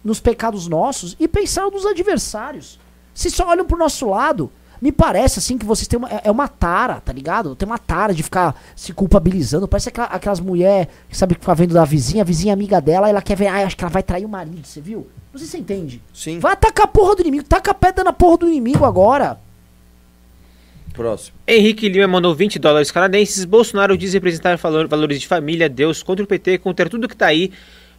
Nos pecados nossos e pensar nos adversários. Vocês só olham pro nosso lado. Me parece assim que vocês têm uma. É é uma tara, tá ligado? Tem uma tara de ficar se culpabilizando. Parece aquela- aquelas mulheres que sabe que fica vendo da vizinha, a vizinha amiga dela, ela quer ver, ah, acho que ela vai trair o marido, você viu? Não sei se você entende. Sim. Vai atacar a porra do inimigo. Taca a pedra na porra do inimigo agora. Próximo. Henrique Lima mandou 20 dólares canadenses. Bolsonaro diz representar valor- valores de família, Deus, contra o PT, contra tudo que tá aí.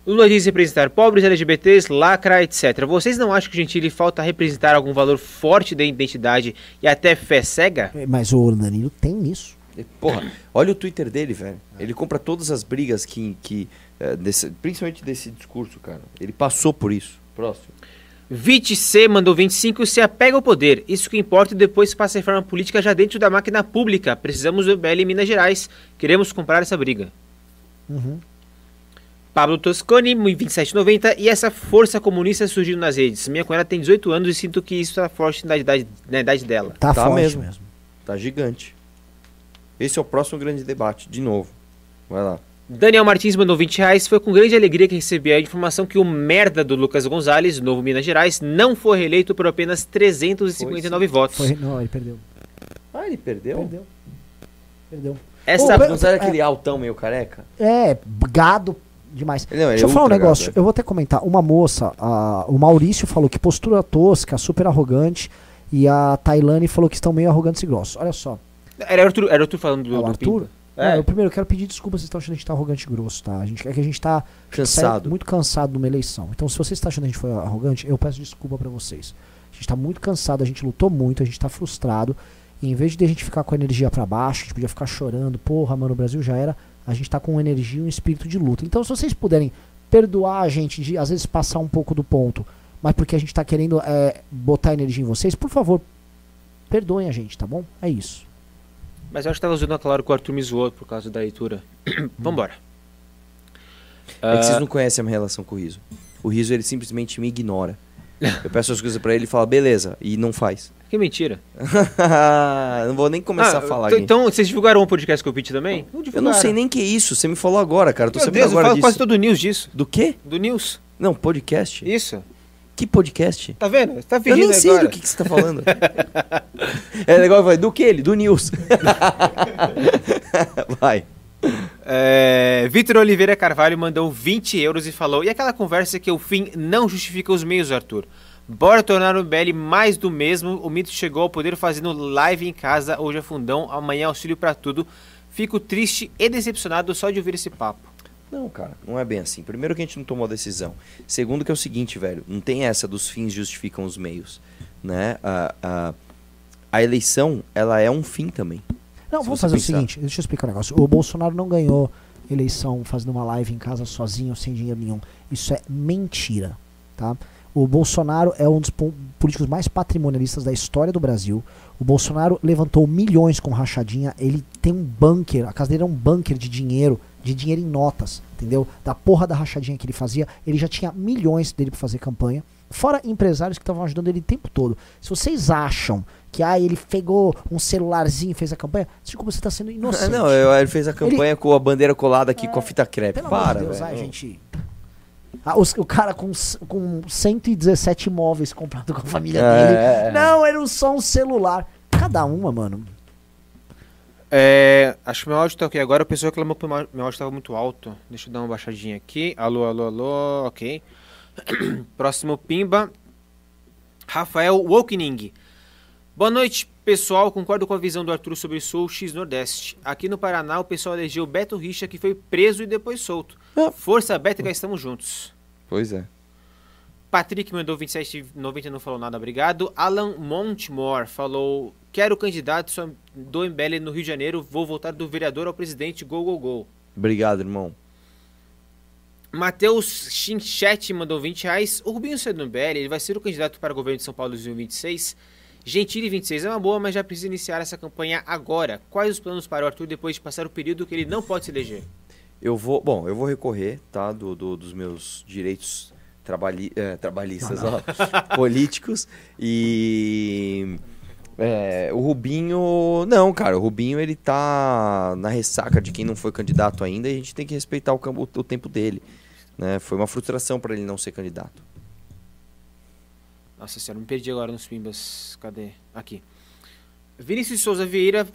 Lula diz representar pobres, LGBTs, lacra, etc. Vocês não acham que o Gentili falta representar algum valor forte da identidade e até fé cega? É, Mas o Danilo tem isso. Porra, olha o Twitter dele, velho. Ele compra todas as brigas que. que eh, desse- principalmente desse discurso, cara. Ele passou por isso. Próximo. Vit C mandou 25 se apega ao poder. Isso que importa e depois passa a reforma política já dentro da máquina pública. Precisamos do MBL em Minas Gerais. Queremos comprar essa briga. Uhum. Pablo Toscani, 27,90. E essa força comunista surgindo nas redes. Minha cunhada tem 18 anos e sinto que isso está forte na idade, na idade dela. Tá, Tá forte mesmo. mesmo. Tá gigante. Esse é o próximo grande debate, de novo. Vai lá. Daniel Martins mandou 20 reais. Foi com grande alegria que recebi a informação que o merda do Lucas Gonzalez, novo Minas Gerais, não foi reeleito por apenas 359 votos. Foi, não, ele perdeu. Ah, ele perdeu? Perdeu. Perdeu. Essa Ô, Não era É. aquele altão meio careca? É, gado demais. Não, ele Deixa é eu falar um negócio. gado, é. Eu vou até comentar. Uma moça, a- o Maurício falou que postura tosca, super arrogante. E a Tailane falou que estão meio arrogantes e grossos. Olha só. Era o Arthur, era o Arthur falando do, É o do Arthur? Pimba. É. É. eu primeiro quero pedir desculpa se vocês estão achando que a gente tá arrogante e grosso, tá? A gente, é que a gente tá Cansado. muito cansado numa eleição. Então, se vocês estão achando que a gente foi arrogante, eu peço desculpa pra vocês. A gente tá muito cansado, a gente lutou muito, a gente tá frustrado. E em vez de a gente ficar com a energia pra baixo, a gente podia ficar chorando, porra, mano, o Brasil já era. A gente tá com energia e um espírito de luta. Então, se vocês puderem perdoar a gente de às vezes passar um pouco do ponto, mas porque a gente tá querendo é, botar energia em vocês, por favor, perdoem a gente, tá bom? É isso. Mas eu acho que tava usando aquela hora que o Arthur me zoou por causa da leitura. Vambora. É que Ah, vocês não conhecem a minha relação com o Riso. O Riso, ele simplesmente me ignora. Eu peço as coisas pra ele e fala, beleza, e não faz. Que mentira. não vou nem começar Ah, a falar. Então, vocês divulgaram um podcast com o Pete também? Eu não sei nem que é isso, você me falou agora, cara. Eu tô Meu sabendo Deus, eu agora falo disso. quase todo news disso. Do quê? Do news. Não, podcast. Isso. Que podcast? Tá vendo? Tá Eu nem sei agora. do que, que você tá falando. é legal, vai. Do que ele? Do News. vai. É, Vitor Oliveira Carvalho mandou 20 euros e falou: E aquela conversa que o fim não justifica os meios, Arthur? Bora tornar o MBL mais do mesmo. O mito chegou ao poder fazendo live em casa. Hoje é fundão, amanhã auxílio pra tudo. Fico triste e decepcionado só de ouvir esse papo. Não, cara, não é bem assim. Primeiro que a gente não tomou a decisão. Segundo que é o seguinte, velho, não tem essa dos fins justificam os meios, né? A, a, a eleição, ela é um fim também. Não, Se vamos fazer o pensar. seguinte, deixa eu explicar um negócio. O Bolsonaro não ganhou eleição fazendo uma live em casa sozinho, sem dinheiro nenhum. Isso é mentira, tá? O Bolsonaro é um dos po- políticos mais patrimonialistas da história do Brasil. O Bolsonaro levantou milhões com rachadinha. Ele tem um bunker, a casa dele é um bunker de dinheiro, de dinheiro em notas, entendeu? Da porra da rachadinha que ele fazia. Ele já tinha milhões dele pra fazer campanha. Fora empresários que estavam ajudando ele o tempo todo. Se vocês acham que ah, ele pegou um celularzinho e fez a campanha, desculpa, você tá sendo inocente. Não, eu- ele fez a campanha com a bandeira colada aqui com a fita crepe. Pelo Para, de Deus, ai, gente. Ah, os- o cara com, com 117 imóveis comprado com a família É, dele. é, é. Não, era só um celular. Cada uma, mano. É, acho que meu áudio tá ok agora. O pessoal reclamou que meu áudio- estava muito alto. Deixa eu dar uma baixadinha aqui. Alô, alô, alô. Ok. Próximo Pimba. Rafael Wokening. Boa noite, pessoal. Concordo com a visão do Arthur sobre Sul X Nordeste. Aqui no Paraná, o pessoal elegeu Beto Richa, que foi preso e depois solto. Ah. Força Bética, estamos juntos. Pois é. Patrick mandou 27,90 e não falou nada, obrigado. Alan Montemore falou: Quero candidato do MBL no Rio de Janeiro, vou votar do vereador ao presidente, gol, gol, gol. Obrigado, irmão. Matheus Chinchete mandou 20 reais. O Rubinho sendo do MBL, ele vai ser o candidato para o governo de São Paulo em 2026. Gentili 26 é uma boa, mas já precisa iniciar essa campanha agora. Quais os planos para o Arthur depois de passar o período que ele não pode se eleger? Eu vou, bom, eu vou recorrer, tá, do, do- dos meus direitos trabalhi, eh, trabalhistas, ó, políticos e é, o Rubinho, não, cara, o Rubinho ele tá na ressaca de quem não foi candidato ainda e a gente tem que respeitar o, campo- o tempo dele, né? Foi uma frustração para ele não ser candidato. Nossa senhora, me perdi agora nos pimbas. Cadê? Aqui. Vinícius Souza Vieira,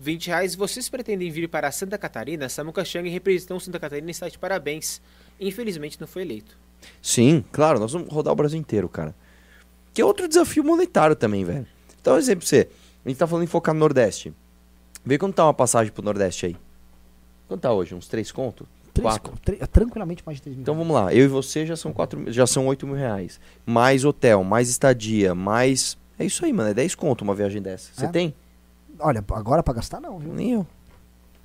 20 reais. Vocês pretendem vir para Santa Catarina? Samuca Chang representou Santa Catarina e está de parabéns. Infelizmente não foi eleito. Sim, claro, nós vamos rodar o Brasil inteiro, cara. Que é outro desafio monetário também, velho. Então, exemplo pra você. A gente tá falando em focar no Nordeste. Vê quanto tá uma passagem pro Nordeste aí. Quanto tá hoje? Uns 3 conto? Três, Quatro. tre- tranquilamente mais de 3 mil. Então vamos lá. Eu e você já são, quatro, já são 8 mil reais. Mais hotel, mais estadia, mais. É isso aí, mano. É 10 conto uma viagem dessa. Você É? tem? Olha, agora pra gastar não, viu? Nem eu.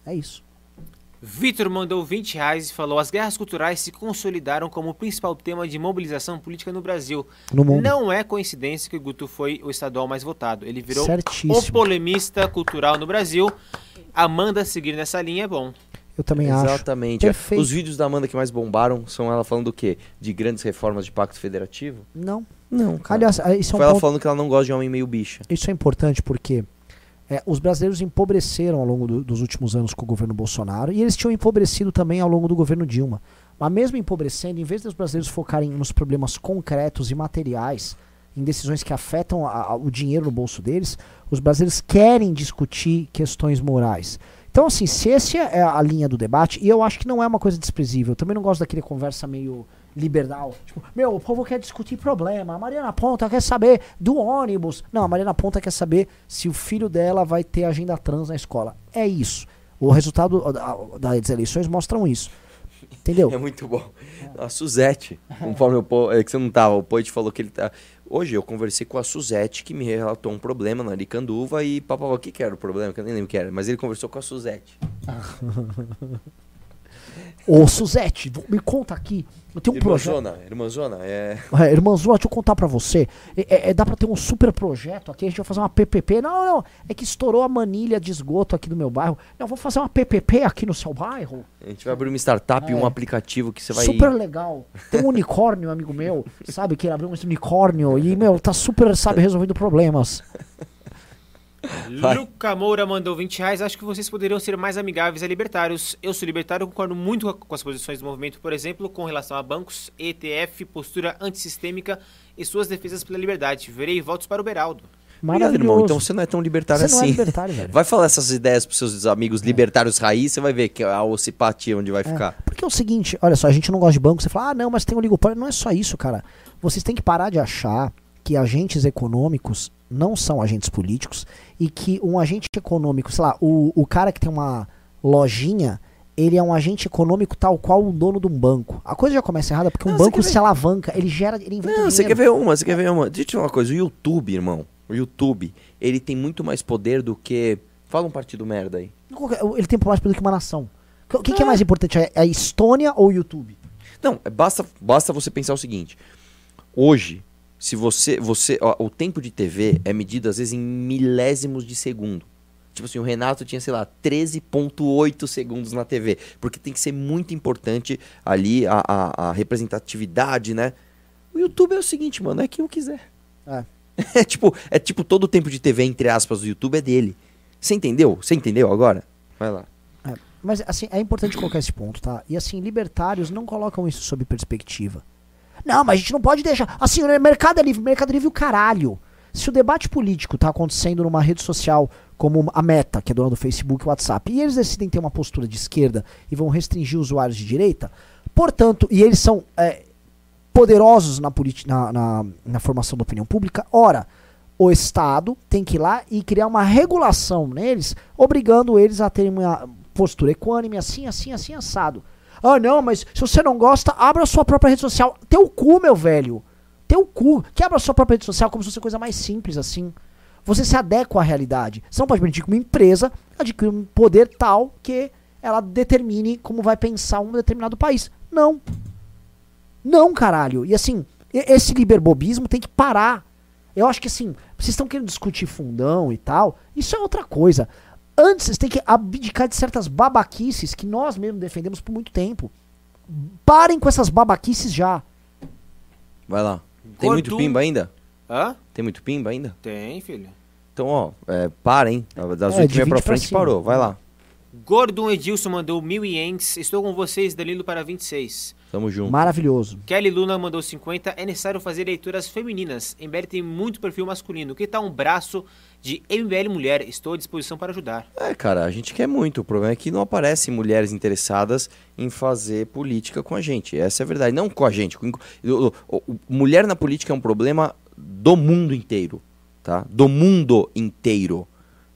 É isso. Vitor mandou 20 reais e falou: As guerras culturais se consolidaram como o principal tema de mobilização política no Brasil. No mundo. Não é coincidência que o Guto foi o estadual mais votado. Ele virou Certíssimo. o polemista cultural no Brasil. Amanda seguir nessa linha é bom. Eu também acho. Exatamente. É. Perfeito. Os vídeos da Amanda que mais bombaram são ela falando do quê? De grandes reformas de pacto federativo? Não. Não, cara. Aliás, ah, isso é um Foi ela ponto falando que ela não gosta de homem meio bicha. Isso é importante porque é, os brasileiros empobreceram ao longo do- dos últimos anos com o governo Bolsonaro e eles tinham empobrecido também ao longo do governo Dilma. Mas mesmo empobrecendo, em vez dos brasileiros focarem nos problemas concretos e materiais, em decisões que afetam a- a- o dinheiro no bolso deles, os brasileiros querem discutir questões morais. Então, assim, se essa é a linha do debate, e eu acho que não é uma coisa desprezível, eu também não gosto daquele conversa meio liberal. Tipo, meu, o povo quer discutir problema, a Mariana Ponta quer saber do ônibus. Não, a Mariana Ponta quer saber se o filho dela vai ter agenda trans na escola. É isso. O resultado da- das eleições mostram isso. Entendeu? É muito bom. A Suzete, conforme o Po- é que você não tava, o Poit falou que ele tá. Hoje eu conversei com a Suzete, que me relatou um problema na Aricanduva e papapá, o que que era o problema? Que eu nem lembro o que era, mas ele conversou com a Suzete. Ô, Suzete, me conta aqui. Eu tenho um projeto. Irmãzona, irmãzona, é. É, irmãzona, deixa eu contar pra você. É, é- é- dá pra ter um super projeto aqui, a gente vai fazer uma PPP. Não, não, é que estourou a manilha de esgoto aqui no meu bairro. Não, vou fazer uma PPP aqui no seu bairro. A gente vai abrir uma startup e É. um aplicativo que você vai. Super legal. Tem um unicórnio, amigo meu, sabe? Que ele abriu um unicórnio e, meu, tá super, sabe, resolvendo problemas. Vai. Luca Moura mandou 20 reais. Acho que vocês poderiam ser mais amigáveis a libertários. Eu sou libertário concordo muito com- as posições do movimento, por exemplo, com relação a bancos, ETF, postura antissistêmica e suas defesas pela liberdade. Verei votos para o Beraldo. Obrigado, irmão. Então você não é tão libertário Você não é assim. libertário, velho. Vai falar essas ideias pros seus amigos libertários raiz, você vai ver que a ossipatia onde vai ficar. Porque é o seguinte, olha só, a gente não gosta de banco, você fala, ah, não, mas tem oligopólio. Não é só isso, cara. Vocês têm que parar de achar que agentes econômicos não são agentes políticos e que um agente econômico, sei lá, o, o cara que tem uma lojinha, ele é um agente econômico tal qual o dono de um banco. A coisa já começa errada porque um Não, você banco quer ver- se alavanca, ele gera, ele inventa Não, você quer ver uma, você quer ver uma. Deixa eu te falar uma coisa, o YouTube, irmão, o YouTube, ele tem muito mais poder do que... Fala um partido merda aí. Ele tem mais poder que uma nação. O que, que é mais importante, é a Estônia ou o YouTube? Não, é- basta, basta você pensar o seguinte. Hoje, se você. você ó, o tempo de TV é medido às vezes em milésimos de segundo. Tipo assim, o Renato tinha, sei lá, 13,8 segundos na TV. Porque tem que ser muito importante ali a, a, a representatividade, né? O YouTube é o seguinte, mano, é quem eu quiser. É. É tipo, é tipo todo o tempo de TV, entre aspas, do YouTube é dele. Você entendeu? Você entendeu agora? Vai lá. É, mas assim, é importante colocar esse ponto, tá? E assim, libertários não colocam isso sob perspectiva. Não, mas a gente não pode deixar. Assim, o mercado é livre, mercado é livre o caralho. Se o debate político tá acontecendo numa rede social como a Meta, que é dona do Facebook e WhatsApp, e eles decidem ter uma postura de esquerda e vão restringir usuários de direita, portanto, e eles são é, poderosos na, na, na, na formação da opinião pública, ora, o Estado tem que ir lá e criar uma regulação neles, obrigando eles a terem uma postura equânime, assim, assim, assim, assado. Ah, não, mas se você não gosta, abra a sua própria rede social. Teu cu, meu velho. Teu cu. Que abra a sua própria rede social como se fosse coisa mais simples assim. Você se adequa à realidade. Você não pode permitir que uma empresa adquira um poder tal que ela determine como vai pensar um determinado país. Não. Não, caralho. E assim, esse liberbobismo tem que parar. Eu acho que assim, vocês estão querendo discutir fundão e tal, isso é outra coisa. Antes, vocês têm que abdicar de certas babaquices que nós mesmos defendemos por muito tempo. Parem com essas babaquices já. Vai lá. Tem muito pimba ainda? Hã? Tem muito pimba ainda? Tem, filho. Então, ó, é, para, hein? Das É, oito de e meia 20 pra pra frente cima. parou. Vai lá. Gordon Edilson mandou mil ienes. Estou com vocês, Danilo, para 26. Tamo junto. Maravilhoso. Kelly Luna mandou 50. É necessário fazer leituras femininas. MBL tem muito perfil masculino. Que tal um braço de MBL Mulher? Estou à disposição para ajudar. É, cara, a gente quer muito. O problema é que não aparecem mulheres interessadas em fazer política com a gente. Essa é a verdade. Não com a gente. com- mulher na política é um problema do mundo inteiro. Tá? Do mundo inteiro.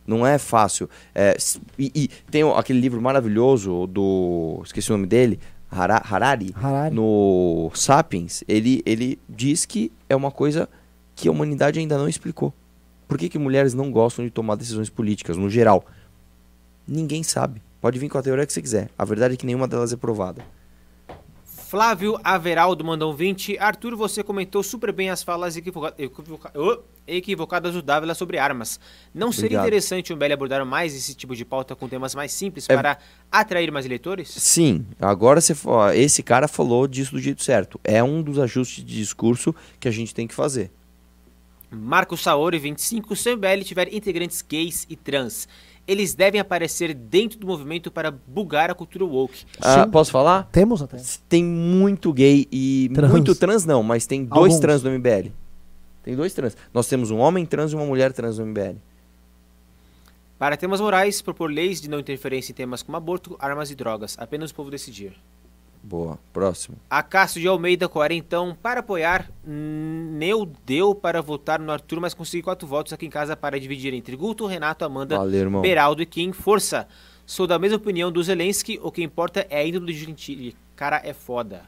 Não é fácil. É, e, e tem o- aquele livro maravilhoso do. Esqueci o nome dele. Hara- Harari. Harari. No Sapiens, ele, ele diz que é uma coisa que a humanidade ainda não explicou. Por que, que mulheres não gostam de tomar decisões políticas, no geral? Ninguém sabe. Pode vir com a teoria que você quiser. A verdade é que nenhuma delas é provada. Flávio Averaldo mandou um 20. Arthur, você comentou super bem as falas equivoca- equivoca- ô, equivocadas do Dávila sobre armas. Não seria Obrigado. interessante o MBL abordar mais esse tipo de pauta com temas mais simples É- para atrair mais eleitores? Sim, agora você, esse cara falou disso do jeito certo. É um dos ajustes de discurso que a gente tem que fazer. Marco Saori, 25. Se o MBL tiver integrantes gays e trans, eles devem aparecer dentro do movimento para bugar a cultura woke. Ah, posso falar? Temos até. Tem muito gay e Trans. muito trans não, mas tem dois Alguns. trans no MBL. Tem dois trans. Nós temos um homem trans e uma mulher trans no MBL. Para temas morais, propor leis de não interferência em temas como aborto, armas e drogas. Apenas o povo decidir. Boa. Próximo. A Cássio de Almeida, quarentão, para apoiar, Neu deu para votar no Arthur, mas consegui quatro votos aqui em casa para dividir entre Guto, Renato, Amanda, Valeu. Beraldo e Kim. Força! Sou da mesma opinião do Zelensky, o que importa é a índole do Gentili. Cara, é foda.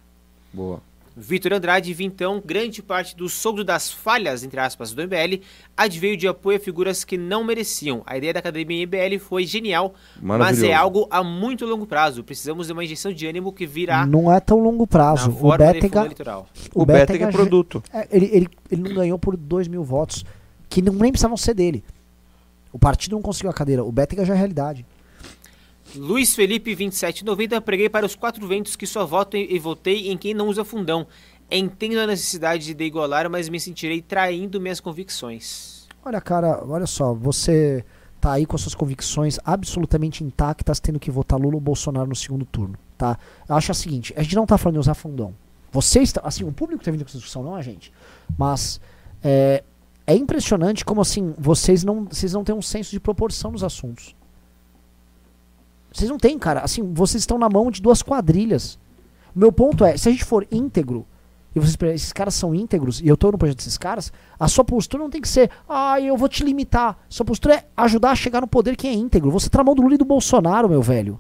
Boa. Vitor Andrade, Vintão, grande parte do soldo das falhas, entre aspas, do MBL, adveio de apoio a figuras que não mereciam. A ideia da academia MBL foi genial, mas é algo a muito longo prazo. Precisamos de uma injeção de ânimo que virá Não é tão longo prazo. O Bétega, eleitoral. O, Betega é produto. é, ele, ele, ele não ganhou por 2 mil votos, que não nem precisavam ser dele. O partido não conseguiu a cadeira. O Bétega já é realidade. Luiz Felipe, 2790, preguei para os quatro ventos que só voto e votei em quem não usa fundão. Entendo a necessidade de igualar, mas me sentirei traindo minhas convicções. Olha, cara, olha só, você tá aí com as suas convicções absolutamente intactas, tendo que votar Lula ou Bolsonaro no segundo turno, tá? Eu acho o seguinte, a gente não tá falando de usar fundão. Vocês, tá- assim, o público tá vindo com essa discussão, não a gente. Mas é, é impressionante como, assim, vocês não, vocês não têm um senso de proporção nos assuntos. Vocês não têm, cara. Assim, vocês estão na mão de duas quadrilhas. O meu ponto é, se a gente for íntegro, e vocês, esses caras são íntegros, e eu tô no projeto desses caras, a sua postura não tem que ser, ah, eu vou te limitar. Sua postura é ajudar a chegar no poder quem é íntegro. Você tá na mão do Lula e do Bolsonaro, meu velho.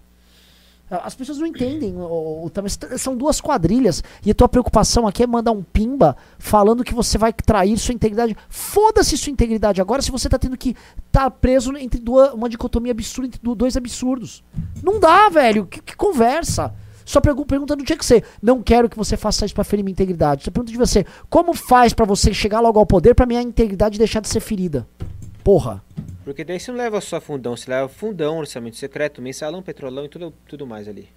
As pessoas não entendem. o- o- São duas quadrilhas. E a tua preocupação aqui é mandar um pimba falando que você vai trair sua integridade. Foda-se sua integridade agora se você tá tendo que tá preso entre duas, uma dicotomia absurda entre dois absurdos. Não dá, velho. Que, que conversa. Sua pergu pergunta não tinha que ser, não quero que você faça isso pra ferir minha integridade. Sua pergunta de você, como faz pra você chegar logo ao poder pra minha integridade deixar de ser ferida? Porra. Porque daí você não leva só fundão, você leva fundão, orçamento secreto, mensalão, petrolão e tudo, tudo mais ali.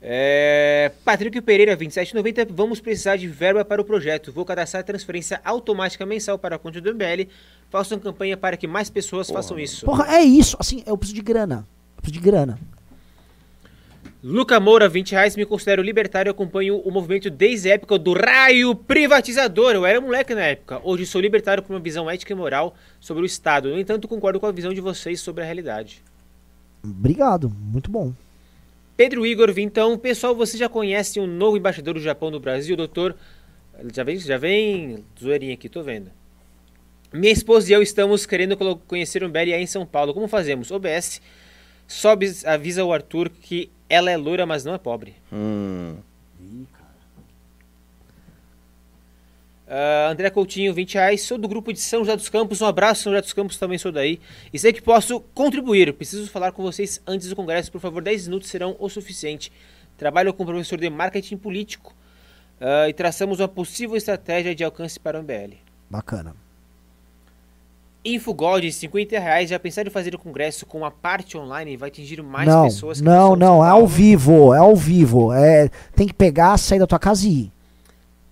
É... Patrick Pereira, 2790, vamos precisar de verba para o projeto. Vou cadastrar transferência automática mensal para a conta do MBL. Façam campanha para que mais pessoas façam isso. Porra, é isso. Assim, eu preciso de grana. Eu preciso de grana. Luca Moura, 20 reais, me considero libertário e acompanho o movimento desde a época do raio privatizador. Eu era moleque na época. Hoje sou libertário com uma visão ética e moral sobre o Estado. No entanto, concordo com a visão de vocês sobre a realidade. Obrigado. Muito bom. Pedro Igor, então, pessoal, você já conhece o novo embaixador do Japão no Brasil, doutor? Já vem, já vem zoeirinha aqui, tô vendo. Minha esposa e eu estamos querendo conhecer o MBL aí em São Paulo. Como fazemos? OBS, sobe, avisa o Arthur que ela é loira, mas não é pobre. Hum. Ah, André Coutinho, 20 reais. Sou do grupo de São José dos Campos. Um abraço, São José dos Campos, também sou daí. E sei que posso contribuir. Preciso falar com vocês antes do congresso. Por favor, 10 minutos serão o suficiente. Trabalho com o professor de marketing político ah, e traçamos uma possível estratégia de alcance para o MBL. Bacana. Infogod, 50 reais. Já pensaram em fazer o congresso com uma parte online? Vai atingir mais não, pessoas que não, não, é ao vivo, é ao vivo. É, tem que pegar, sair da tua casa e ir.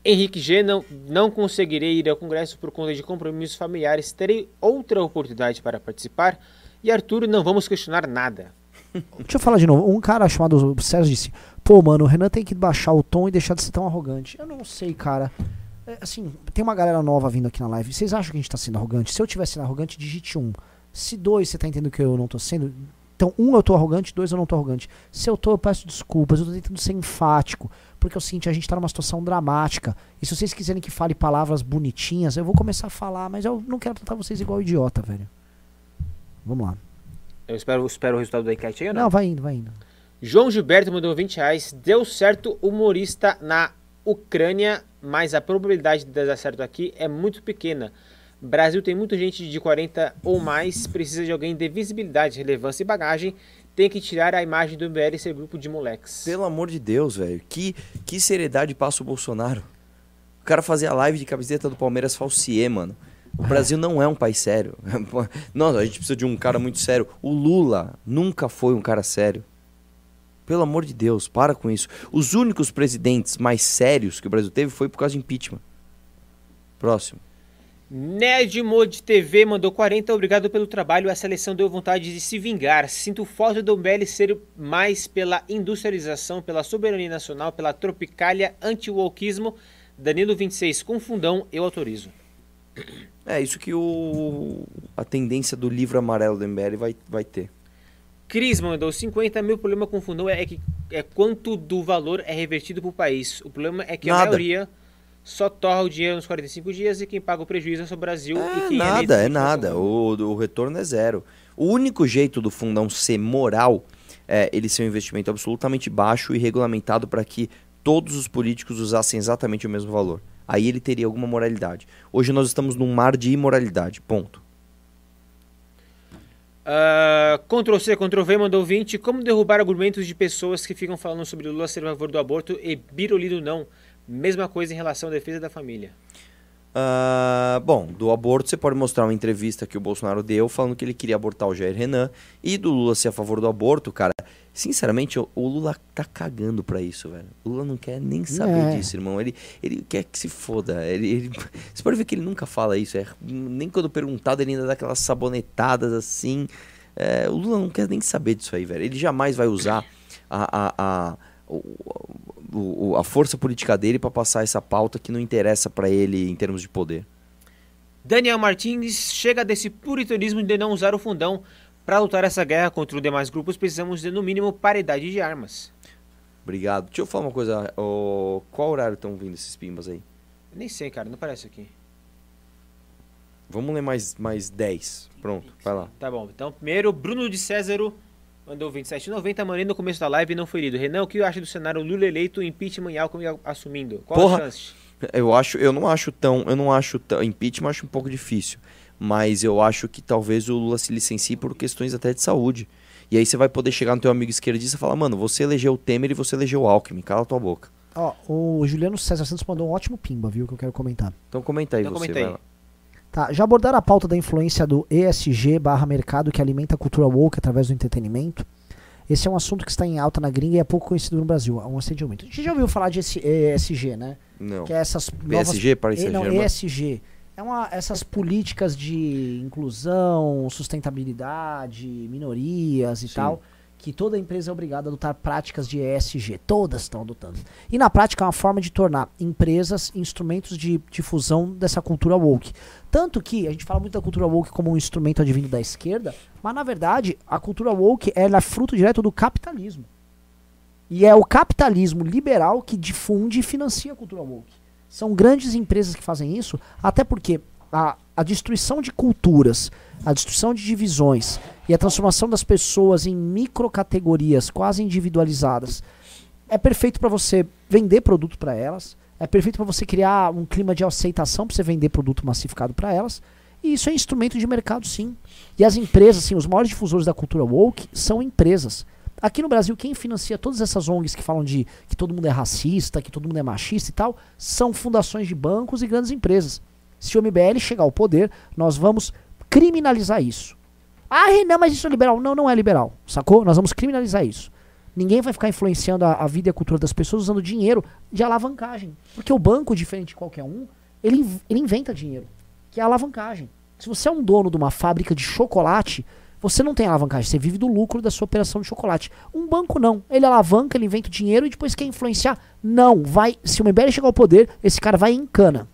Henrique G, não, não conseguirei ir ao congresso por conta de compromissos familiares. Terei outra oportunidade para participar. E Arthur, não vamos questionar nada. Deixa eu falar de novo. Um cara chamado Sérgio disse: Pô, mano, o Renan tem que baixar o tom e deixar de ser tão arrogante. Eu não sei, cara. É, assim, tem uma galera nova vindo aqui na live. Vocês acham que a gente tá sendo arrogante? Se eu tivesse sendo arrogante, digite um. Se dois, você tá entendendo que eu não tô sendo. Então, um, eu tô arrogante, dois, eu não tô arrogante. Se eu tô, eu peço desculpas. Eu tô tentando ser enfático. Porque é o seguinte, a gente tá numa situação dramática. E se vocês quiserem que fale palavras bonitinhas, eu vou começar a falar, mas eu não quero tratar vocês igual idiota, velho. Vamos lá. Eu espero, espero o resultado da enquete aí ou não? Não, vai indo, vai indo. João Gilberto mandou 20 reais. Deu certo humorista na Ucrânia, mas a probabilidade de dar certo aqui é muito pequena. Brasil tem muita gente de 40 ou mais, precisa de alguém de visibilidade, relevância e bagagem. Tem que tirar a imagem do MBL e ser grupo de moleques. Pelo amor de Deus, velho. Que, que seriedade passa o Bolsonaro. O cara fazia live de camiseta do Palmeiras falsier, mano. O Brasil não é um país sério. Não, a gente precisa de um cara muito sério. O Lula nunca foi um cara sério. Pelo amor de Deus, para com isso. Os únicos presidentes mais sérios que o Brasil teve foi por causa de impeachment. Próximo. Nerdmode TV mandou 40, obrigado pelo trabalho. A seleção deu vontade de se vingar. Sinto falta do MBL ser mais pela industrialização, pela soberania nacional, pela tropicália, anti-wokeismo. Danilo 26, com fundão, eu autorizo. É isso que o a tendência do livro amarelo do MBL vai, vai ter. Cris mandou 50. Meu problema com fundão é que é quanto do valor é revertido para o país. O problema é que a Nada. maioria só torra o dinheiro nos 45 dias e quem paga o prejuízo é só o Brasil e É quem nada, é nada. O, o retorno é zero. O único jeito do fundão ser moral é ele ser um investimento absolutamente baixo e regulamentado para que todos os políticos usassem exatamente o mesmo valor. Aí ele teria alguma moralidade. Hoje nós estamos num mar de imoralidade. Ponto. Ah, Ctrl C, Ctrl V mandou 20. Como derrubar argumentos de pessoas que ficam falando sobre Lula ser a favor do aborto e Birolino não? Mesma coisa em relação à defesa da família. Ah, bom, do aborto você pode mostrar uma entrevista que o Bolsonaro deu falando que ele queria abortar o Jair Renan e do Lula ser a favor do aborto, cara. Sinceramente, o, o Lula tá cagando pra isso, velho. O Lula não quer nem saber É. disso, irmão. Ele, ele quer que se foda. Ele, ele- Você pode ver que ele nunca fala isso. é- nem quando perguntado, ele ainda dá aquelas sabonetadas assim. É, o Lula não quer nem saber disso aí, velho. Ele jamais vai usar a, a, a, o- o- o- a força política dele pra passar essa pauta que não interessa pra ele em termos de poder. Daniel Martins chega desse puritanismo de não usar o fundão. Para lutar essa guerra contra os demais grupos, precisamos de, no mínimo, paridade de armas. Obrigado. Deixa eu falar uma coisa. ô, qual horário estão vindo esses pimbas aí? Eu nem sei, cara, não parece aqui. Vamos ler mais, mais 10. Pronto, vai lá. Tá bom, então primeiro, Bruno de Césaro mandou 27,90. Mandei no começo da live e não foi lido. Renan, o que acha do cenário Lula eleito, impeachment e Alckmin assumindo? Qual Porra. a chance? Eu acho, eu não acho tão, eu não acho tão, impeachment acho um pouco difícil, mas eu acho que talvez o Lula se licencie por questões até de saúde. E aí você vai poder chegar no teu amigo esquerdista e falar, mano, você elegeu o Temer e você elegeu o Alckmin, cala tua boca. Ó, o Juliano César Santos mandou um ótimo pimba, viu? Que eu quero comentar. Então comenta aí Então você, comenta aí. Tá, já abordaram a pauta da influência do ESG barra mercado que alimenta a cultura woke através do entretenimento? Esse é um assunto que está em alta na gringa e é pouco conhecido no Brasil. É um ascendimento. A gente já ouviu falar de esse ESG, né? Não. Que é essas novas... PSG, Paris E- Não, Saint-Germain. ESG. É uma, essas políticas de inclusão, sustentabilidade, minorias e Sim. tal, que toda empresa é obrigada a adotar práticas de ESG. Todas estão adotando. E na prática é uma forma de tornar empresas instrumentos de difusão dessa cultura woke. Tanto que a gente fala muito da cultura woke como um instrumento advindo da esquerda, mas na verdade a cultura woke é fruto direto do capitalismo. E é o capitalismo liberal que difunde e financia a cultura woke. São grandes empresas que fazem isso, até porque a, a destruição de culturas, a destruição de divisões e a transformação das pessoas em microcategorias quase individualizadas é perfeito para você vender produto para elas, é perfeito para você criar um clima de aceitação para você vender produto massificado para elas. E isso é instrumento de mercado, sim. E as empresas, assim, os maiores difusores da cultura woke são empresas. Aqui no Brasil, quem financia todas essas ONGs que falam de que todo mundo é racista, que todo mundo é machista e tal, são fundações de bancos e grandes empresas. Se o MBL chegar ao poder, nós vamos criminalizar isso. Ah, Renan, mas isso é liberal. Não, não é liberal, sacou? Nós vamos criminalizar isso. Ninguém vai ficar influenciando a, a vida e a cultura das pessoas usando dinheiro de alavancagem. Porque o banco, diferente de qualquer um, ele, ele inventa dinheiro, que é alavancagem. Se você é um dono de uma fábrica de chocolate, você não tem alavancagem, você vive do lucro da sua operação de chocolate. Um banco não. Ele alavanca, ele inventa o dinheiro e depois quer influenciar. Não, vai. Se o MBL chegar ao poder, esse cara vai em cana.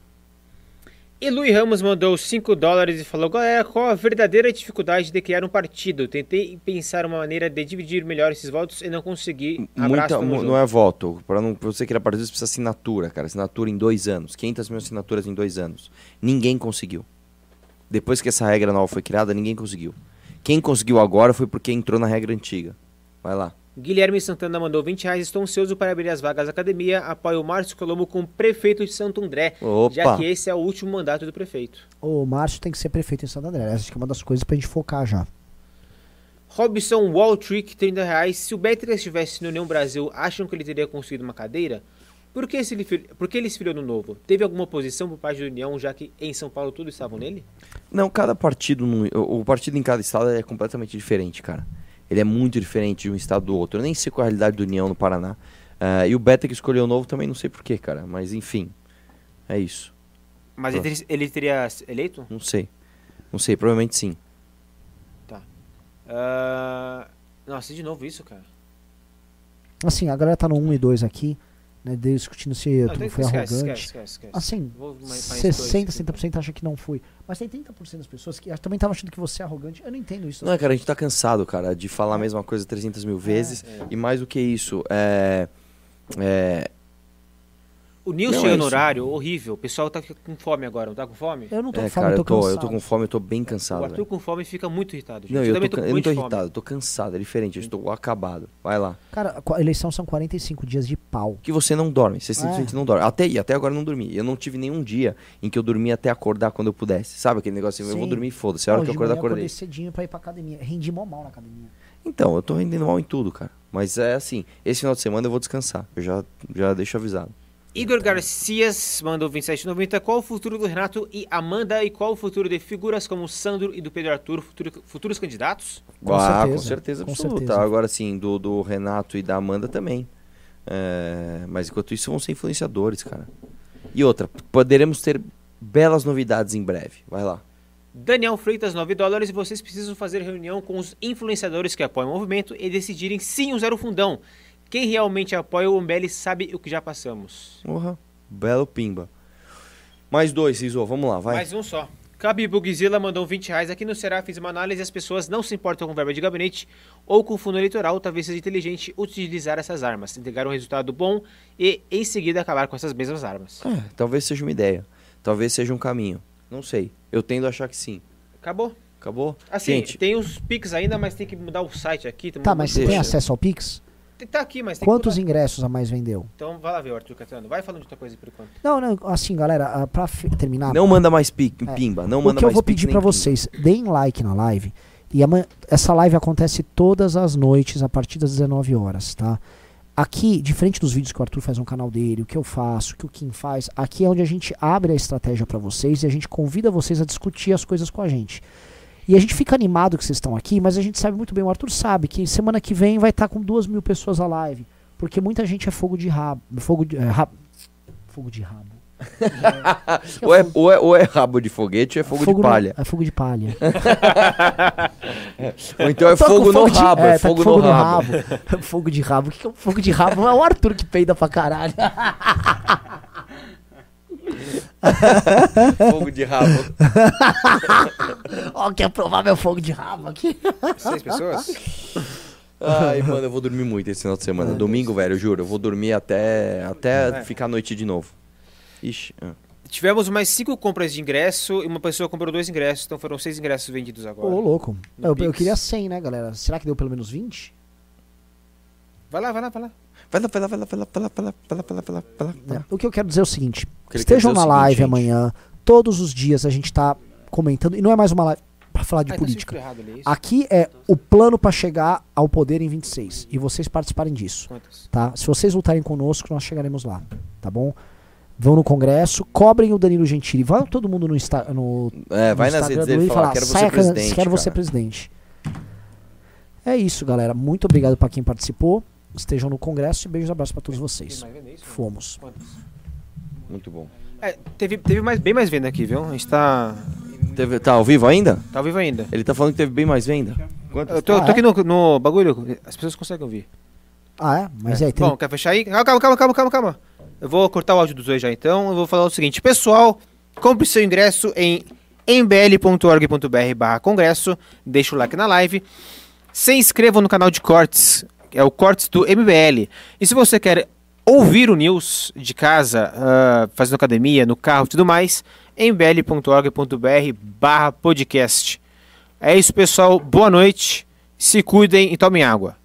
E Luiz Ramos mandou 5 dólares e falou: Galera, qual a verdadeira dificuldade de criar um partido? Tentei pensar uma maneira de dividir melhor esses votos e não consegui. Abraço, Muita, não é voto. Para você criar partido, você precisa assinatura, cara. Assinatura em dois anos. 500 mil assinaturas em dois anos. Ninguém conseguiu. Depois que essa regra nova foi criada, ninguém conseguiu. Quem conseguiu agora foi porque entrou na regra antiga. Vai lá. Guilherme Santana mandou 20 reais. Estou ansioso para abrir as vagas da academia. Apoio o Márcio Colombo como prefeito de Santo André, Opa! já que esse é o último mandato do prefeito. O Márcio tem que ser prefeito em Santo André. Essa é uma das coisas pra gente focar já. Robson Walltrick, 30 reais. Se o Better estivesse no União Brasil, acham que ele teria conseguido uma cadeira? Por que, se ele, fil- por que ele se filiou no Novo? Teve alguma oposição por parte da União, já que em São Paulo tudo estavam nele? Não, cada partido, no- o partido em cada estado é completamente diferente, cara. Ele é muito diferente de um estado do outro. Eu nem sei qual é a realidade do União no Paraná. Ah, e o Beta que escolheu o novo também não sei porquê, cara. Mas enfim, é isso. Mas ele, teria- ele teria eleito? Não sei. Não sei, provavelmente sim. Ah, nossa, de novo isso, cara. Assim, a galera tá no 1 e 2 aqui, né? Discutindo se eu Não, esquece, arrogante. esquece, esquece, esquece. Assim, Vou mais- mais dois 60, aqui. 70% acha que não fui. Mas tem 30% das pessoas que também estavam achando que você é arrogante. Eu não entendo isso. Não, cara, a gente tá cansado, cara, de falar a mesma coisa 300 mil vezes. é. E mais do que isso, é. É. O Nil Não, chegou é no horário horrível. O pessoal tá com fome agora, não tá com fome? Eu não tô é, com fome, cara, eu eu tô tô, cansado. eu tô com fome, eu tô bem o cansado, Arthur velho. com fome fica muito irritado. gente. Não, eu, também tô, eu não muito tô fome. irritado, eu tô cansado, é diferente, eu estou acabado. Vai lá. Cara, a eleição são 45 dias de pau. Que você não dorme, você É. simplesmente não dorme. Até, e até agora eu não dormi. Eu não tive nenhum dia em que eu dormi até acordar quando eu pudesse. Sabe aquele negócio assim, eu vou dormir, foda-se. A hora que eu acordar, manhã acordei. acordei cedinho pra ir pra academia. Rendi mó mal na academia. Então, eu tô rendendo mal em tudo, cara. Mas é assim, esse final de semana eu vou descansar. Eu já, já deixo avisado. Igor Garcias mandou 27,90. Qual o futuro do Renato e Amanda? E qual o futuro de figuras como o Sandro e do Pedro Arthur, futuro- futuros candidatos? Com ah, certeza, com certeza com absoluta. certeza. Agora sim, do, do Renato e da Amanda também. É, mas enquanto isso vão ser influenciadores, cara. E outra, poderemos ter belas novidades em breve. Vai lá. Daniel Freitas, 9 dólares. E vocês precisam fazer reunião com os influenciadores que apoiam o movimento e decidirem sim usar o fundão. Quem realmente apoia o MBL sabe o que já passamos. Porra, belo pimba. Mais dois, Ciso, vamos lá, vai. Mais um só. Cabi Bugzilla mandou 20 reais. Aqui no Ceará fiz uma análise e as pessoas não se importam com verba de gabinete ou com fundo eleitoral. Talvez seja inteligente utilizar essas armas, entregar um resultado bom e em seguida acabar com essas mesmas armas. É, talvez seja uma ideia. Talvez seja um caminho. Não sei. Eu tendo a achar que sim. Acabou. Acabou? Assim, Gente, tem os Pix ainda, mas tem que mudar o site aqui. Tá, mas você tem acesso ao Pix? Tá aqui, mas tem Quantos ingressos a mais vendeu? Então vai lá ver, Arthur Catano. Vai falando de outra coisa por enquanto. Não, não, assim, galera, ah, pra terminar. não manda mais pi- É. pimba. Não o manda que eu mais vou pedir pimba. vocês, deem like na live. E amanhã, essa live acontece todas as noites, a partir das 19 horas, tá? Aqui, diferente dos vídeos que o Arthur faz no canal dele, o que eu faço, o que o Kim faz, aqui é onde a gente abre a estratégia pra vocês e a gente convida vocês a discutir as coisas com a gente. E a gente fica animado que vocês estão aqui, mas a gente sabe muito bem, o Arthur sabe que semana que vem vai estar com duas mil pessoas a live. Porque muita gente é fogo de rabo. Fogo de. É, rabo, fogo de rabo. Ou é, ou, é, ou é rabo de foguete ou é fogo, de no- palha. é fogo de palha. Ou então é fogo no de- rabo. É, tá com fogo no rabo. fogo de rabo. O que que é um fogo de rabo? É o Arthur que peida pra caralho. fogo de rabo. Ó, quer provar meu fogo de rabo aqui? Seis pessoas? Ai, mano, eu vou dormir muito esse final de semana. Domingo, velho, eu juro. Eu vou dormir até, até É. ficar noite de novo. Ixi. ah. Tivemos mais cinco compras de ingresso e uma pessoa comprou dois ingressos, então foram seis ingressos vendidos agora. Ô, louco. No Eu, eu queria 100, né, galera? Será que deu pelo menos 20? Vai lá, vai lá, vai lá. Vai lá, vai lá, vai lá, vai lá, vai lá, vai lá, vai lá, vai lá, vai lá, vai lá, vai lá. O que eu quero dizer é o seguinte: estejam na é live gente. amanhã. Todos os dias a gente tá comentando. E não é mais uma live pra falar de tá política. errado? Aqui é o plano pra chegar ao poder em 26. E vocês participarem disso. Quantas? tá? Se vocês lutarem conosco, nós chegaremos lá, tá bom? Vão no congresso, cobrem o Danilo Gentili, vai todo mundo no, Insta, no, É, no vai nas Instagram dele e e falar, quero "Saia você presidente, quero você cara." presidente. É isso, galera. Muito obrigado pra quem participou. Estejam no congresso e beijos e abraços pra todos vocês. é? Fomos. Muito bom. É, teve, teve mais, bem mais venda aqui, viu? A gente tá, Teve- tá ao vivo ainda? tá ao vivo ainda. Ele tá falando que teve bem mais venda. Quantas? Eu tô, Ah, tô é? aqui no, no bagulho, as pessoas conseguem ouvir. Ah, é? Mas e aí, tem... Bom, quer fechar aí? Calma, calma, calma, calma, calma. Eu vou cortar o áudio dos dois já então. Eu vou falar o seguinte: pessoal, compre seu ingresso em mbl.org.br barra congresso. Deixa o like na live. Se inscrevam no canal de cortes, é o Cortes do MBL. E se você quer ouvir o news de casa, ah, fazendo academia, no carro e tudo mais, mbl.org.br barra podcast. É isso, pessoal. Boa noite. Se cuidem e tomem água.